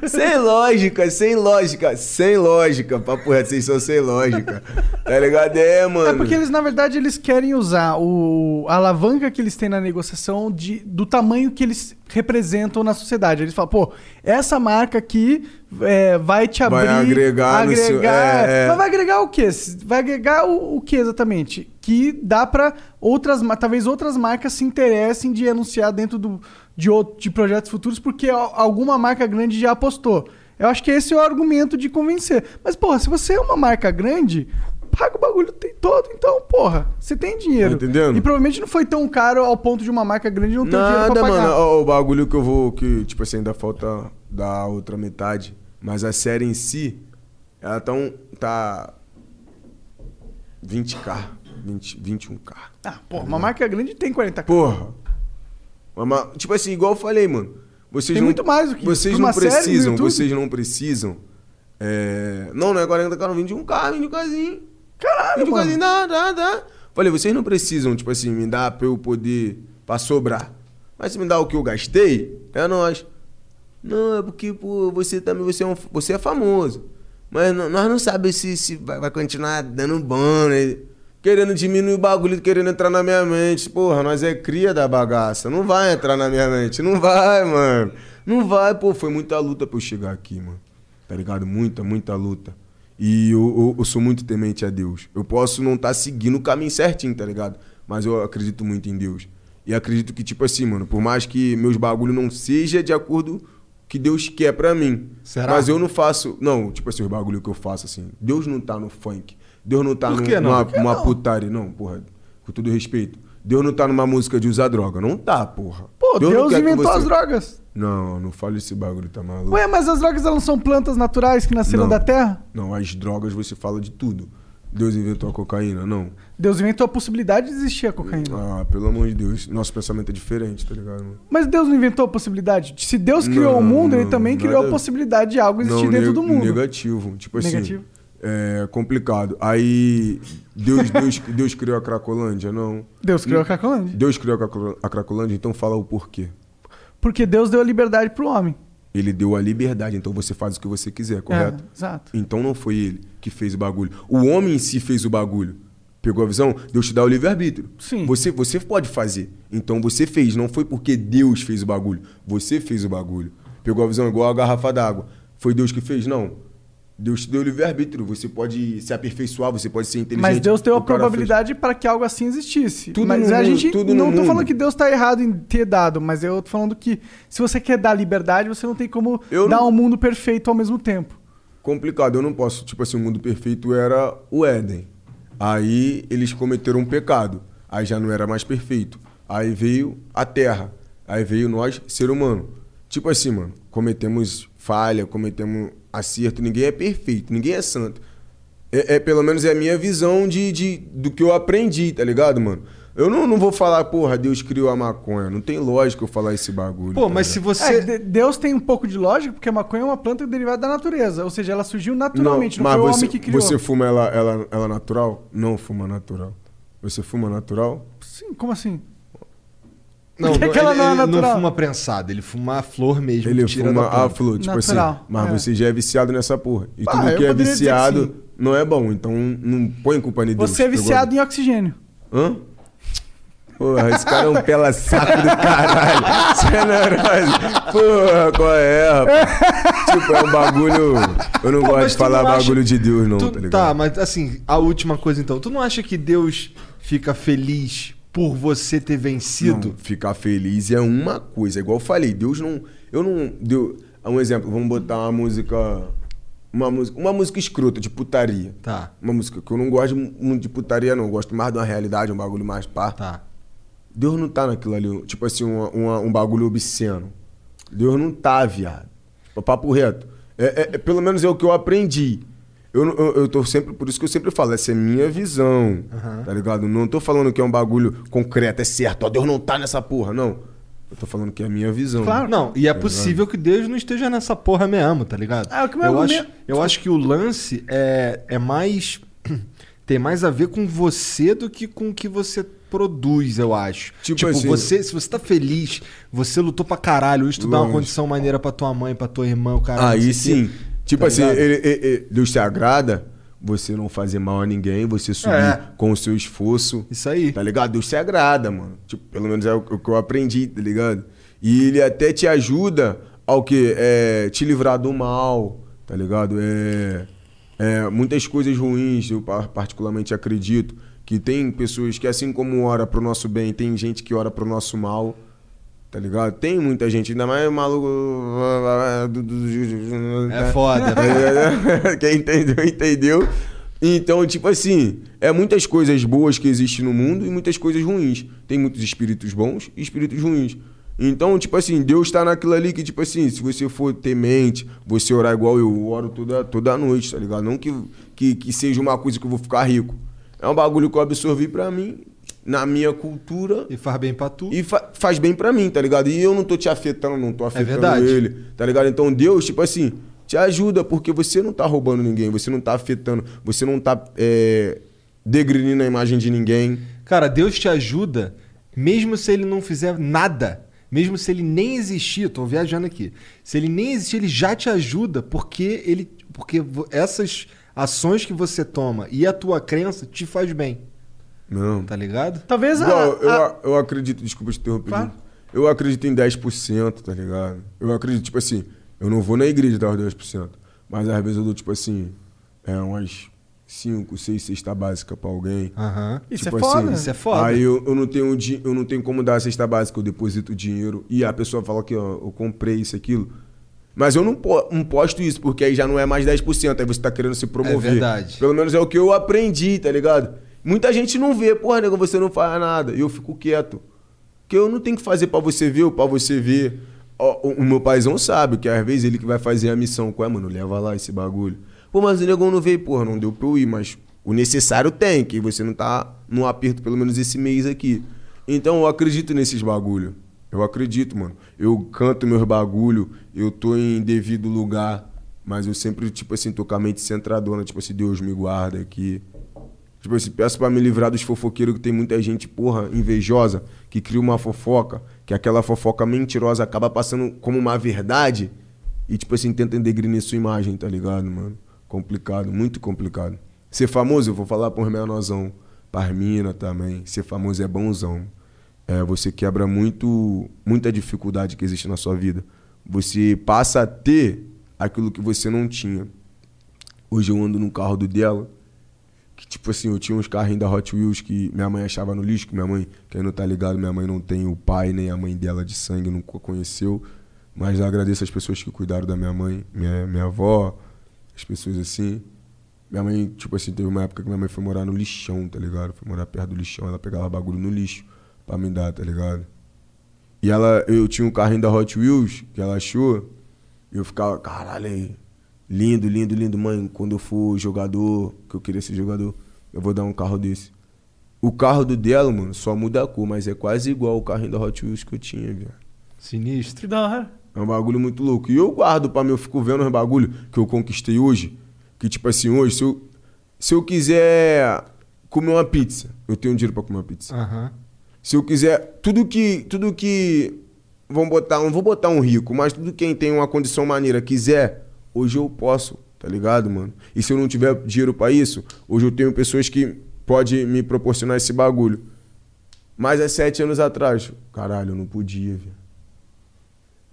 sem lógica, sem lógica, sem lógica, papo reto, vocês são sem lógica, tá ligado? É, mano. É porque eles, na verdade, eles querem usar o, a alavanca que eles têm na negociação de, do tamanho que eles representam na sociedade. Eles falam, pô, essa marca aqui é, vai te abrir. Vai agregar no seu- agregar- é, é. Mas vai agregar o quê? Vai agregar o, o que exatamente? Que dá pra outras, talvez outras marcas se interessem de anunciar dentro do, de, outro, de projetos futuros, porque al- alguma marca grande já apostou. Eu acho que esse é o argumento de convencer. Mas, porra, se você é uma marca grande, paga o bagulho tem todo, então, porra, você tem dinheiro. Tá entendendo? E provavelmente não foi tão caro ao ponto de uma marca grande não ter dinheiro Nada, pra pagar. mano. Ó, o bagulho que eu vou. Que, tipo assim, ainda falta da outra metade. Mas a série em si, ela tão, tá. 20k. 20, 21k. Ah, porra, uma marca grande tem 40k. Porra. Mas, tipo assim, igual eu falei, mano. Vocês Tem não, muito mais do que. Vocês não uma precisam, vocês não precisam. É... Não, não é 40k, não. 21k, 21kzinho. Caralho, 21kzinho, mano. dá, dá, dá. Falei, vocês não precisam, tipo assim, me dar pra eu poder. pra sobrar. Mas se me dá o que eu gastei, é nós. Não, é porque, pô, você também, você é, um, você é famoso. Mas não- nós não sabemos se, se vai, vai continuar dando bom, né? Querendo diminuir o bagulho, querendo entrar na minha mente. Porra, nós é cria da bagaça. Não vai entrar na minha mente. Não vai, mano. Não vai, pô. Foi muita luta pra eu chegar aqui, mano. Tá ligado? Muita, muita luta. E eu, eu- eu sou muito temente a Deus. Eu posso não estar seguindo o caminho certinho, tá ligado? Mas eu acredito muito em Deus. E acredito que, tipo assim, mano, por mais que meus bagulho não seja de acordo com o que Deus quer pra mim. Será? Mas eu não faço. Não, tipo assim, os bagulho que eu faço, assim. Deus não tá no funk. Deus não tá no- não? numa, numa não? putaria. Não, porra. Com todo respeito. Deus não tá numa música de usar droga. Não tá, porra. Pô, Deus quer que inventou você- as drogas. Não, não fale esse bagulho, tá maluco? Ué, mas as drogas elas não são plantas naturais que nasceram Não. da terra? Não, as drogas você fala de tudo. Deus inventou a cocaína? Não. Deus inventou a possibilidade de existir a cocaína. Ah, pelo amor de Deus. Nosso pensamento é diferente, tá ligado? mano? Mas Deus não inventou a possibilidade? Se Deus criou Não, o mundo, ele não, também nada criou a possibilidade de algo existir dentro do mundo. Negativo. Tipo assim. Negativo. É complicado. Aí. Deus, Deus, Deus criou a Cracolândia? Não. Deus criou a Cracolândia. Deus criou a Cracol- a Cracolândia, então fala o porquê. Porque Deus deu a liberdade pro homem. Ele deu a liberdade, então você faz o que você quiser, correto? É, exato. Então não foi ele que fez o bagulho. O homem em si fez o bagulho. Pegou a visão? Deus te dá o livre-arbítrio. Sim. Você, você pode fazer. Então você fez. Não foi porque Deus fez o bagulho. Você fez o bagulho. Pegou a visão igual a garrafa d'água. Foi Deus que fez? Não. Deus te deu o livre-arbítrio. Você pode se aperfeiçoar, você pode ser inteligente. Mas Deus deu a probabilidade para que algo assim existisse. Tudo mas no a mundo- gente tudo no não tô mundo. falando que Deus tá errado em ter dado, mas eu tô falando que se você quer dar liberdade, você não tem como Eu dar não- um mundo perfeito ao mesmo tempo. complicado. Eu não posso. Tipo assim, o mundo perfeito era o Éden. Aí eles cometeram um pecado. Aí já não era mais perfeito. Aí veio a terra. Aí veio nós, ser humano. Tipo assim, mano, cometemos falha, cometemos acerto. Ninguém é perfeito, ninguém é santo. É, é, pelo menos é a minha visão de, de, do que eu aprendi, tá ligado, mano? Eu não, não vou falar, porra, Deus criou a maconha. Não tem lógica eu falar esse bagulho. Pô, tá mas se você. É, de- Deus tem um pouco de lógica, porque a maconha é uma planta derivada da natureza. Ou seja, ela surgiu naturalmente, não, mas foi o você, homem que criou. Você fuma ela, ela, ela natural? Não fuma natural. Você fuma natural? Sim, como assim? Não, que não, que ela ele, não é ele natural? fuma prensado, ele fuma a flor mesmo. Ele fuma a flor, tipo Natural, assim. Mas é. você já é viciado nessa porra. E Ah, tudo eu que é viciado não é bom. Então não põe culpa em Deus. Você é pegou? viciado em oxigênio. Hã? Porra, esse cara é um pela saco do caralho. Você é neurose. Porra, qual é, rapaz? tipo, é um bagulho. Eu não Pô, gosto de falar não acha- bagulho de Deus, não, Tu- tá ligado? tá, mas assim, a última coisa então. Tu não acha que Deus fica feliz por você ter vencido? Não, ficar feliz é uma coisa. Igual eu falei, Deus não. Eu não. Deu, um exemplo, vamos botar uma música. Uma música, uma música escrota, de putaria. Tá. Uma música que eu não gosto muito de putaria, não. Eu gosto mais de uma realidade, um bagulho mais pá. Tá. Deus não tá naquilo ali. Tipo assim, uma- uma- um bagulho obsceno. Deus não tá, viado. O papo reto. É, é- é- pelo menos é o que eu aprendi. Eu, não- eu, eu tô sempre. Por isso que eu sempre falo, essa é minha visão. Tá ligado? Não tô falando que é um bagulho concreto, é certo. Ó, Deus não tá nessa porra, não. Eu tô falando que é a minha visão. Não, e é Tá possível que Deus não esteja nessa porra mesmo, tá ligado? Ah, o que eu, acho, argumento- eu acho que o lance é, é mais. tem mais a ver com você do que com o que você produz, eu acho. Tipo Tipo, assim- você, se você tá feliz, você lutou pra caralho, hoje tu dá uma condição maneira pra tua mãe, pra tua irmã, o cara. Aí sim. Tipo Tá assim, ele- ele- ele- Deus te agrada, você não fazer mal a ninguém, você subir É. com o seu esforço. Isso aí. Tá ligado? Deus te agrada, mano. Tipo, pelo menos é o, o que eu aprendi, tá ligado? E ele até te ajuda ao que? É, te livrar do mal, tá ligado? É, é, muitas coisas ruins, eu par- particularmente acredito, que tem pessoas que assim como ora pro nosso bem, tem gente que ora pro nosso mal, tá ligado? Tem muita gente, ainda mais maluco... É foda. Quem entendeu, entendeu. Então, tipo assim, é muitas coisas boas que existem no mundo e muitas coisas ruins. Tem muitos espíritos bons e espíritos ruins. Então, tipo assim, Deus tá naquilo ali que, tipo assim, se você for temente, você orar igual eu, eu oro toda, toda noite, tá ligado? Não que, que, que seja uma coisa que eu vou ficar rico. É um bagulho que eu absorvi pra mim, na minha cultura. E faz bem pra tu. E fa- faz bem pra mim, tá ligado? E eu não tô te afetando, não tô afetando verdade. ele, tá ligado? Então Deus, tipo assim, te ajuda, porque você não tá roubando ninguém, você não tá afetando, você não tá é, degrinindo a imagem de ninguém. Cara, Deus te ajuda, mesmo se ele não fizer nada. Mesmo se ele nem existir, tô viajando aqui. Se ele nem existir, ele já te ajuda porque ele, porque essas ações que você toma e a tua crença te faz bem. Não. Tá ligado? Talvez a- Igual, eu, a- a- eu acredito, desculpa te interromper. Claro. Eu acredito em 10%, tá ligado? Eu acredito, tipo assim, eu não vou na igreja dar os 10%, mas às vezes eu dou, tipo assim, é, umas 5, 6 cesta básica pra alguém. Aham. Isso Tipo é foda. assim, Isso é foda. Aí eu, eu, não tenho, eu não tenho como dar a cesta básica, eu deposito o dinheiro e a pessoa fala que ó, eu comprei isso, aquilo. Mas eu não, não posto isso, porque aí já não é mais 10%, aí você tá querendo se promover. É verdade. Pelo menos é o que eu aprendi, tá ligado? Muita gente não vê, porra, nego, você não faz nada. E eu fico quieto. Porque eu não tenho que fazer pra você ver ou pra você ver. Ó, O, o meu paizão sabe que às vezes ele que vai fazer a missão. Qual é, mano? Leva lá esse bagulho. Pô, mas o negão não veio, porra, não deu pra eu ir, mas o necessário tem, que você não tá num aperto pelo menos esse mês aqui. Então eu acredito nesses bagulho. Eu acredito, mano. Eu canto meus bagulho, eu tô em devido lugar, mas eu sempre, tipo assim, tô com a mente centradona, tipo assim, Deus me guarda aqui. Tipo assim, peço pra me livrar dos fofoqueiros que tem muita gente, porra, invejosa, que cria uma fofoca, que aquela fofoca mentirosa acaba passando como uma verdade e, tipo assim, tenta degrinir sua imagem, tá ligado, mano? Complicado, muito complicado. Ser famoso, eu vou falar por menorzão, par mina também. Ser famoso é bonzão. É, você quebra muito, muita dificuldade que existe na sua vida. Você passa a ter aquilo que você não tinha. Hoje eu ando num carro do dela, que tipo assim, eu tinha uns carrinhos da Hot Wheels que minha mãe achava no lixo, que minha mãe, quem não tá ligado, minha mãe não tem o pai nem a mãe dela de sangue, nunca conheceu. Mas eu agradeço as pessoas que cuidaram da minha mãe, minha, minha avó, as pessoas assim. Minha mãe, tipo assim, teve uma época que minha mãe foi morar no lixão, tá ligado? Foi morar perto do lixão, ela pegava bagulho no lixo pra me dar, tá ligado? E ela, eu tinha um carrinho da Hot Wheels que ela achou, e eu ficava, caralho, lindo, lindo, lindo, mãe, quando eu for jogador, que eu queria ser jogador, eu vou dar um carro desse. O carro do dela, mano, só muda a cor, mas é quase igual o carrinho da Hot Wheels que eu tinha, velho. Sinistro. Que da hora. É um bagulho muito louco. E eu guardo pra mim, eu fico vendo os bagulho que eu conquistei hoje. Que tipo assim, hoje, se eu, se eu quiser comer uma pizza, eu tenho dinheiro pra comer uma pizza. Aham. Se eu quiser, tudo que. Tudo que. Vamos botar, não vou botar um rico, mas tudo quem tem uma condição maneira quiser, hoje eu posso, tá ligado, mano? E se eu não tiver dinheiro pra isso, hoje eu tenho pessoas que podem me proporcionar esse bagulho. Mas há sete anos atrás, caralho, eu não podia, velho.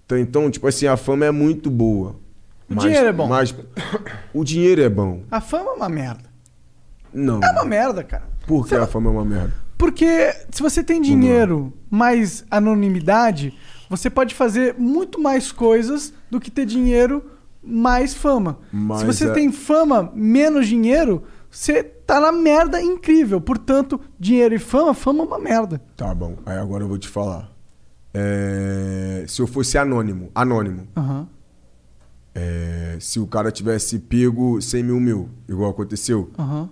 Então, então, tipo assim, a fama é muito boa. O dinheiro é bom. Mas o dinheiro é bom. A fama é uma merda. Não. É uma merda, cara. Por que a fama é uma merda? Porque se você tem dinheiro mais anonimidade, você pode fazer muito mais coisas do que ter dinheiro mais fama. Mas se você é- tem fama menos dinheiro, você tá na merda incrível. Portanto, dinheiro e fama, fama é uma merda. Tá bom. Aí agora eu vou te falar. É, Se eu fosse anônimo, anônimo, Aham. é, se o cara tivesse pego 100 mil mil, igual aconteceu, Aham.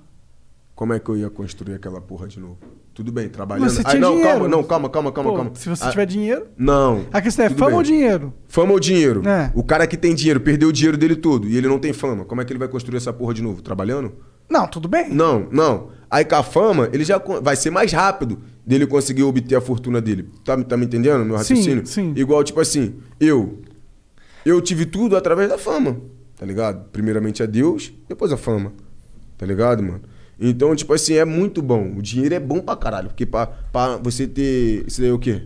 como é que eu ia construir aquela porra de novo? Tudo bem, trabalhando. Você tinha não, dinheiro. calma, não, calma, calma, calma, Pô, calma. Se você Ah, tiver dinheiro. Não. A questão é fama bem. ou dinheiro? Fama ou dinheiro? É. O cara que tem dinheiro perdeu o dinheiro dele todo e ele não tem fama. Como é que ele vai construir essa porra de novo? Trabalhando? Não, tudo bem. Não, não. Aí com a fama, ele já vai ser mais rápido dele conseguir obter a fortuna dele. Tá, me- tá me entendendo, meu Sim, raciocínio? sim. Igual, tipo assim, eu. Eu tive tudo através da fama, tá ligado? Primeiramente a Deus, depois a fama. Tá ligado, mano? Então, tipo assim, é muito bom. O dinheiro é bom pra caralho. Porque pra, pra você ter. Isso daí é o quê?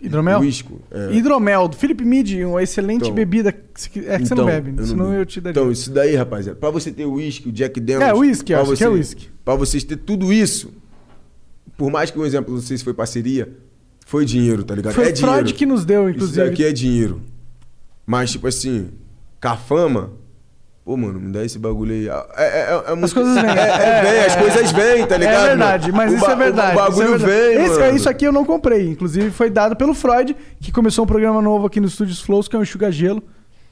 Hidromel? Whisky. É. Hidromel, do Felipe Midi, uma excelente Então. bebida. que É que você não bebe, eu senão eu te daria. Então, isso daí, rapaziada. Pra você ter whisky, o Jack Daniels... É, whisky, pra acho que você, é whisky. Pra vocês ter tudo isso, por mais que um exemplo, não sei se foi parceria, foi dinheiro, tá ligado? Foi é Freud dinheiro. que nos deu, Isso inclusive. daqui é dinheiro. Mas, tipo assim, com a fama... Pô, mano, me dá esse bagulho aí. É, é, é, é muito- coisas vêm. É, é, vem, as coisas vêm, tá ligado? É verdade, mas O isso ba- é verdade. O bagulho isso é verdade. vem, Esse- mano. Isso aqui eu não comprei. Inclusive foi dado pelo Freud, que começou um programa novo aqui no Estúdios Flows, que é o Enxuga Gelo.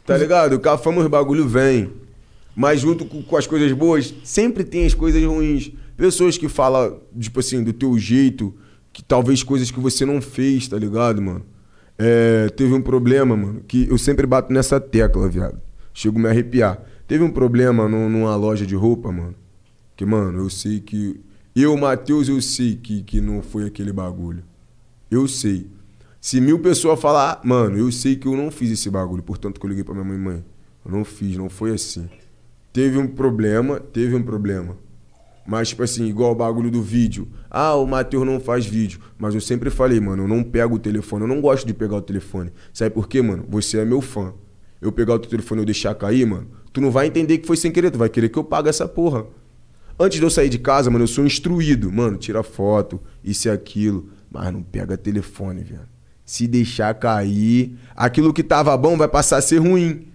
Tá ligado? Com a fama os bagulho vem. Mas junto com, com as coisas boas, sempre tem as coisas ruins. Pessoas que falam, tipo assim, do teu jeito, que talvez coisas que você não fez, tá ligado, mano? É, teve um problema, mano, que eu sempre bato nessa tecla, viado. Chego a me arrepiar. Teve um problema num- numa loja de roupa, mano. Que, mano, eu sei que. Eu, Matheus, eu sei que, que não foi aquele bagulho. Eu sei. Se mil pessoas falar, "Ah, mano, eu sei que eu não fiz esse bagulho, portanto que eu liguei pra minha mãe, mãe, eu não fiz, não foi assim. Teve um problema, teve um problema. Mas, tipo assim, igual o bagulho do vídeo. Ah, o Matheus não faz vídeo. Mas eu sempre falei, mano, eu não pego o telefone, eu não gosto de pegar o telefone. Sabe por quê, mano? Você é meu fã. Eu pegar o teu telefone e eu deixar cair, mano, tu não vai entender que foi sem querer, tu vai querer que eu pague essa porra. Antes de eu sair de casa, mano, eu sou instruído. Mano, tira foto, isso e aquilo. Mas não pega telefone, velho. Se deixar cair, aquilo que tava bom vai passar a ser ruim.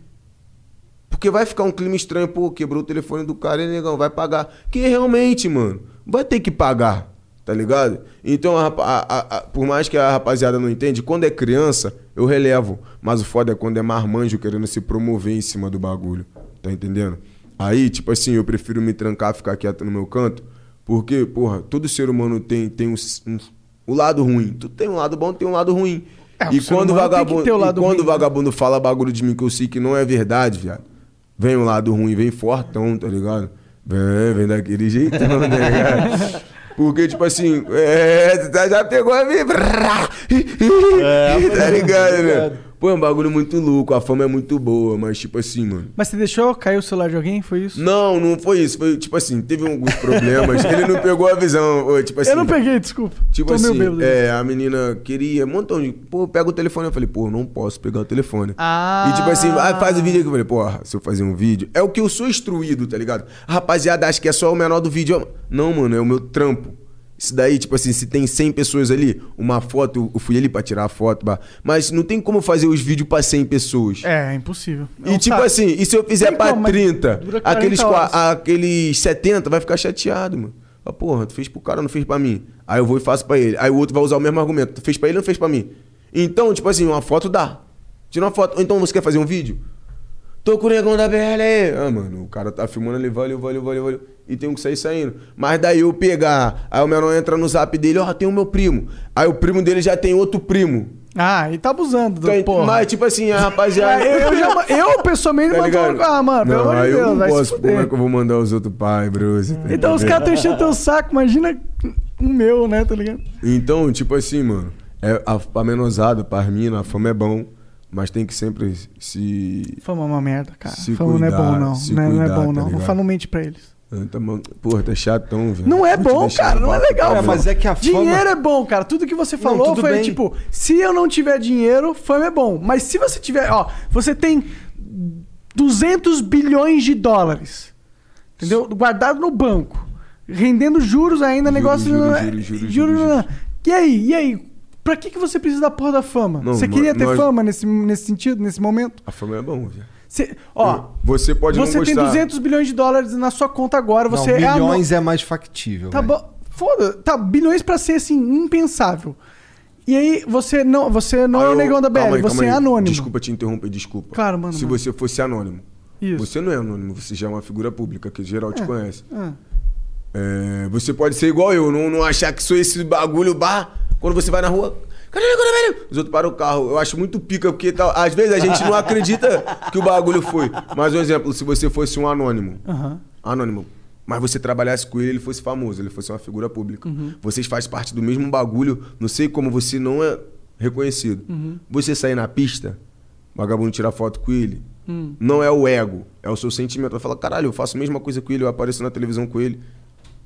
Porque vai ficar um clima estranho, pô, quebrou o telefone do cara e negão, vai pagar. Que realmente, mano, vai ter que pagar, tá ligado? Então, a a- a- por mais que a rapaziada não entende, quando é criança, eu relevo. Mas o foda é quando é marmanjo querendo se promover em cima do bagulho, tá entendendo? Aí, tipo assim, eu prefiro me trancar, ficar quieto no meu canto, porque, porra, todo ser humano tem, tem um, um- o lado ruim. Tu tem um lado bom, tem um lado ruim. É, o e quando o humano tem que vagabundo, ter o e quando ruim, o né? vagabundo fala bagulho de mim que eu sei que não é verdade, viado. Vem um lado ruim, vem fortão, tá ligado? Vem, vem daquele jeitão, tá ligado? Porque, tipo assim, é, tu tá- já pegou a minha. tá ligado, né? Pô, é um bagulho muito louco, a fama é muito boa, mas tipo assim, mano. Mas você deixou cair o celular de alguém? Foi isso? Não, não foi isso. Foi tipo assim, teve alguns problemas. ele não pegou a visão. Tipo assim, eu não peguei, desculpa. Tipo Tô assim, é, a menina queria um montão de. Pô, pega o telefone. Eu falei, pô, não posso pegar o telefone. Ah. E tipo assim, ah, faz o vídeo aqui. Eu falei, porra, se eu fazer um vídeo. É o que eu sou instruído, tá ligado? A rapaziada acha que é só o menor do vídeo. Não, mano, é o meu trampo. Isso daí, tipo assim, se tem 100 pessoas ali, uma foto, eu fui ali pra tirar a foto, bah. mas não tem como fazer os vídeos pra 100 pessoas. É, é impossível. É E tipo saco. assim, e se eu fizer Tem pra como, mas 30, dura 40 aqueles, horas. aqueles 70 vai ficar chateado, mano. Ah, porra, tu fez pro cara, não fez pra mim. Aí eu vou e faço pra ele. Aí o outro vai usar o mesmo argumento. Tu fez pra ele, não fez pra mim. Então, tipo assim, uma foto dá. Tira uma foto. Ou então você quer fazer um vídeo? Tô com o negão da BL aí. Ah, mano, o cara tá filmando ali, valeu, valeu, valeu, valeu. E tem que sair saindo. Mas daí eu pegar, aí o menor entra no zap dele, ó, tem o meu primo. Aí o primo dele já tem outro primo. Ah, e tá abusando do porra. Mas, tipo assim, a rapaziada. Ah, eu, já, eu, pessoalmente, Tá mando ah, mano, pelo não, amor de Deus, eu não posso. Como é que eu vou mandar os outros pais, bro? Você tá Então os caras estão enchendo teu saco, imagina o meu, né, tá ligado? Então, tipo assim, mano, é, a, pra menosada, pra mina, a fama é bom, mas tem que sempre se. Fama é uma merda, cara. Fama não é cuidar, bom, não. se Não é, não é cuidar, bom, tá não. Não fala, não mente pra eles. Tá, porra, tá chatão, velho. Não é Vou bom, cara. Não é legal. cara. É, mas é que a fama- Dinheiro é bom, cara. Tudo que você falou tudo foi bem. tipo, se eu não tiver dinheiro, fama é bom. Mas se você tiver, ó, você tem 200 bilhões de dólares, entendeu? Guardado no banco, rendendo juros ainda, negócio... juro, não é- juro, juro, juro, juro, não é. E aí, e aí? Pra que, que você precisa da porra da fama? Não, você queria ter nós- fama nesse, nesse sentido, nesse momento? A fama é bom, velho. Você, ó, Você pode você não tem gostar. 200 bilhões de dólares na sua conta agora, você não, é a é mais factível. Tá bom. Foda, tá, bilhões pra ser assim, impensável. E aí, você não, você não Ah, é o eu- negão da BL, calma aí, você calma é anônimo. Desculpa te interromper, desculpa. Claro, mano, Se mano. você fosse anônimo. Isso. Você não é anônimo, você já é uma figura pública, que geral te É. conhece. Ah. É, você pode ser igual eu, não, não achar que sou esse bagulho bar. Quando você vai na rua, Os outros param o carro. Eu acho muito pica, porque tal, às vezes a gente não acredita que o bagulho foi. Mas um exemplo, se você fosse um anônimo. Aham. Anônimo. Mas você trabalhasse com ele, ele fosse famoso, ele fosse uma figura pública. Uhum. Vocês fazem parte do mesmo bagulho, não sei como você não é reconhecido. Uhum. Você sair na pista, o vagabundo tirar foto com ele, Hum. não é o ego, é o seu sentimento. Vai falar, caralho, eu faço a mesma coisa com ele, eu apareço na televisão com ele,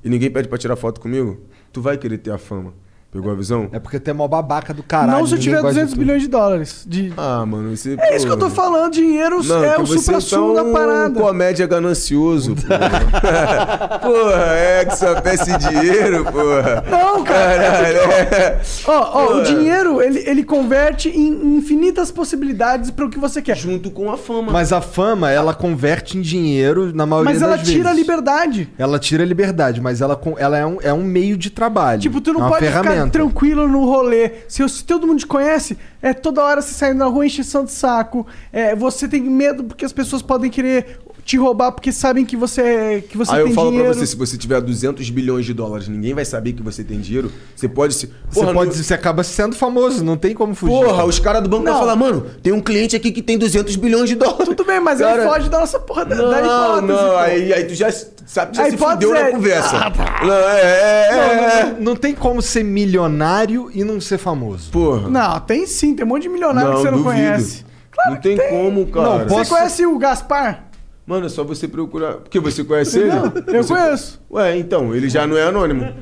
e ninguém pede pra tirar foto comigo, tu vai querer ter a fama. Pegou a visão? É porque é mó babaca do caralho. não se eu tiver gosta de 200 tu. bilhões de dólares. De... Ah, mano, você. É isso que eu tô falando, dinheiro é o supra-sumo da parada. Comédia ganancioso, porra. porra, é que só peça dinheiro, porra. Não, cara. Caralho, é. Ó, ó, o dinheiro, ele, ele converte em infinitas possibilidades para o que você quer. Junto com a fama. Mas a fama, ela converte em dinheiro na maioria Mas ela das tira a vezes. liberdade. Ela tira a liberdade, mas ela, com- ela é, um, é um meio de trabalho. Tipo, tu é não uma pode ficar. Tranquilo no rolê. Se, se todo mundo te conhece, é toda hora você saindo na rua encheção de saco. É, você tem medo porque as pessoas podem querer te roubar porque sabem que você, que você Aí tem eu falo dinheiro. pra você, se você tiver 200 bilhões de dólares, ninguém vai saber que você tem dinheiro. Você pode se. Você, Porra, pode, não- você acaba sendo famoso, não tem como fugir. Porra, os caras do banco vão Não. falar, mano, tem um cliente aqui que tem 200 bilhões de dólares. Tudo bem, mas Cara, aí foge da nossa porra da, Não, da hipótese. não, aí, aí tu já sabe que já A se fudeu é- na conversa. Ah, tá. Não, é, é, Não, é, não, não tem como ser milionário e não ser famoso. Porra. Não, tem sim, tem um monte de milionário que você não duvido. conhece. Claro não tem, tem. como, cara. Não, Você Posso- conhece o Gaspar? Mano, é só você procurar. Porque você conhece ele? Não, eu Você- conheço. Ué, então, ele já não é anônimo.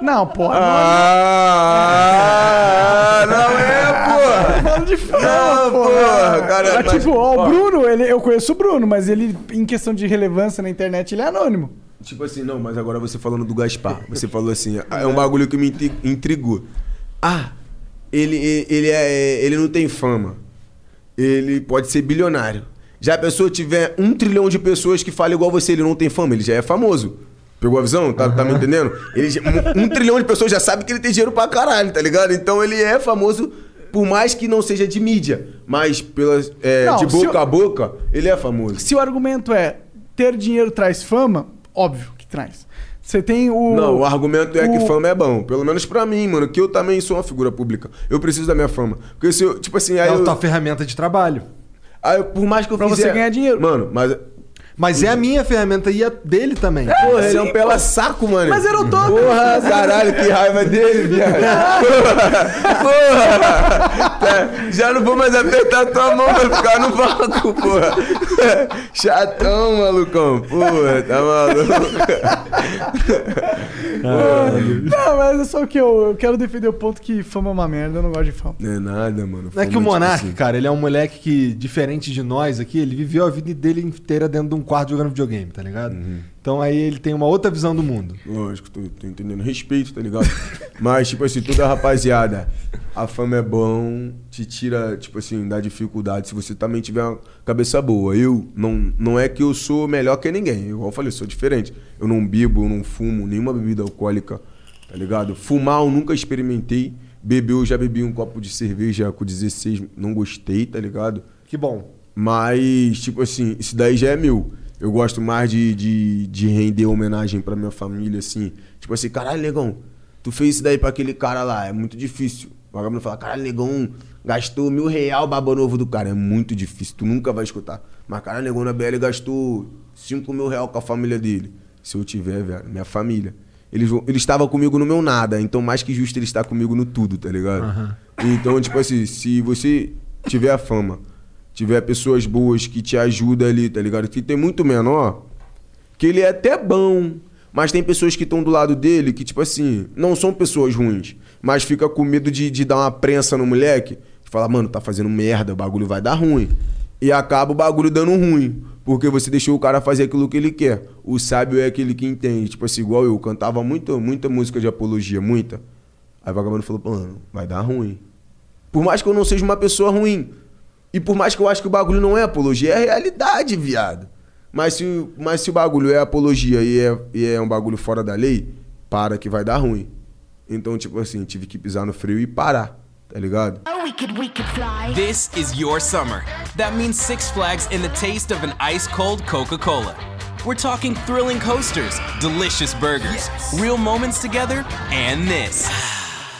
Não, porra. Ah, não é, porra. Falando de fama, Não, porra. porra, cara, É mas- tipo, ó, o. Bruno, ele, eu conheço o Bruno, mas ele, em questão de relevância na internet, ele é anônimo. Tipo assim, não, mas agora você falando do Gaspar. Você falou assim, é um bagulho que me intri- intrigou. Ah, ele, ele, ele é, ele não tem fama. Ele pode ser bilionário. Já a pessoa tiver um trilhão de pessoas que falam igual você, ele não tem fama, ele já é famoso. Pegou a visão? Tá, tá me entendendo? Ele, um, um trilhão de pessoas já sabe que ele tem dinheiro pra caralho, tá ligado? Então ele é famoso, por mais que não seja de mídia, mas pelas, é, Não, de boca eu- a boca, ele é famoso. Se o argumento é ter dinheiro traz fama, óbvio que traz. Você tem o. Não, o argumento é que o- fama é bom. Pelo menos pra mim, mano, que eu também sou uma figura pública. Eu preciso da minha fama. Porque se eu, tipo assim, aí É a eu, tua ferramenta de trabalho. aí por mais que eu Pra fizer... você ganhar dinheiro. Mano, mas... Mas é a minha ferramenta e a dele também. Porra, ele é um pela saco, mano. Mas eu não tô- Porra, caralho, que raiva dele, viado. Porra, porra. Tá, Já não vou mais apertar tua mão pra ficar no vácuo, porra. Chatão, malucão. Porra, tá maluco. Não, mas é só que eu, eu quero defender o ponto que fama é uma merda, eu não gosto de fama. Não é nada, mano. Não é que o Fama, tipo Monark, assim, cara, ele é um moleque que, diferente de nós aqui, ele viveu a vida dele inteira dentro de um quarto jogando videogame, tá ligado? Uhum. Então aí ele tem uma outra visão do mundo. Lógico, tô, tô entendendo. Respeito, tá ligado? Mas, tipo assim, toda rapaziada, a fama é bom, te tira, tipo assim, da dificuldade se você também tiver uma cabeça boa. Eu, não, não é que eu sou melhor que ninguém. Igual eu falei, eu sou diferente. Eu não bebo, eu não fumo nenhuma bebida alcoólica, tá ligado? Fumar eu nunca experimentei. Beber eu já bebi um copo de cerveja com 16, não gostei, tá ligado? Que bom. Mas, tipo assim, isso daí já é meu. Eu gosto mais de, de, de render homenagem pra minha família, assim. Tipo assim, caralho, negão, tu fez isso daí pra aquele cara lá, é muito difícil. O vagabundo fala, caralho, negão, gastou mil real baba novo do cara. É muito difícil, tu nunca vai escutar. Mas, caralho, negão na BL gastou cinco mil real com a família dele. Se eu tiver, velho, minha família. Eles, vão- ele estava comigo no meu nada, então mais que justo ele estar comigo no tudo, tá ligado? Então, tipo assim, se você tiver a fama, tiver pessoas boas que te ajudam ali, tá ligado? Que tem muito menor, que ele é até bom, mas tem pessoas que estão do lado dele que, tipo assim, não são pessoas ruins, mas fica com medo de, de dar uma prensa no moleque, de falar, mano, tá fazendo merda, o bagulho vai dar ruim. E acaba o bagulho dando ruim, porque você deixou o cara fazer aquilo que ele quer. O sábio é aquele que entende. Tipo assim, igual eu, cantava muito, muita música de apologia, muita. Aí o vagabundo falou, mano, vai dar ruim. Por mais que eu não seja uma pessoa ruim, e por mais que eu acho que o bagulho não é apologia, é realidade, viado. Mas se, mas se o bagulho é apologia e é, e é um bagulho fora da lei, para que vai dar ruim. Então, tipo assim, tive que pisar no freio e parar, tá ligado? We could, we could fly. This is your summer. That means Six Flags in the taste of an ice cold Coca Cola. We're talking thrilling coasters, delicious burgers, real moments together, and this.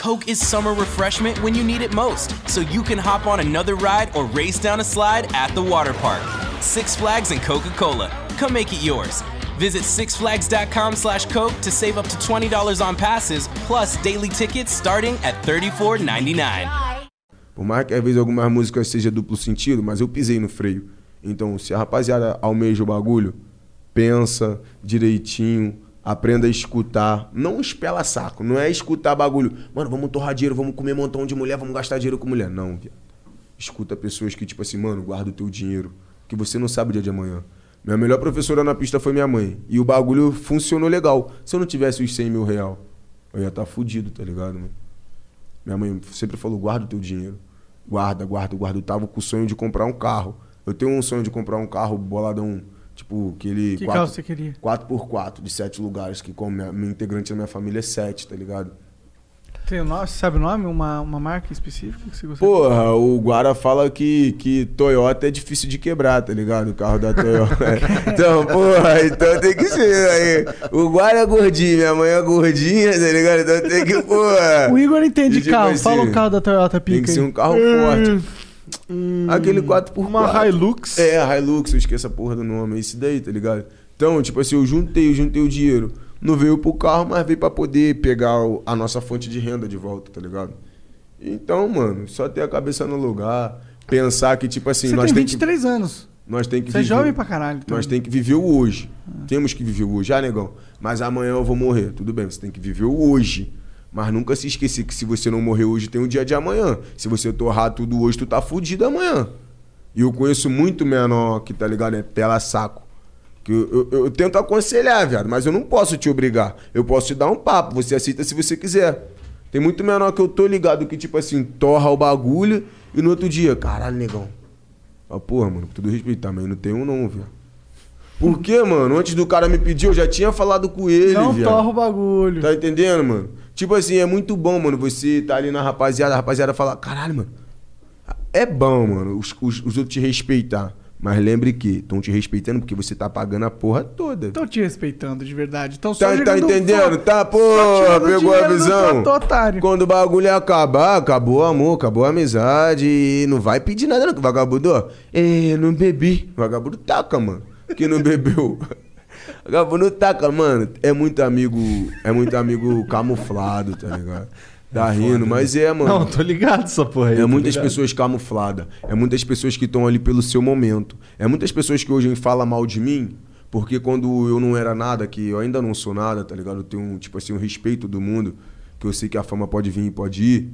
Coke is summer refreshment when you need it most, so you can hop on another ride or race down a slide at the water park. Six Flags and Coca-Cola. Come make it yours. Visit sixflags.com slash Coke to save up to $20 on passes, plus daily tickets starting at $34.99. Por mais que às vezes algumas músicas seja duplo sentido, mas eu pisei no freio. Então, se a rapaziada almeja o bagulho, pensa direitinho, aprenda a escutar. Não espela saco, não é escutar bagulho. Mano, vamos torrar dinheiro, vamos comer montão de mulher, vamos gastar dinheiro com mulher. Não, viado. Escuta pessoas que, tipo assim, mano, guarda o teu dinheiro, que você não sabe o dia de amanhã. Minha melhor professora na pista foi minha mãe. E o bagulho funcionou legal. Se eu não tivesse os 100 mil real, eu ia estar fudido, tá ligado, mano? Minha mãe sempre falou, guarda o teu dinheiro. Guarda, guarda, guarda. Eu tava com o sonho de comprar um carro. Eu tenho um sonho de comprar um carro boladão, tipo, que ele... Que quatro- carro você queria? 4x4, de 7 lugares, que como minha, minha integrante da minha família é 7, tá ligado? Tem nome, você sabe o nome? Uma, uma marca específica que você gostaria? Porra, o Guara fala que, que Toyota é difícil de quebrar, tá ligado? O carro da Toyota. então, porra, então tem que ser aí. O Guara é gordinho, minha mãe é gordinha, tá ligado? Então tem que, porra. O Igor entende de tipo carro. assim, Fala o carro da Toyota Pica Tem que ser um carro Hum. Aquele 4x4. Uma Hilux. É, a Hilux, eu esqueço a porra do nome. É esse daí, tá ligado? Então, tipo assim, eu juntei, eu juntei o dinheiro. Não veio pro carro, mas veio pra poder pegar a nossa fonte de renda de volta, tá ligado? Então, mano, só ter a cabeça no lugar, pensar que, tipo assim, Você nós tem tem que- 23 anos. nós tem que Você é viver- jovem pra caralho. então. Nós tem que viver o hoje. Temos que viver o hoje. Ah, negão, mas amanhã eu vou morrer. Tudo bem, você tem que viver o hoje. Mas nunca se esquecer que se você não morrer hoje, tem um dia de amanhã. Se você torrar tudo hoje, tu tá fudido amanhã. E eu conheço muito menor que, tá ligado? É tela saco. Que eu, eu- eu tento aconselhar, viado, mas eu não posso te obrigar. Eu posso te dar um papo, você aceita se você quiser. Tem muito menor que eu tô ligado que, tipo assim, torra o bagulho e no outro dia, caralho, negão. Ah, porra, mano, com todo respeito, também não tem um não, viado. Por quê, mano? Antes do cara me pedir, eu já tinha falado com ele, Não viado. torra o bagulho. Tá entendendo, mano? Tipo assim, é muito bom, mano, você tá ali na rapaziada, a rapaziada fala, caralho, mano. É bom, mano, os, os, os outros te respeitar. Mas lembre que estão te respeitando porque você tá pagando a porra toda. Tô te respeitando de verdade. Só Tá, tá entendendo? Tá, tirando pegou a visão? trato. Quando o bagulho acabar, acabou o amor, acabou a amizade. E não vai pedir nada, não. Vagabundo, ó. É, não bebi. Vagabundo taca, mano. Que não bebeu. Vagabundo taca, mano. É muito amigo. É muito amigo camuflado, tá ligado? Tá rindo, mas é, mano. Não, tô ligado essa porra aí. É tô muitas ligado. pessoas camufladas. É muitas pessoas que estão ali pelo seu momento. É muitas pessoas que hoje falam mal de mim, porque quando eu não era nada, que eu ainda não sou nada, tá ligado? Eu tenho, um, tipo assim, um respeito do mundo, que eu sei que a fama pode vir e pode ir.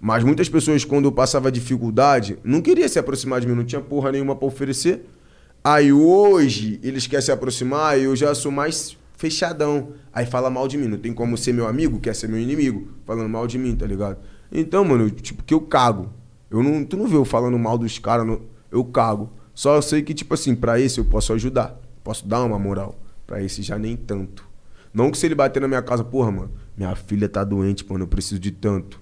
Mas muitas pessoas, quando eu passava dificuldade, não queria se aproximar de mim, não tinha porra nenhuma pra oferecer. Aí hoje, eles querem se aproximar e eu já sou mais fechadão. Aí fala mal de mim. Não tem como ser meu amigo, quer ser meu inimigo. Falando mal de mim, tá ligado? Então, mano, tipo, que eu cago. Eu não, tu não vê eu falando mal dos caras, eu cago. Só sei que, tipo assim, pra esse eu posso ajudar. Posso dar uma moral. Pra esse já nem tanto. Não que se ele bater na minha casa, porra, mano, minha filha tá doente, mano, eu preciso de tanto.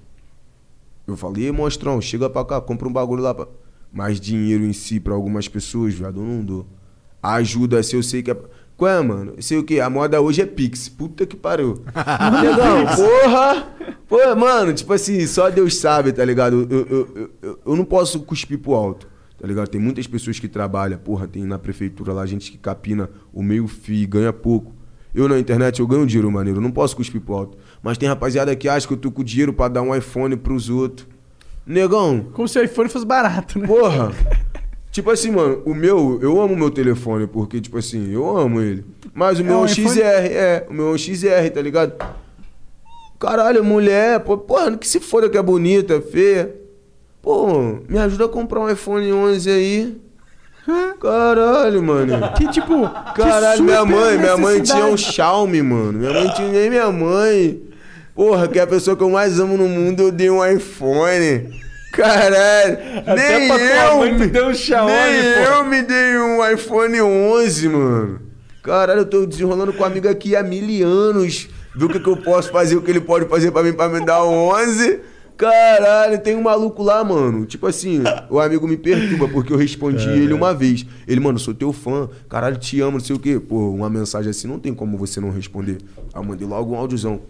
Eu falei, "Ei, monstrão, chega pra cá, compra um bagulho lá pra... Mas dinheiro em si pra algumas pessoas, viado, eu não dou. Ajuda, se eu sei que é... Qual é, mano? Sei o quê? A moda hoje é Pix. Puta que pariu. Legal, porra! Pô, mano, tipo assim, só Deus sabe, tá ligado? Eu, eu, eu, eu, não posso cuspir pro alto, tá ligado? Tem muitas pessoas que trabalham, porra, tem na prefeitura lá gente que capina o meio fio ganha pouco. Eu na internet eu ganho dinheiro maneiro, eu não posso cuspir pro alto. Mas tem rapaziada que acha que eu tô com dinheiro pra dar um iPhone pros outros. Negão, Como se o iPhone fosse barato, né? Porra! tipo assim, mano, o meu, eu amo o meu telefone, porque, tipo assim, eu amo ele. Mas o É meu um? XR, é, o meu é um XR, tá ligado? Caralho, mulher, pô, porra, que se foda que é bonita, feia. Pô, me ajuda a comprar um iPhone 11 aí. Caralho, mano. Que tipo. Caralho, que minha mãe, minha mãe tinha um. Xiaomi, mano. Minha mãe tinha nem minha mãe. Porra, que é a pessoa que eu mais amo no mundo, eu dei um iPhone. Caralho, Até nem eu, mãe tu deu um Xiaomi, nem pô. eu me dei um iPhone 11, mano. Caralho, eu tô desenrolando com um amigo aqui há mil anos. Viu o que, que eu posso fazer, o que ele pode fazer pra mim, pra me dar um 11. Caralho, tem um maluco lá, mano. Tipo assim, o amigo me perturba porque eu respondi ele uma vez. Ele, mano, sou teu fã. Caralho, te amo, não sei o quê. Pô, uma mensagem assim não tem como você não responder. Aí eu mandei logo um áudiozão.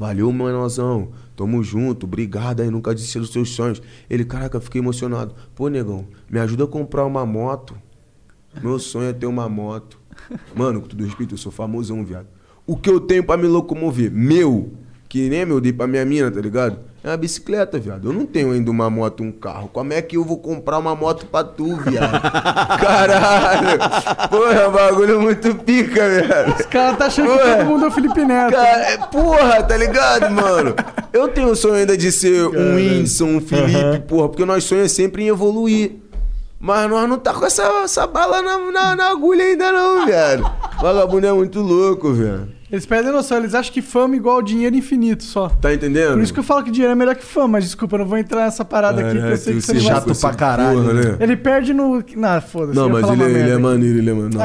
Valeu, manosão. Tamo junto, obrigado aí, nunca desistiu dos seus sonhos. Ele, caraca, fiquei emocionado. Pô, negão, me ajuda a comprar uma moto. Meu sonho é ter uma moto. Mano, com todo respeito, eu sou famosão, viado. O que eu tenho pra me locomover? Meu, que nem meu, dei pra minha mina, tá ligado? É uma bicicleta, viado. Eu não tenho ainda uma moto, um carro. Como é que eu vou comprar uma moto pra tu, viado? Caralho! Porra, é bagulho muito pica, viado. Os caras tá achando que Ué. todo mundo é o Felipe Neto. Cara, é, porra, tá ligado, mano? Eu tenho o sonho ainda de ser um Whindersson, um Felipe, porra, porque nós sonhamos sempre em evoluir. Mas nós não tá com essa, essa bala na, na, na agulha ainda não, velho. Vagabundo é muito louco, velho. Eles perdem noção, eles acham que fama é igual dinheiro infinito só. Tá entendendo? Por isso que eu falo que dinheiro é melhor que fama, mas desculpa, eu não vou entrar nessa parada aqui, porque eu sei que você não vai... chato pra caralho, Porra, né? Ele perde no... Não, foda-se. Não, mas ele, ele é maneiro, ele é maneiro. Não,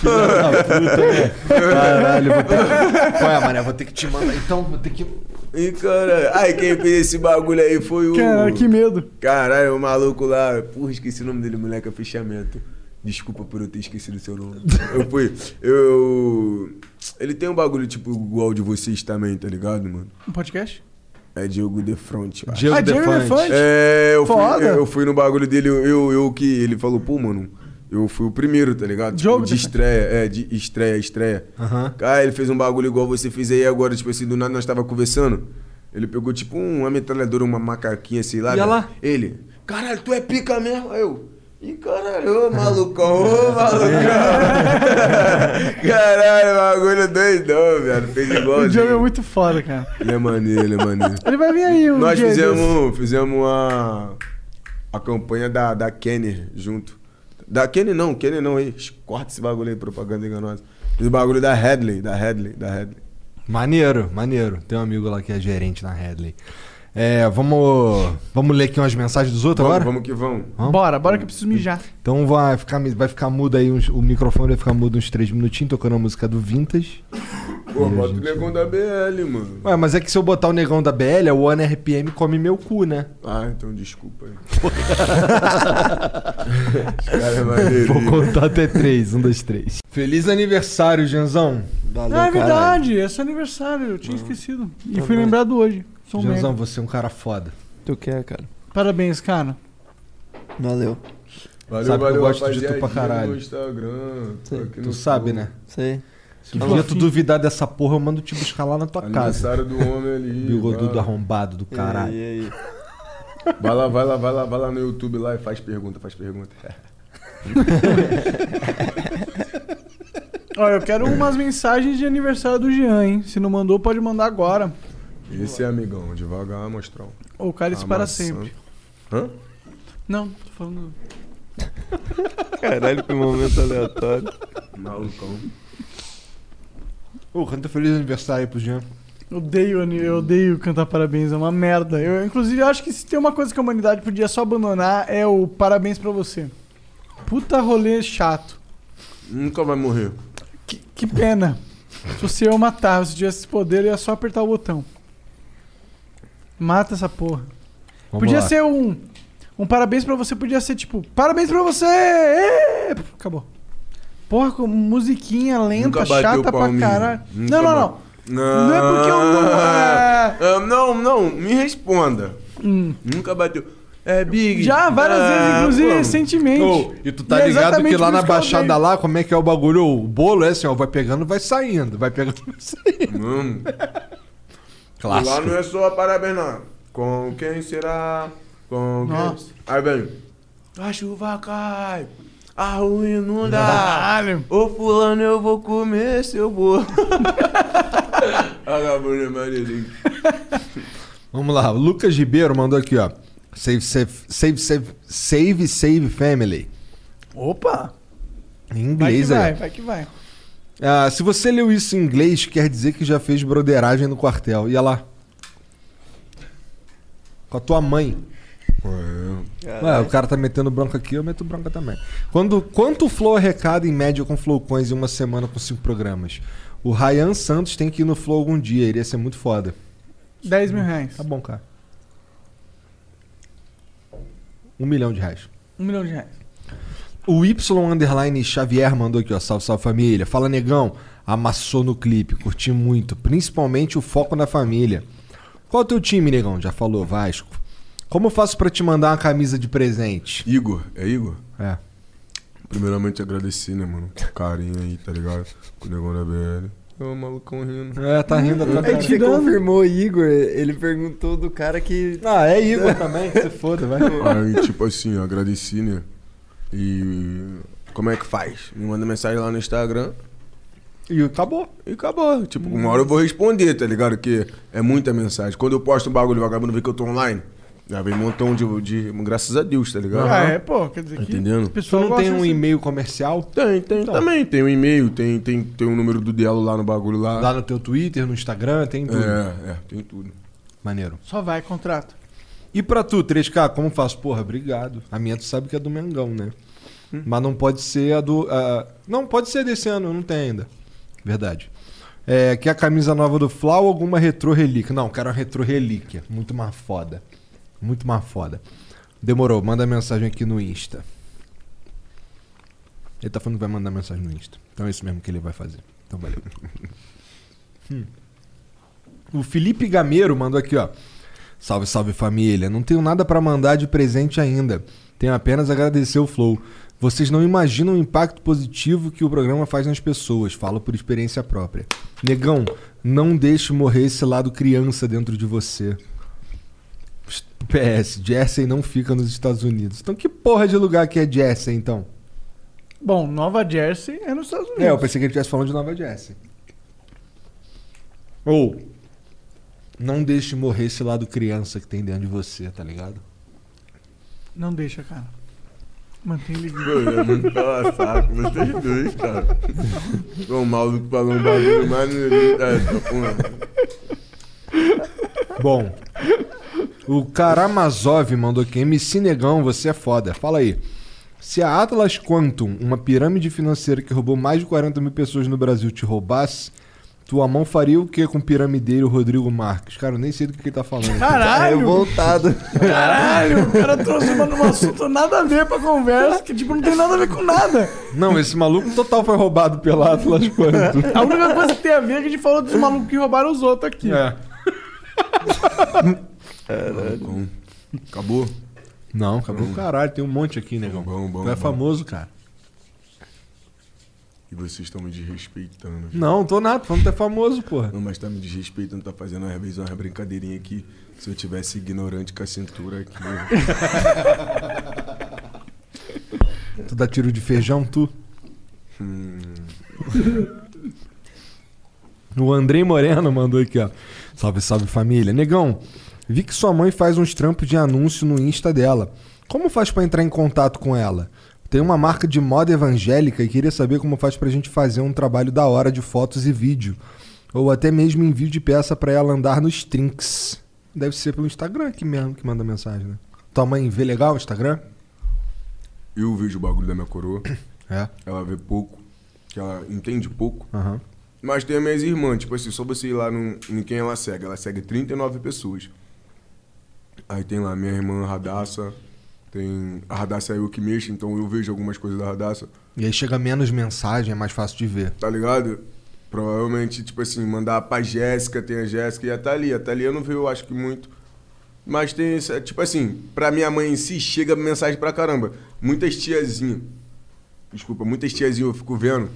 Filha da puta, né? Caralho, vou ter que... Qual é, mané? Vou ter que te mandar. Então, vou ter que. E cara, ai, quem fez esse bagulho aí foi o. Cara, que medo. Caralho, o maluco lá. Porra, esqueci o nome dele, moleque, é fechamento. Desculpa por eu ter esquecido o seu nome. Eu fui. Eu. Ele tem um bagulho tipo igual de vocês também, tá ligado, mano? Um podcast? É Diogo Defront. Diego Ah. Defante? É, eu fui, eu fui no bagulho dele, eu, eu, eu que. Ele falou, pô, mano, eu fui o primeiro, tá ligado? Tipo, Diogo de Defante. estreia, é, de estreia, estreia. Aham. Cara, ele fez um bagulho igual você fez aí agora, tipo assim, do nada nós tava conversando. Ele pegou tipo uma metralhadora, uma macaquinha, sei lá. E ela? velho. Ele, caralho, tu é pica mesmo? Aí Eu. Ih, caralho, ô malucão, ô malucão. caralho, bagulho doidão, velho. Fez igual. O Diogo é muito foda, cara. Ele é maneiro, ele é maneiro. Ele vai vir aí um Nós dia desse. fizemos, fizemos a, a campanha da, da Kenner junto. Da Kenner não, Kenner não, aí. Corta esse bagulho aí, propaganda enganosa. Fiz o bagulho da Headley, da Headley, da Headley. Maneiro, maneiro. Tem um amigo lá que é gerente na Headley. É, vamos, vamos ler aqui umas mensagens dos outros Vamos, agora? vamos que vamos. Vamos? Bora, bora que eu preciso mijar. Então vai ficar, vai ficar mudo aí, uns- o microfone vai ficar mudo uns 3 minutinhos, tocando a música do Vintage. Pô, bota o gente- negão da BL, mano. Ué, mas é que se eu botar o negão da BL, o One RPM come meu cu, né? Ah, então desculpa aí. cara é maneiro. Vou contar até 3, 1, 2, 3. Feliz aniversário, Janzão. Valeu, Ah, é caralho. verdade, é seu aniversário, eu tinha esquecido. E fui lembrado hoje. Sou um merda. você é um cara foda. Tu quer, cara? Parabéns, cara. Valeu. Valeu, Sabe que eu valeu, gosto de tu pra caralho. Instagram, Tu sabe, né? Sei. Se um dia tu duvidar dessa porra, eu mando te buscar lá na tua casa. Aniversário do homem ali. Bigodudo arrombado do caralho. E aí? Vai lá, vai lá, vai lá, vai lá no YouTube lá e faz pergunta, faz pergunta. Olha, eu quero umas mensagens de aniversário do Jean, hein? Se não mandou, pode mandar agora. Esse é amigão, devagar, mostrão. Ou cálice para sempre. Hã? Não, tô falando. Caralho, que momento aleatório. Malucão. Ô, canta feliz aniversário aí pro Jean. Eu odeio, eu odeio cantar parabéns, é uma merda. Eu, inclusive, acho que se tem uma coisa que a humanidade podia só abandonar é o parabéns pra você. Puta rolê chato. Nunca vai morrer. Que, que pena. Se você eu matar, se tivesse esse poder, é só apertar o botão. Mata essa porra. Vamos podia lá. ser um. Um parabéns pra você, podia ser tipo, parabéns pra você! Acabou. Porra, com musiquinha lenta, Nunca bateu chata pra caralho. Nunca Não, não, ba- não. Não é porque eu não. é- Ah, não, não, me responda. Hum. Nunca bateu. É Big. Já, várias Ah, vezes, inclusive pô. recentemente. Ô, e tu tá E é ligado exatamente que lá por na isso que eu Baixada odeio. lá, como é que é o bagulho? O bolo é assim, ó, vai pegando, vai saindo, vai pegando, vai saindo. Hum. Clássico. Lá não é só parabéns, não. Com quem será? Com quem? Nossa. Aí vem. A chuva cai. A rua inunda. Caralho. Ô fulano, eu vou comer seu bolo. Vagabundo é maneirinho. Vamos lá, o Lucas Ribeiro mandou aqui, ó. Save, save, save, save, save, save family. Opa! Em Vai que inglês vai, aí. vai que vai. Ah, se você leu isso em inglês, quer dizer que já fez broderagem no quartel. Ia lá. Com a tua mãe. Ué, o cara tá metendo bronca aqui, eu meto bronca também. Quando, quanto o Flow arrecada em média com Flowcoins em uma semana com cinco programas? O Ryan Santos tem que ir no Flow algum dia, iria ser muito foda. 10 mil reais. Tá bom, cara. Um milhão de reais. Um milhão de reais. O Y Underline Xavier mandou aqui, ó. Salve, salve família. Fala, negão. Amassou no clipe, curti muito. Principalmente o foco na família. Qual é o teu time, negão? Já falou, Vasco. Como eu faço pra te mandar uma camisa de presente? Igor, é Igor? É. Primeiramente agradecer, né, mano? Com carinho aí, tá ligado? Com o negão da BL. Ô, malucão rindo. É, tá rindo da tua Aí cara. você confirmou Igor, ele perguntou do cara que. Ah, é Igor também, se foda, vai. Aí, tipo assim, eu agradeci, né? E como é que faz? Me manda mensagem lá no Instagram E acabou. e acabou. Tipo, uma hora eu vou responder, tá ligado? Que é muita mensagem. Quando eu posto um bagulho, o vagabundo vê que eu tô online, já vem um montão de, de. Graças a Deus, tá ligado? Ah, é, pô, quer dizer que. entendendo? pessoal não tem um assim. e-mail comercial? Tem, tem. Também tem um e-mail, tem, tem, tem um número do Dielo lá no bagulho lá. Lá no teu Twitter, no Instagram, tem tudo. É, é, tem tudo. Maneiro. Só vai, contrato. E pra tu, 3K, como faço? Porra, obrigado. A minha tu sabe que é do Mengão, né? Mas não pode ser a do. a- Não, pode ser desse ano, não tem ainda. Verdade. É, quer a camisa nova do Flau ou alguma retro relíquia? Não, quero uma retro relíquia. Muito mais foda. Muito mais foda. Demorou, manda mensagem aqui no Insta. Ele tá falando que vai mandar mensagem no Insta. Então é isso mesmo que ele vai fazer. Então valeu. Hum. O Felipe Gameiro mandou aqui, ó. Salve, salve família. Não tenho nada pra mandar de presente ainda. Tenho apenas a agradecer o Flow. Vocês não imaginam o impacto positivo que o programa faz nas pessoas. Falo por experiência própria. Negão, não deixe morrer esse lado criança dentro de você. PS, Jersey não fica nos Estados Unidos. Então que porra de lugar que é Jersey, então? Bom, Nova Jersey é nos Estados Unidos. É, eu pensei que ele estivesse falando de Nova Jersey. Ou, não deixe morrer esse lado criança que tem dentro de você, tá ligado? Não deixa, cara. Mantém ligado. É muito saco, vocês dois, cara. Ô, maluco falando um bagulho maneirinho dessa, porra. Bom, o Karamazov mandou aqui. MC Negão, você é foda. Fala aí. Se a Atlas Quantum, uma pirâmide financeira que roubou mais de 40 mil pessoas no Brasil, te roubasse, tua mão faria o que com o piramideiro Rodrigo Marques? Cara, eu nem sei do que ele tá falando. Caralho! Revoltado. Caralho, o cara trouxe uma, um assunto nada a ver pra conversa, que tipo, não tem nada a ver com nada. Não, esse maluco total foi roubado pela Atlas Quantum. A única coisa que tem a ver é que a gente falou dos malucos que roubaram os outros aqui. É. Bom, Acabou? Não, acabou o caralho. Tem um monte aqui, negão. Bom, bom, tu é bom. famoso, cara. E vocês estão me desrespeitando. Não, tô nada. Falando é famoso, porra. Não, mas tá me desrespeitando, tá fazendo uma vez uma brincadeirinha aqui. Se eu tivesse ignorante com a cintura aqui. Tu dá tiro de feijão, tu? hum, O Andrei Moreno mandou aqui, ó. Salve, salve família. Negão, vi que sua mãe faz uns trampos de anúncio no Insta dela. Como faz pra entrar em contato com ela? Tem uma marca de moda evangélica e queria saber como faz pra gente fazer um trabalho da hora de fotos e vídeo. Ou até mesmo envio de peça pra ela andar nos trinks. Deve ser pelo Instagram aqui mesmo que manda mensagem, né? Tua mãe vê legal o Instagram? eu vejo o bagulho da minha coroa. É. Ela vê pouco. Que ela entende pouco. Aham. Mas tem as minhas irmãs, tipo assim, só você ir lá no, em quem ela segue. Ela segue 39 pessoas. Aí tem lá minha irmã Radassa. Tem. A Radassa é eu que mexo, então eu vejo algumas coisas da Radassa. E aí chega menos mensagem, é mais fácil de ver. Tá ligado? Provavelmente, tipo assim, mandar pra Jéssica, tem a Jéssica e a Thalia. A Thalia eu não vejo, eu acho que muito. Mas tem, tipo assim, pra minha mãe em si, chega mensagem pra caramba. Muitas tiazinhas. Desculpa, muitas tiazinhas eu fico vendo.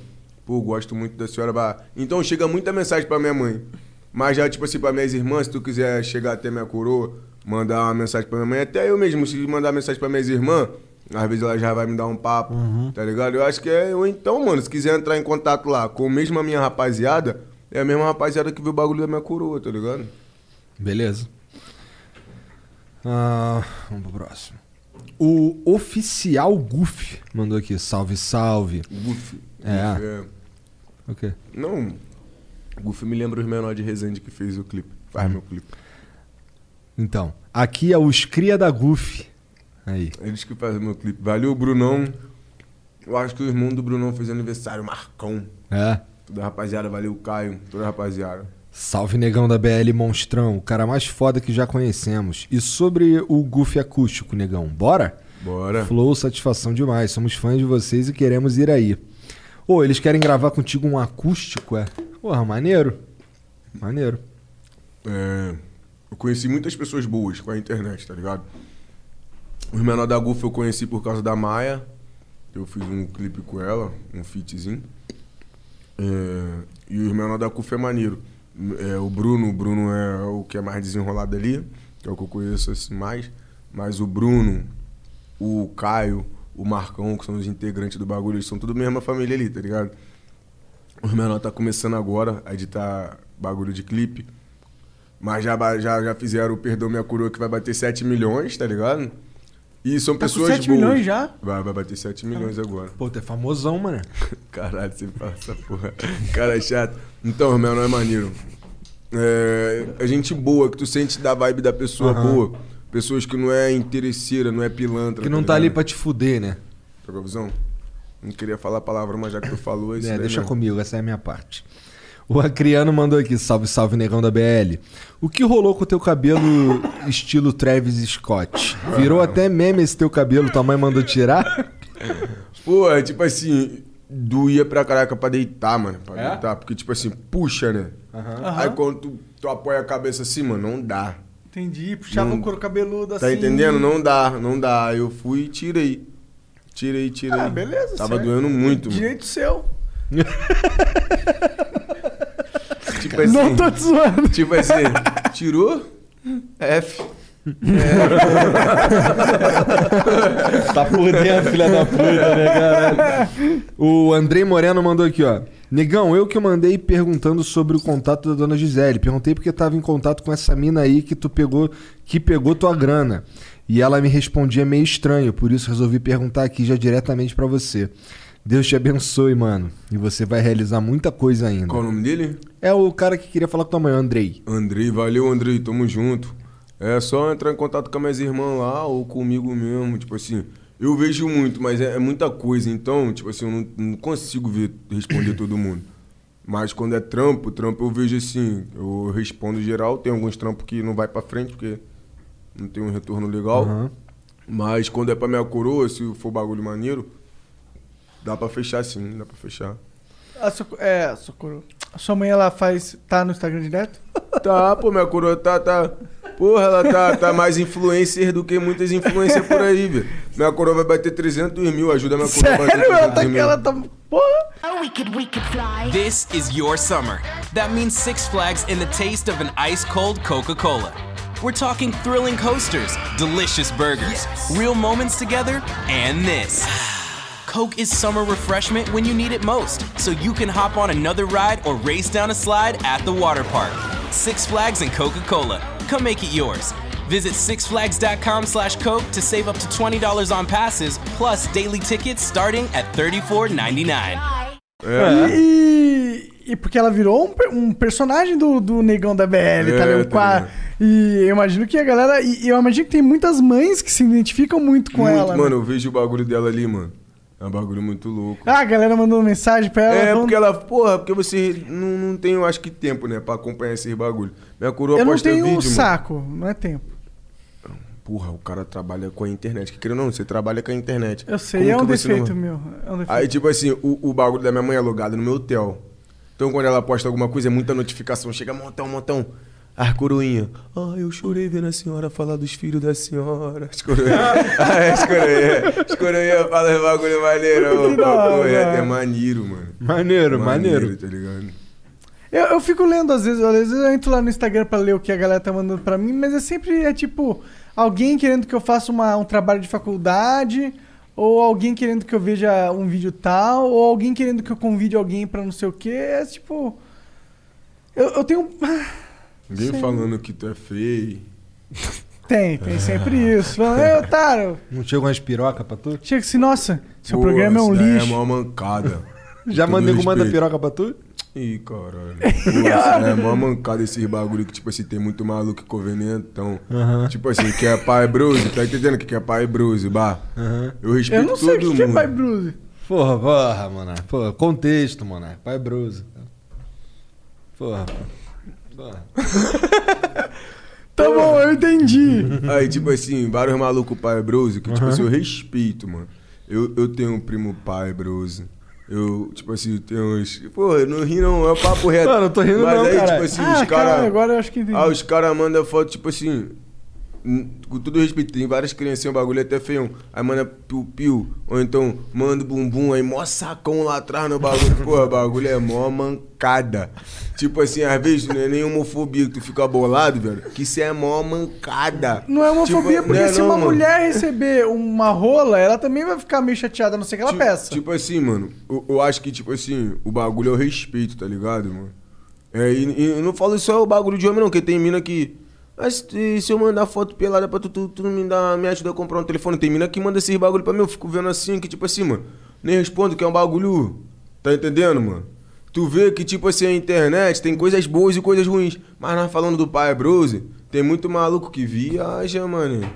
Pô, gosto muito da senhora. Bah. Então chega muita mensagem pra minha mãe. Mas já, tipo assim, pra minhas irmãs, se tu quiser chegar até minha coroa, mandar uma mensagem pra minha mãe, até eu mesmo, se mandar mensagem pra minhas irmãs, às vezes ela já vai me dar um papo, tá ligado? Eu acho que é. Ou então, mano, se quiser entrar em contato lá com mesmo a minha rapaziada, é a mesma rapaziada que viu o bagulho da minha coroa, tá ligado? Beleza. Ah, vamos pro próximo. O oficial Goof mandou aqui. Salve, salve. Guf. É. É- O quê? Não. Guf me lembra os menores de Resende que fez o clipe. Faz meu clipe. Então, aqui é os cria da Goof. Aí. Eles que fazem meu clipe. Valeu, Brunão. Eu acho que o irmão do Brunão fez aniversário, Marcão. É. Toda a rapaziada, valeu, Caio. Toda a rapaziada. Salve, negão da BL Monstrão. O cara mais foda que já conhecemos. E sobre o Goof acústico, negão? Bora? Bora. Flow, satisfação demais. Somos fãs de vocês e queremos ir aí. Ô, eles querem gravar contigo um acústico, é? Porra, maneiro. Maneiro. É, eu conheci muitas pessoas boas com a internet, tá ligado? Os menor da Gufa eu conheci por causa da Maia. Eu fiz um clipe com ela, um featzinho. É, e os menor da Gufa é maneiro. É, o Bruno, o Bruno é o que é mais desenrolado ali, que é o que eu conheço assim mais. Mas o Bruno, o Caio, o Marcão, que são os integrantes do bagulho, eles são tudo mesma família ali, tá ligado? Os menor tá começando agora a editar bagulho de clipe. Mas já, já, já fizeram o Perdão Minha Coroa que vai bater 7 milhões, tá ligado? E são Tá com pessoas 7 boas. milhões já? Vai, vai bater 7 milhões agora. Pô, tu é famosão, mano. Caralho, você fala essa porra. Cara é chato. Então, meu, não é maneiro. É, é gente boa, que tu sente da vibe da pessoa Aham. boa. Pessoas que não é interesseira, não é pilantra. Que não tá ali ligado? pra te fuder, né? Pegou a visão? Não queria falar a palavra, mas já que tu falou, isso É, daí deixa mesmo. comigo, essa é a minha parte. O Acriano mandou aqui, salve, salve, negão da BL. O que rolou com o teu cabelo estilo Travis Scott? Virou até meme esse teu cabelo, tua mãe mandou tirar? Pô, é tipo assim, doía pra caraca pra deitar, mano. Pra É? deitar. Porque, tipo assim, puxa, né? Aham. Aí quando tu, tu apoia a cabeça assim, mano, não dá. Entendi, puxava Não- o couro cabeludo Tá assim. entendendo? Não dá, não dá. Eu fui e tirei. Tirei, tirei. Ah, beleza. Tava certo. doendo muito, mano. Direito seu. Tipo assim. Não tô te zoando. Tipo assim, tirou? F. Tá por dentro, filha da puta, né, caralho? O Andrei Moreno mandou aqui, ó. Negão, eu que mandei perguntando sobre o contato da dona Gisele. Perguntei porque tava em contato com essa mina aí que tu pegou, que pegou tua grana. E ela me respondia meio estranho, por isso resolvi perguntar aqui já diretamente pra você. Deus te abençoe, mano. E você vai realizar muita coisa ainda. Qual o nome dele? É o cara que queria falar com tua mãe, Andrei. Andrei, valeu, Andrei, tamo junto. É só entrar em contato com as minhas irmãs lá ou comigo mesmo. Tipo assim, eu vejo muito, mas é, é muita coisa. Então, tipo assim, eu não, não consigo ver, responder todo mundo. Mas quando é trampo, trampo eu vejo assim, eu respondo geral. Tem alguns trampos que não vai pra frente porque não tem um retorno legal. Aham. Mas quando é pra minha coroa, se for bagulho maneiro, dá pra fechar sim, dá pra fechar. A sua, é, a sua coroa. A sua mãe, ela faz... Tá no Instagram direto? Tá, pô, minha coroa tá, tá. Porra, ela tá, tá mais influencer do que muitas influencers por aí, velho. Minha coroa vai bater 300 mil, ajuda minha coroa a bater Sério? Ela 300 tá, mil. ela tá... Porra! Oh, we could, we could fly. This is your summer. That means Six Flags in the taste of an ice cold Coca Cola. We're talking thrilling coasters, delicious burgers, real moments together, and this. Coke is summer refreshment when you need it most, so you can hop on another ride or race down a slide at the water park. Six Flags and Coca Cola. Come make it yours. Visit sixflags.com slash Coke to save up to $20 on passes, plus daily tickets starting at $34.99. E, e porque ela virou um, um personagem do, do Negão da BL, tá É, ligado? tá ligado. e eu imagino que a galera. E eu imagino que tem muitas mães que se identificam muito com Muito, ela. né? mano, eu vejo o bagulho dela ali, mano. É um bagulho muito louco. Ah, a galera mandou mensagem pra ela. É, falando- porque ela, porra, porque você não, não tem, eu acho que, tempo, né, pra acompanhar esses bagulho. Minha coroa Eu não posta tenho um vídeo, mano. saco, não é tempo. Porra, o cara trabalha com a internet. Que querendo ou não, você trabalha com a internet. Eu sei, Como é um você não- defeito meu. É um defeito. Aí, tipo assim, o, o bagulho da minha mãe é alugado no meu hotel. Então, quando ela posta alguma coisa, é muita notificação. Chega, montão, montão. As coroinha. Ah, eu chorei vendo a senhora falar dos filhos da senhora. As coroinha. ah, as coroinha. As coroinha falam bagulho maneiro. Pô, hora. é, é maneiro, mano. Maneiro, maneiro. tá ligado? Eu, eu fico lendo às vezes, às vezes eu entro lá no Instagram pra ler o que a galera tá mandando pra mim, mas é sempre é tipo alguém querendo que eu faça uma- um trabalho de faculdade, ou alguém querendo que eu veja um vídeo tal, ou alguém querendo que eu convide alguém pra não sei o que. É tipo. Eu, eu tenho. Ninguém Sim. falando que tu é feio. Tem, tem sempre isso. Falando, Ei, otário, Não chegou umas piroca pra tu? chega assim, nossa, seu Pô, programa é um daí lixo. É uma mancada. Já Todo mandei manda piroca pra tu? Ih, caralho. Pô, é mó mancada esses bagulho que, tipo assim, tem muito maluco e convenientão. Aham. Tipo assim, que é pai bruise, tá entendendo o que é pai bruise, bah? Eu respeito Eu não sei o todo que, que é mundo. pai Bruce. Porra, porra, mano. Porra, contexto, mano. Pai Bruce. Porra. porra. Tá bom, eu entendi. Aí, tipo assim, vários malucos pai bros, que, tipo assim, eu respeito, mano. Eu, eu tenho um primo pai bros. Eu, tipo assim, tenho uns. Pô, eu não ri não, é papo reto. Não, não tô rindo Mas não, aí, caralho. tipo assim, Ah, os cara, caras. agora eu acho que. Ah, os caras mandam foto, tipo assim. Com todo respeito, tem várias criancinhas, o bagulho é até feio. Aí manda piu-piu, ou então manda bumbum, aí mó sacão lá atrás no bagulho. Porra, o bagulho é mó mancada. Tipo assim, às vezes não é nem homofobia que tu fica bolado, velho. Que isso é mó mancada. Não é homofobia, Tipo, porque não é se não, uma mano. mulher receber uma rola, ela também vai ficar meio chateada, não sei que ela Ti- peça. Tipo assim, mano, eu, eu acho que, tipo assim, o bagulho é o respeito, tá ligado, mano? É, e, e eu não falo só o bagulho de homem, não, porque tem mina que. Mas se eu mandar foto pelada pra tu, tu, tu me, dá, me ajuda a comprar um telefone. Tem mina que manda esses bagulho pra mim, eu fico vendo assim, que tipo assim, mano, nem respondo que é um bagulho. Tá entendendo, mano? Tu vê que, tipo assim, a internet tem coisas boas e coisas ruins. Mas nós falando do pai Brose, tem muito maluco que viaja, mano.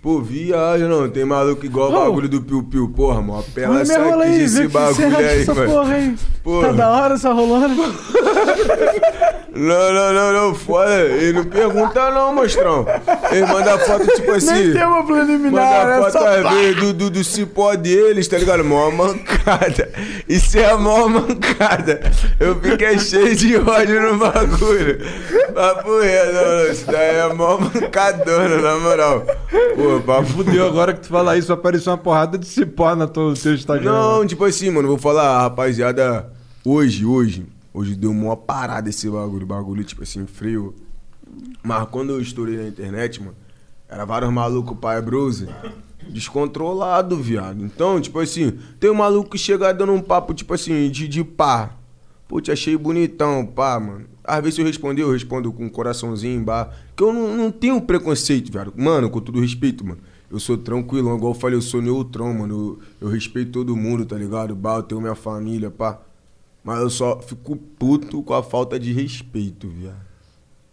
Pô, viaja, não. Tem maluco igual o bagulho do Piu Piu, porra, mó pela Olha minha rola essa aí, vê esse bagulho aí, mano. porra aí. Porra. Tá da hora essa rolona? Não, não, não, não, foda. Ele não pergunta não, mostrão. Ele manda foto, tipo assim. Nem tem uma preliminar, Manda é foto às pá. vezes, do, do, do cipó deles, tá ligado? Mó mancada. Isso é a mó mancada. Eu fiquei cheio de ódio no bagulho. Papo reto, não, não, isso daí é mó mancadona, na moral. Pô, papo Fudeu, agora que tu fala isso, vai aparecer uma porrada de cipó no teu, Instagram. Não, tipo assim, mano, vou falar, rapaziada, hoje, hoje, hoje deu uma parada esse bagulho, bagulho, tipo assim, frio. Mas quando eu estourei na internet, mano, era vários malucos pai brose, descontrolado, viado. Então, tipo assim, tem um maluco que chega dando um papo, tipo assim, de, de pá. Pô, te achei bonitão, pá, mano. Às vezes eu responder, eu respondo com um coraçãozinho, bah. Que eu não, não tenho preconceito, viado. Mano, com todo respeito, mano. Eu sou tranquilão, igual eu falei, eu sou neutrão, mano. Eu, eu respeito todo mundo, tá ligado? Bah, eu tenho minha família, pá. Mas eu só fico puto com a falta de respeito, viado.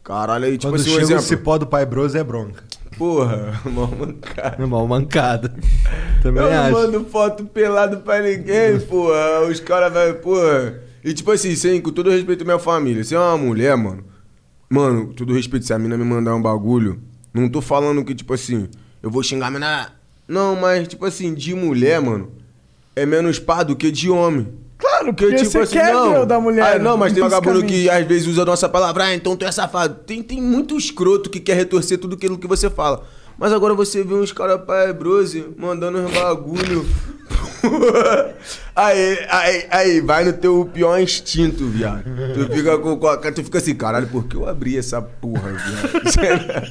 Caralho, aí, tipo Quando assim, um exemplo. cipó do pai Bros é bronca. Porra, mó mancada. Irmão, mancada. Também eu não acho. mando foto pelado pra ninguém, porra. Os caras vai, porra. E tipo assim, sem, com todo respeito à minha família, se é uma mulher, mano. Mano, com todo respeito, se a mina me mandar um bagulho, não tô falando que, tipo assim, eu vou xingar a mina. Não, mas, tipo assim, de mulher, mano, é menos pá do que de homem. Claro, Porque, porque tipo você assim, quer não. ver o da mulher. Ah, não, mas tem vagabundo que às vezes usa a nossa palavra, ah, então tu é safado. Tem, tem muito escroto que quer retorcer tudo aquilo que você fala. Mas agora você vê uns caras pai brose mandando uns bagulho. aí, aí, aí, vai no teu pior instinto, viado. Tu fica com, com tu fica assim, caralho, por que eu abri essa porra, viado?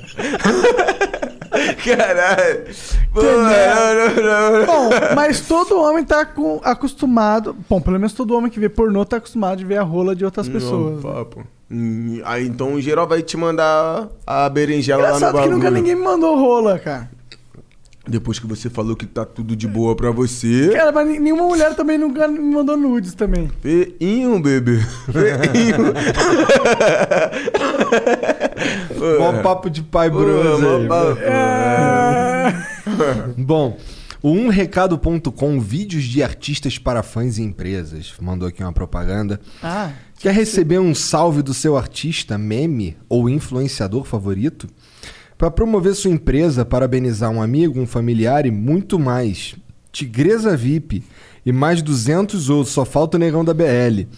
caralho. Porra, não, não, não. Bom, mas todo homem tá com- acostumado. Bom, pelo menos todo homem que vê pornô tá acostumado de ver a rola de outras pessoas. Não, papo. Hum, Aí então, em geral, vai te mandar a berinjela lá no Engraçado que bagulho. nunca ninguém me mandou rola, cara. Depois que você falou que tá tudo de boa pra você. Cara, mas nenhuma mulher também nunca me mandou nudes também. Feinho, bebê. Feinho. Mó papo de pai aí. papo. Bom, o umrecado.com, vídeos de artistas para fãs e empresas, mandou aqui uma propaganda. Ah, Quer receber um salve do seu artista, meme ou influenciador favorito? Para promover sua empresa, parabenizar um amigo, um familiar e muito mais. Tigresa VIP e mais 200 outros, só falta o negão da BL.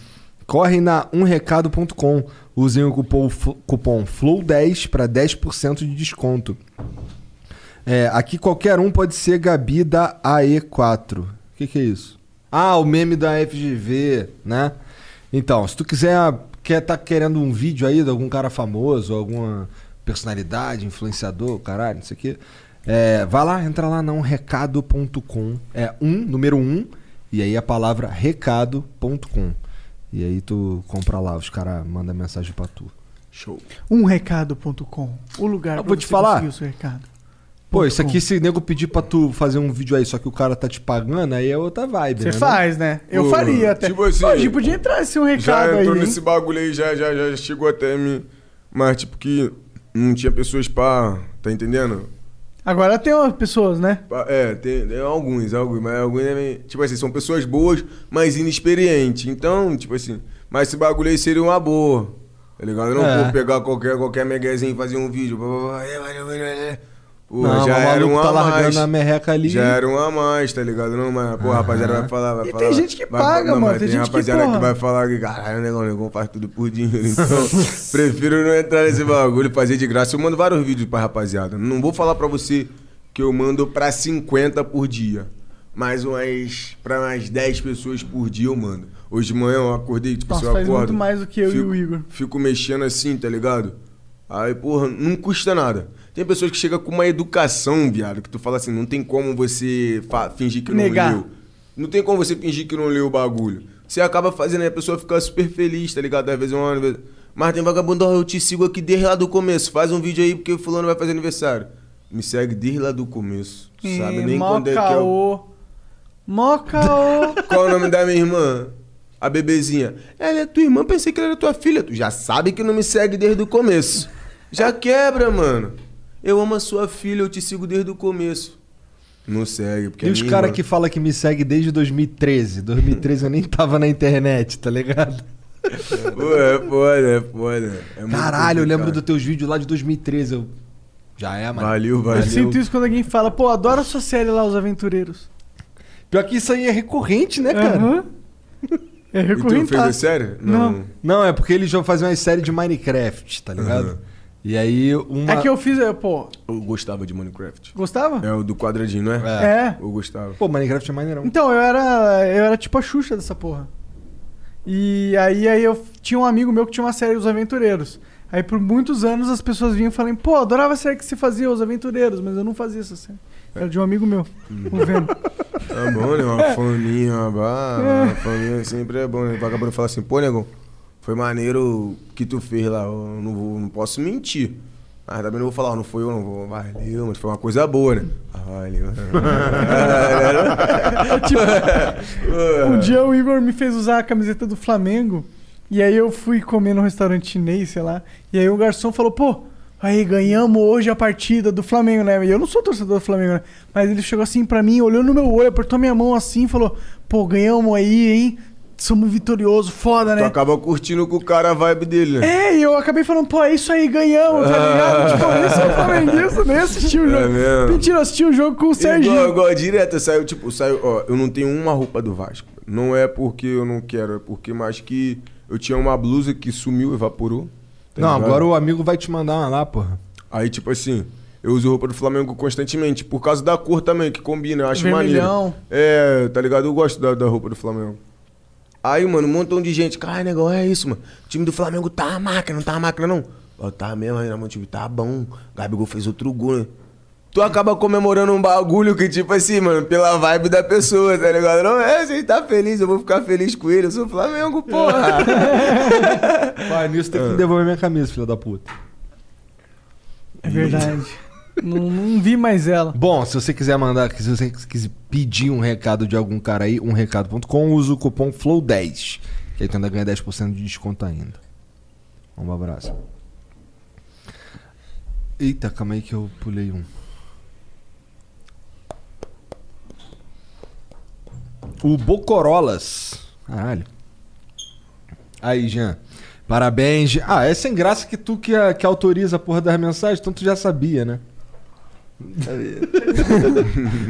Corre na umrecado.com, usem o cupom, cupom FLOW10 para 10% de desconto. É, aqui qualquer um pode ser Gabi da AE4. O que, que é isso? Ah, o meme da FGV, né? Então, se tu quiser, quer tá querendo um vídeo aí de algum cara famoso, alguma personalidade, influenciador, caralho, não sei o quê. É, vai lá, entra lá não recado.com. É um, número um, e aí a palavra recado.com. E aí tu compra lá, os caras mandam mensagem pra tu. Show. umrecado.com. O lugar Eu pra vou te você falar. conseguir o seu recado. Pô, isso aqui, se nego pedir pra tu fazer um vídeo aí, só que o cara tá te pagando, aí é outra vibe, Você né? faz, né? Eu Pô, faria até. tipo assim, Hoje podia entrar esse um Já recado aí. entrou hein? nesse bagulho aí, já, já, já chegou até mim. Mas, tipo, que não tinha pessoas pra. Tá entendendo? Agora tem umas pessoas, né? É, tem, tem alguns, alguns, mas alguns é meio- Tipo assim, são pessoas boas, mas inexperientes. Então, tipo assim, mas esse bagulho aí seria uma boa. Tá ligado? Eu não É. vou pegar qualquer, qualquer meguezinho e fazer um vídeo. blá, blá, blá, é. Pô, Não, já era um tá a largando mais. a merreca ali. Já era um a mais, tá ligado? Não, mas, pô, a rapaziada vai falar, vai E falar. tem gente que vai- paga, não, mano, mas tem gente que, rapaziada que, porra. vai falar que, caralho, negão, negão faz tudo por dinheiro. Então, prefiro não entrar nesse bagulho, fazer de graça. Eu mando vários vídeos pra rapaziada. Não vou falar pra você que eu mando pra 50 por dia. Mas umas, pra umas 10 pessoas por dia eu mando. Hoje de manhã eu acordei, tipo, Nossa, se eu faz acordo. muito mais do que eu e fico, o Igor. Fico mexendo assim, tá ligado? Aí, porra, não custa nada. Tem pessoas que chegam com uma educação, viado, que tu fala assim, não tem como você fingir que Negar. não leu. Não tem como você fingir que não leu o bagulho. Você acaba fazendo a pessoa fica super feliz, tá ligado? Às vezes uma às vezes... Mas tem vagabundo, eu te sigo aqui desde lá do começo. Faz um vídeo aí porque o fulano vai fazer aniversário. Me segue desde lá do começo. Sabe nem mó quando é que eu... caô. Mó caô. Qual o nome da minha irmã? A bebezinha. Ela é tua irmã, pensei que ela era tua filha. Tu já sabe que não me segue desde o começo. Já quebra, mano. Eu amo a sua filha, eu te sigo desde o começo. Não segue, porque E a os caras irmã- que falam que me segue desde 2013. 2013 eu nem tava na internet, tá ligado? Pô, é foda, é foda. É muito Caralho, eu lembro dos teus vídeos lá de 2013. Eu... Já é, mano. Valeu, Eu valeu. sinto isso quando alguém fala, pô, adoro a sua série lá, Os Aventureiros. Pior que isso aí é recorrente, né, cara? Aham. É E tu recorrente. fez a série? Não. Não, é porque eles vão fazer uma série de Minecraft, tá ligado? Aham. E aí uma... É que eu fiz, é, pô, Eu gostava de Minecraft. gostava? É o do quadradinho, não é? É. Eu gostava. Pô, Minecraft é maneirão. Então, eu era. Eu era tipo a Xuxa dessa porra. E aí, aí eu tinha um amigo meu que tinha uma série Os Aventureiros. Aí por muitos anos as pessoas vinham e falavam, pô, adorava a série que você fazia, Os Aventureiros, mas eu não fazia essa série. Era de um amigo meu, o Veno. Tá bom, né? Uma faninha, uma barra, uma faninha sempre é bom, né? O vagabundo fala assim, pô, negão, foi maneiro que tu fez lá, eu não, vou, não posso mentir. Mas também não vou falar, não foi eu, não vou. Valeu, mas foi uma coisa boa, né? Ah, valeu. Um dia o Igor me fez usar a camiseta do Flamengo. E aí eu fui comer num restaurante chinês, sei lá. E aí o garçom falou, pô, aí ganhamos hoje a partida do Flamengo, né? E eu não sou torcedor do Flamengo, né? Mas ele chegou assim pra mim, olhou no meu olho, apertou minha mão assim e falou, pô, ganhamos aí, hein? Somos vitoriosos, foda, Tu né? acaba curtindo com o cara a vibe dele, né? É, e eu acabei falando, pô, é isso aí, ganhamos, tá ligado? tipo, eu sou flamenguista, nem assisti o É jogo. mesmo? Mentira, eu assisti o jogo com o Serginho. Igual, igual direto, saiu, tipo, saiu, ó, eu não tenho uma roupa do Vasco. Não é porque eu não quero, é porque mais que eu tinha uma blusa que sumiu, evaporou. tá Não, ligado? agora o amigo vai te mandar uma lá, porra. Aí, tipo assim, eu uso roupa do Flamengo constantemente, por causa da cor também, que combina, eu acho maneiro. Vermelhão. É, tá ligado? Eu gosto da, da roupa do Flamengo. Aí, mano, um montão de gente, cara, negócio é isso, mano. O time do Flamengo tá a máquina, não tá a máquina, não. Ó, tá mesmo aí, mano, o time tá bom. Gabigol fez outro gol, né? Tu acaba comemorando um bagulho que, tipo assim, mano, pela vibe da pessoa, tá ligado? Não é, se ele tá feliz, eu vou ficar feliz com ele. Eu sou Flamengo, porra. Vai, nisso tem que me devolver minha camisa, filho da puta. É verdade. Não, não vi mais ela. Bom, se você quiser mandar, se você quiser pedir um recado de algum cara aí, umrecado.com, usa o cupom FLOW10. Que aí tu ainda ganha 10% de desconto ainda. Um abraço. Eita, calma aí que eu pulei um. O Bocorolas. Caralho. Aí, Jean. Parabéns. Ah, é sem graça que tu que, que autoriza a porra das mensagens, então tu já sabia, né?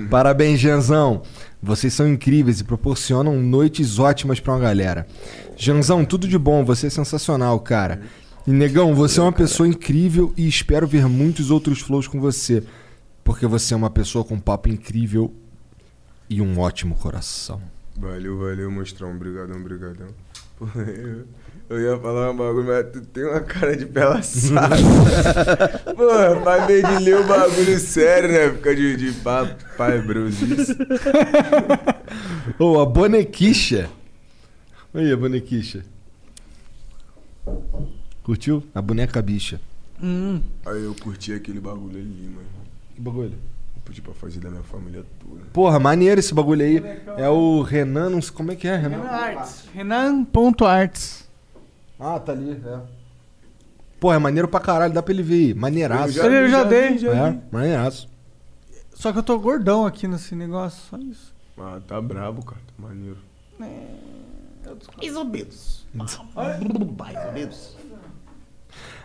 Parabéns, Janzão. Vocês são incríveis e proporcionam noites ótimas pra uma galera. Janzão, tudo de bom. Você é sensacional, cara. E Negão, você é uma pessoa incrível e espero ver muitos outros flows com você. Porque você é uma pessoa com um papo incrível e um ótimo coração. Valeu, valeu, monstrão. Obrigadão, obrigadão. Eu ia falar um bagulho, mas tu tem uma cara de pelaçada. Pô, faz meio de ler o bagulho sério, né? Fica de, de papo, pai, brosice. Ô, a bonequicha. Aí, a bonequicha. Curtiu? A boneca bicha. Hum. Aí eu curti aquele bagulho ali, mano. Que bagulho? Eu pedi pra fazer da minha família toda. Porra, maneiro esse bagulho aí. É o Renan, não sei como é que é, Renan. Renan Arts. Renan.arts. Ah, tá ali, é. Porra, é maneiro pra caralho, dá pra ele ver aí. Maneiraço. Eu já- eu já dei. já É, maneiraço. Só que eu tô gordão aqui nesse negócio, só isso. Ah, tá brabo, cara. Tá maneiro. Mais ou menos. Mais ou menos.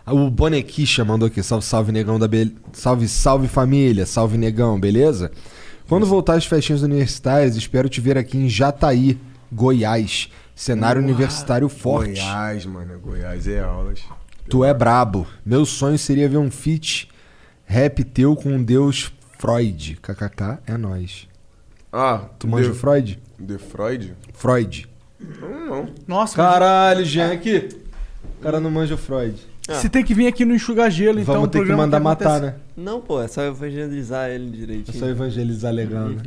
O Bonequicha mandou aqui, salve, salve, negão da be... Salve, salve família, salve negão, beleza? Quando voltar às festinhas universitárias, espero te ver aqui em Jataí, Goiás. Cenário universitário forte. Goiás, mano. Goiás é aulas. Tu é brabo. Meu sonho seria ver um feat rap teu com o deus Freud. KKK é nós. Ah, Tu manja o Freud? The Freud? Freud. Não, não. Nossa, Caralho, Jean, aqui. O cara não manja o Freud. Você tem que vir aqui no Enxugar Gelo, então. Vamos o ter que mandar matar, acontece- né? Não, pô, é só evangelizar ele É direitinho. só evangelizar legal, né?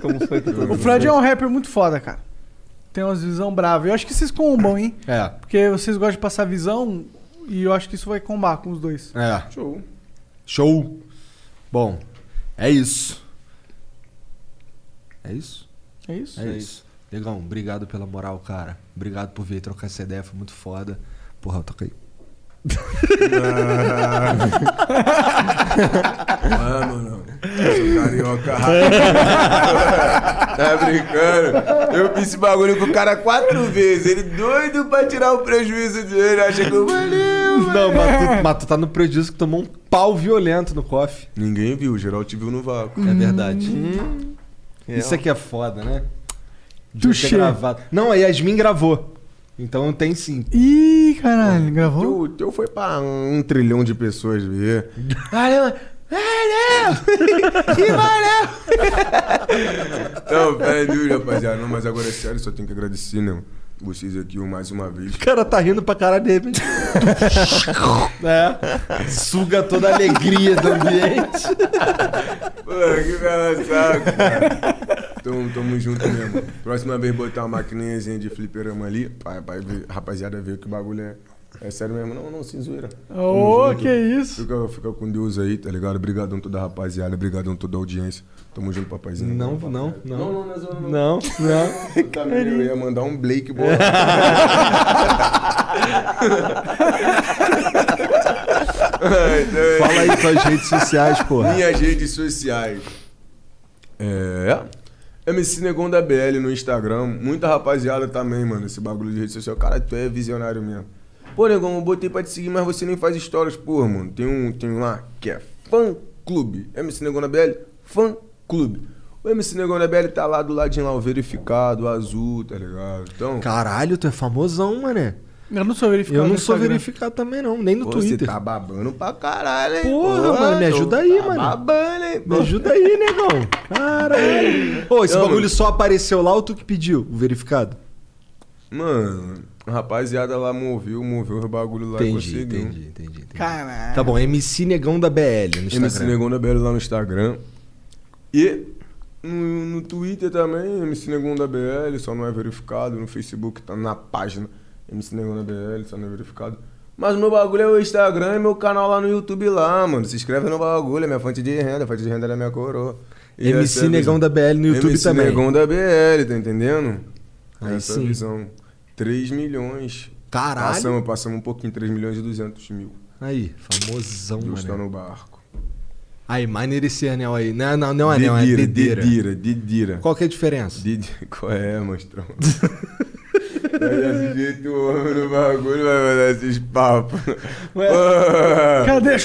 Como foi que todo O Fred é um rapper muito foda, cara. Tem umas visão brava. Eu acho que vocês combam, hein? É. Porque vocês gostam de passar visão e eu acho que isso vai combar com os dois. É. Show. Show. Bom, é isso. É isso? É isso? É isso. Legão, obrigado pela moral, cara. Obrigado por vir trocar essa ideia, foi muito foda. Porra, toca aí. Mano, não. Eu sou carioca. tá brincando? Eu fiz esse bagulho com o cara quatro vezes. Ele doido pra tirar o prejuízo dele. Acha que eu valeu. Não, mas tu, mas tu tá no prejuízo que tomou um pau violento no coffee. Ninguém viu, geral te viu no vácuo. É verdade. Hum. Isso aqui é foda, né? Devia ter gravado. Não, a Yasmin gravou. Então tem sim. Ih, caralho, gravou? Teu, o teu foi pra um trilhão de pessoas ver. Valeu! Valeu! Que valeu! Não, aí, rapaziada. Não, mas agora é sério, só tenho que agradecer, né? Vocês aqui mais uma vez. O cara tá rindo pra caralho de repente. é. Suga toda a alegria do ambiente. Pô, que bela saco, cara. Tamo, tamo junto mesmo. Próxima vez botar uma maquininhazinha de fliperama ali, pra, pra ver- rapaziada ver que o bagulho é, é sério mesmo. Não, não, sem zoeira. Ô, junto. que isso? Fica, fica com Deus aí, tá ligado? Obrigadão toda a rapaziada, obrigadão toda a audiência. Tamo junto, papaizinho. Não, não, não. Não, não, não é zoeira, não. Não, não. Também eu ia mandar um Blake boa. Fala aí tuas redes sociais, porra. Minhas redes sociais. É. MC Negão da BL no Instagram. Muita rapaziada também, mano, esse bagulho de rede social. Cara, tu é visionário mesmo. Pô, Negão, eu botei pra te seguir, mas você nem faz stories, porra, mano. Tem um, tem um lá que é Fã Clube. MC Negão da BL, Fã Clube. O MC Negão da BL tá lá do ladinho lá, o verificado, o azul, tá ligado? Então. Caralho, tu é famosão, mané. Eu não sou verificado. Eu não sou Instagram. verificado também, não. Nem no Pô, Twitter. Você tá babando pra caralho, hein? Porra, Pô, mano, me ajuda aí, tá mano. babando, hein? Me ajuda aí, negão. Caralho. Pô, esse Não, bagulho mano. só apareceu lá ou tu que pediu o verificado? Mano, a rapaziada lá moveu, moveu o bagulho lá e Entendi, conseguiu. entendi, entendi, entendi. Caralho. Tá bom, MC Negão da BL no Instagram. MC Negão da BL lá no Instagram. E no, no Twitter também, MC Negão da BL, só não é verificado. No Facebook tá na página MC Negão da BL, só não é verificado. Mas o meu bagulho é o Instagram e meu canal lá no YouTube lá, mano. Se inscreve no bagulho, é minha fonte de renda, a fonte de renda é minha coroa. E MC essa é Negão da BL no YouTube MC também. Negão da BL, tá entendendo? Aí essa é sim. visão. 3 milhões. Caralho. Passamos, passamos um pouquinho, 3 milhões e 200 mil. Aí, famosão, Deus tá mano. no barco. Aí, maneiro esse anel aí. Não, não, não é anel, é Dedira, dedira, dedira. Qual que é a diferença? Didi... Qual é, monstrão? Vai desse jeito o homem no bagulho, vai mandar esses papos. Ué, Pô. Cadê?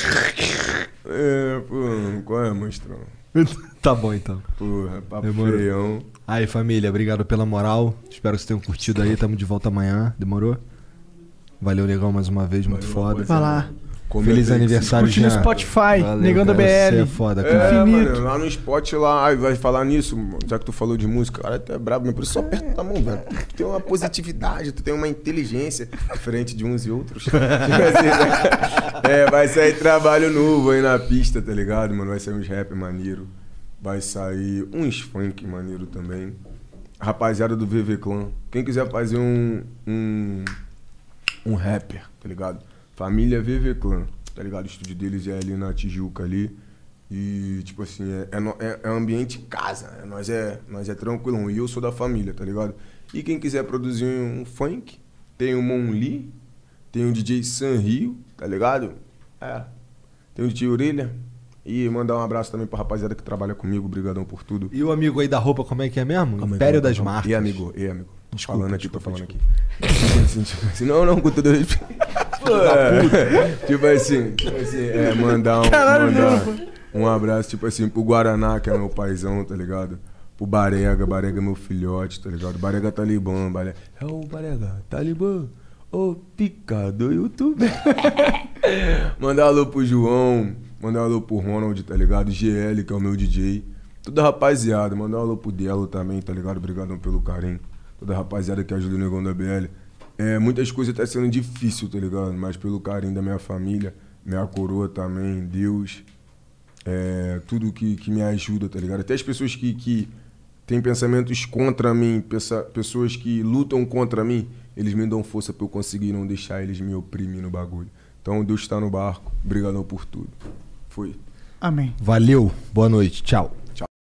É, pô, qual é, monstrão? tá bom, então. Porra, papo Demorou. feião. Aí, família, obrigado pela moral. Espero que vocês tenham curtido aí. Tamo de volta amanhã. Demorou? Valeu, Negão, mais uma vez. Muito foda. Vai lá. Comenta Feliz aí que aniversário, Curte no. Spotify, Valeu, Negão da cara. Você BL. é foda, cara. É, Infinito. mano, lá no spot lá, ai, vai falar nisso, já que tu falou de música, cara, tu é brabo, mas por isso só aperta tua mão, velho. Tu tem uma positividade, tu tem uma inteligência diferente de uns e outros. É, vai sair trabalho novo aí na pista, tá ligado, mano? Vai sair uns rap maneiro, vai sair uns funk maneiro também. Rapaziada do VV Clan, quem quiser fazer um, um, um rapper, tá ligado? Família VV Clan, tá ligado? O estúdio deles é ali na Tijuca ali. E, tipo assim, é, é, é, é ambiente casa. é- nós, é, nós é tranquilão. E eu sou da família, tá ligado? E quem quiser produzir um funk, tem o Mon Lee, tem o DJ San Rio, tá ligado? É. Tem o DJ Orelha. E mandar um abraço também pra rapaziada que trabalha comigo. Obrigadão por tudo. E o amigo aí da roupa, como é que é mesmo? Como é Império é? das. Marcas. E amigo, e amigo. Desculpa, falando aqui, tô desculpa, falando aqui. Assim, tipo assim, não, não, com todo respeito. É, tipo assim, tipo assim, é, mandar um, Caralho, mandar um abraço, tipo assim, pro Guaraná, que é meu paizão, tá ligado? Pro Barega, Barega é meu filhote, tá ligado? Barega Talibã, Barega. É o Barega, Talibã, ô picado youtuber. mandar um alô pro João, mandar um alô pro Ronald, tá ligado? GL, que é o meu DJ. Toda rapaziada, mandar um alô pro Dielo também, tá ligado? Obrigadão pelo carinho. Toda rapaziada que ajuda o Negão da BL. É, muitas coisas tá sendo difícil, tá ligado? Mas pelo carinho da minha família, minha coroa também, Deus, é, tudo que, que me ajuda, tá ligado? Até as pessoas que, que têm pensamentos contra mim, pensa- pessoas que lutam contra mim, eles me dão força pra eu conseguir não deixar eles me oprimir no bagulho. Então Deus tá no barco, obrigadão por tudo. Foi. Amém. Valeu, boa noite, tchau.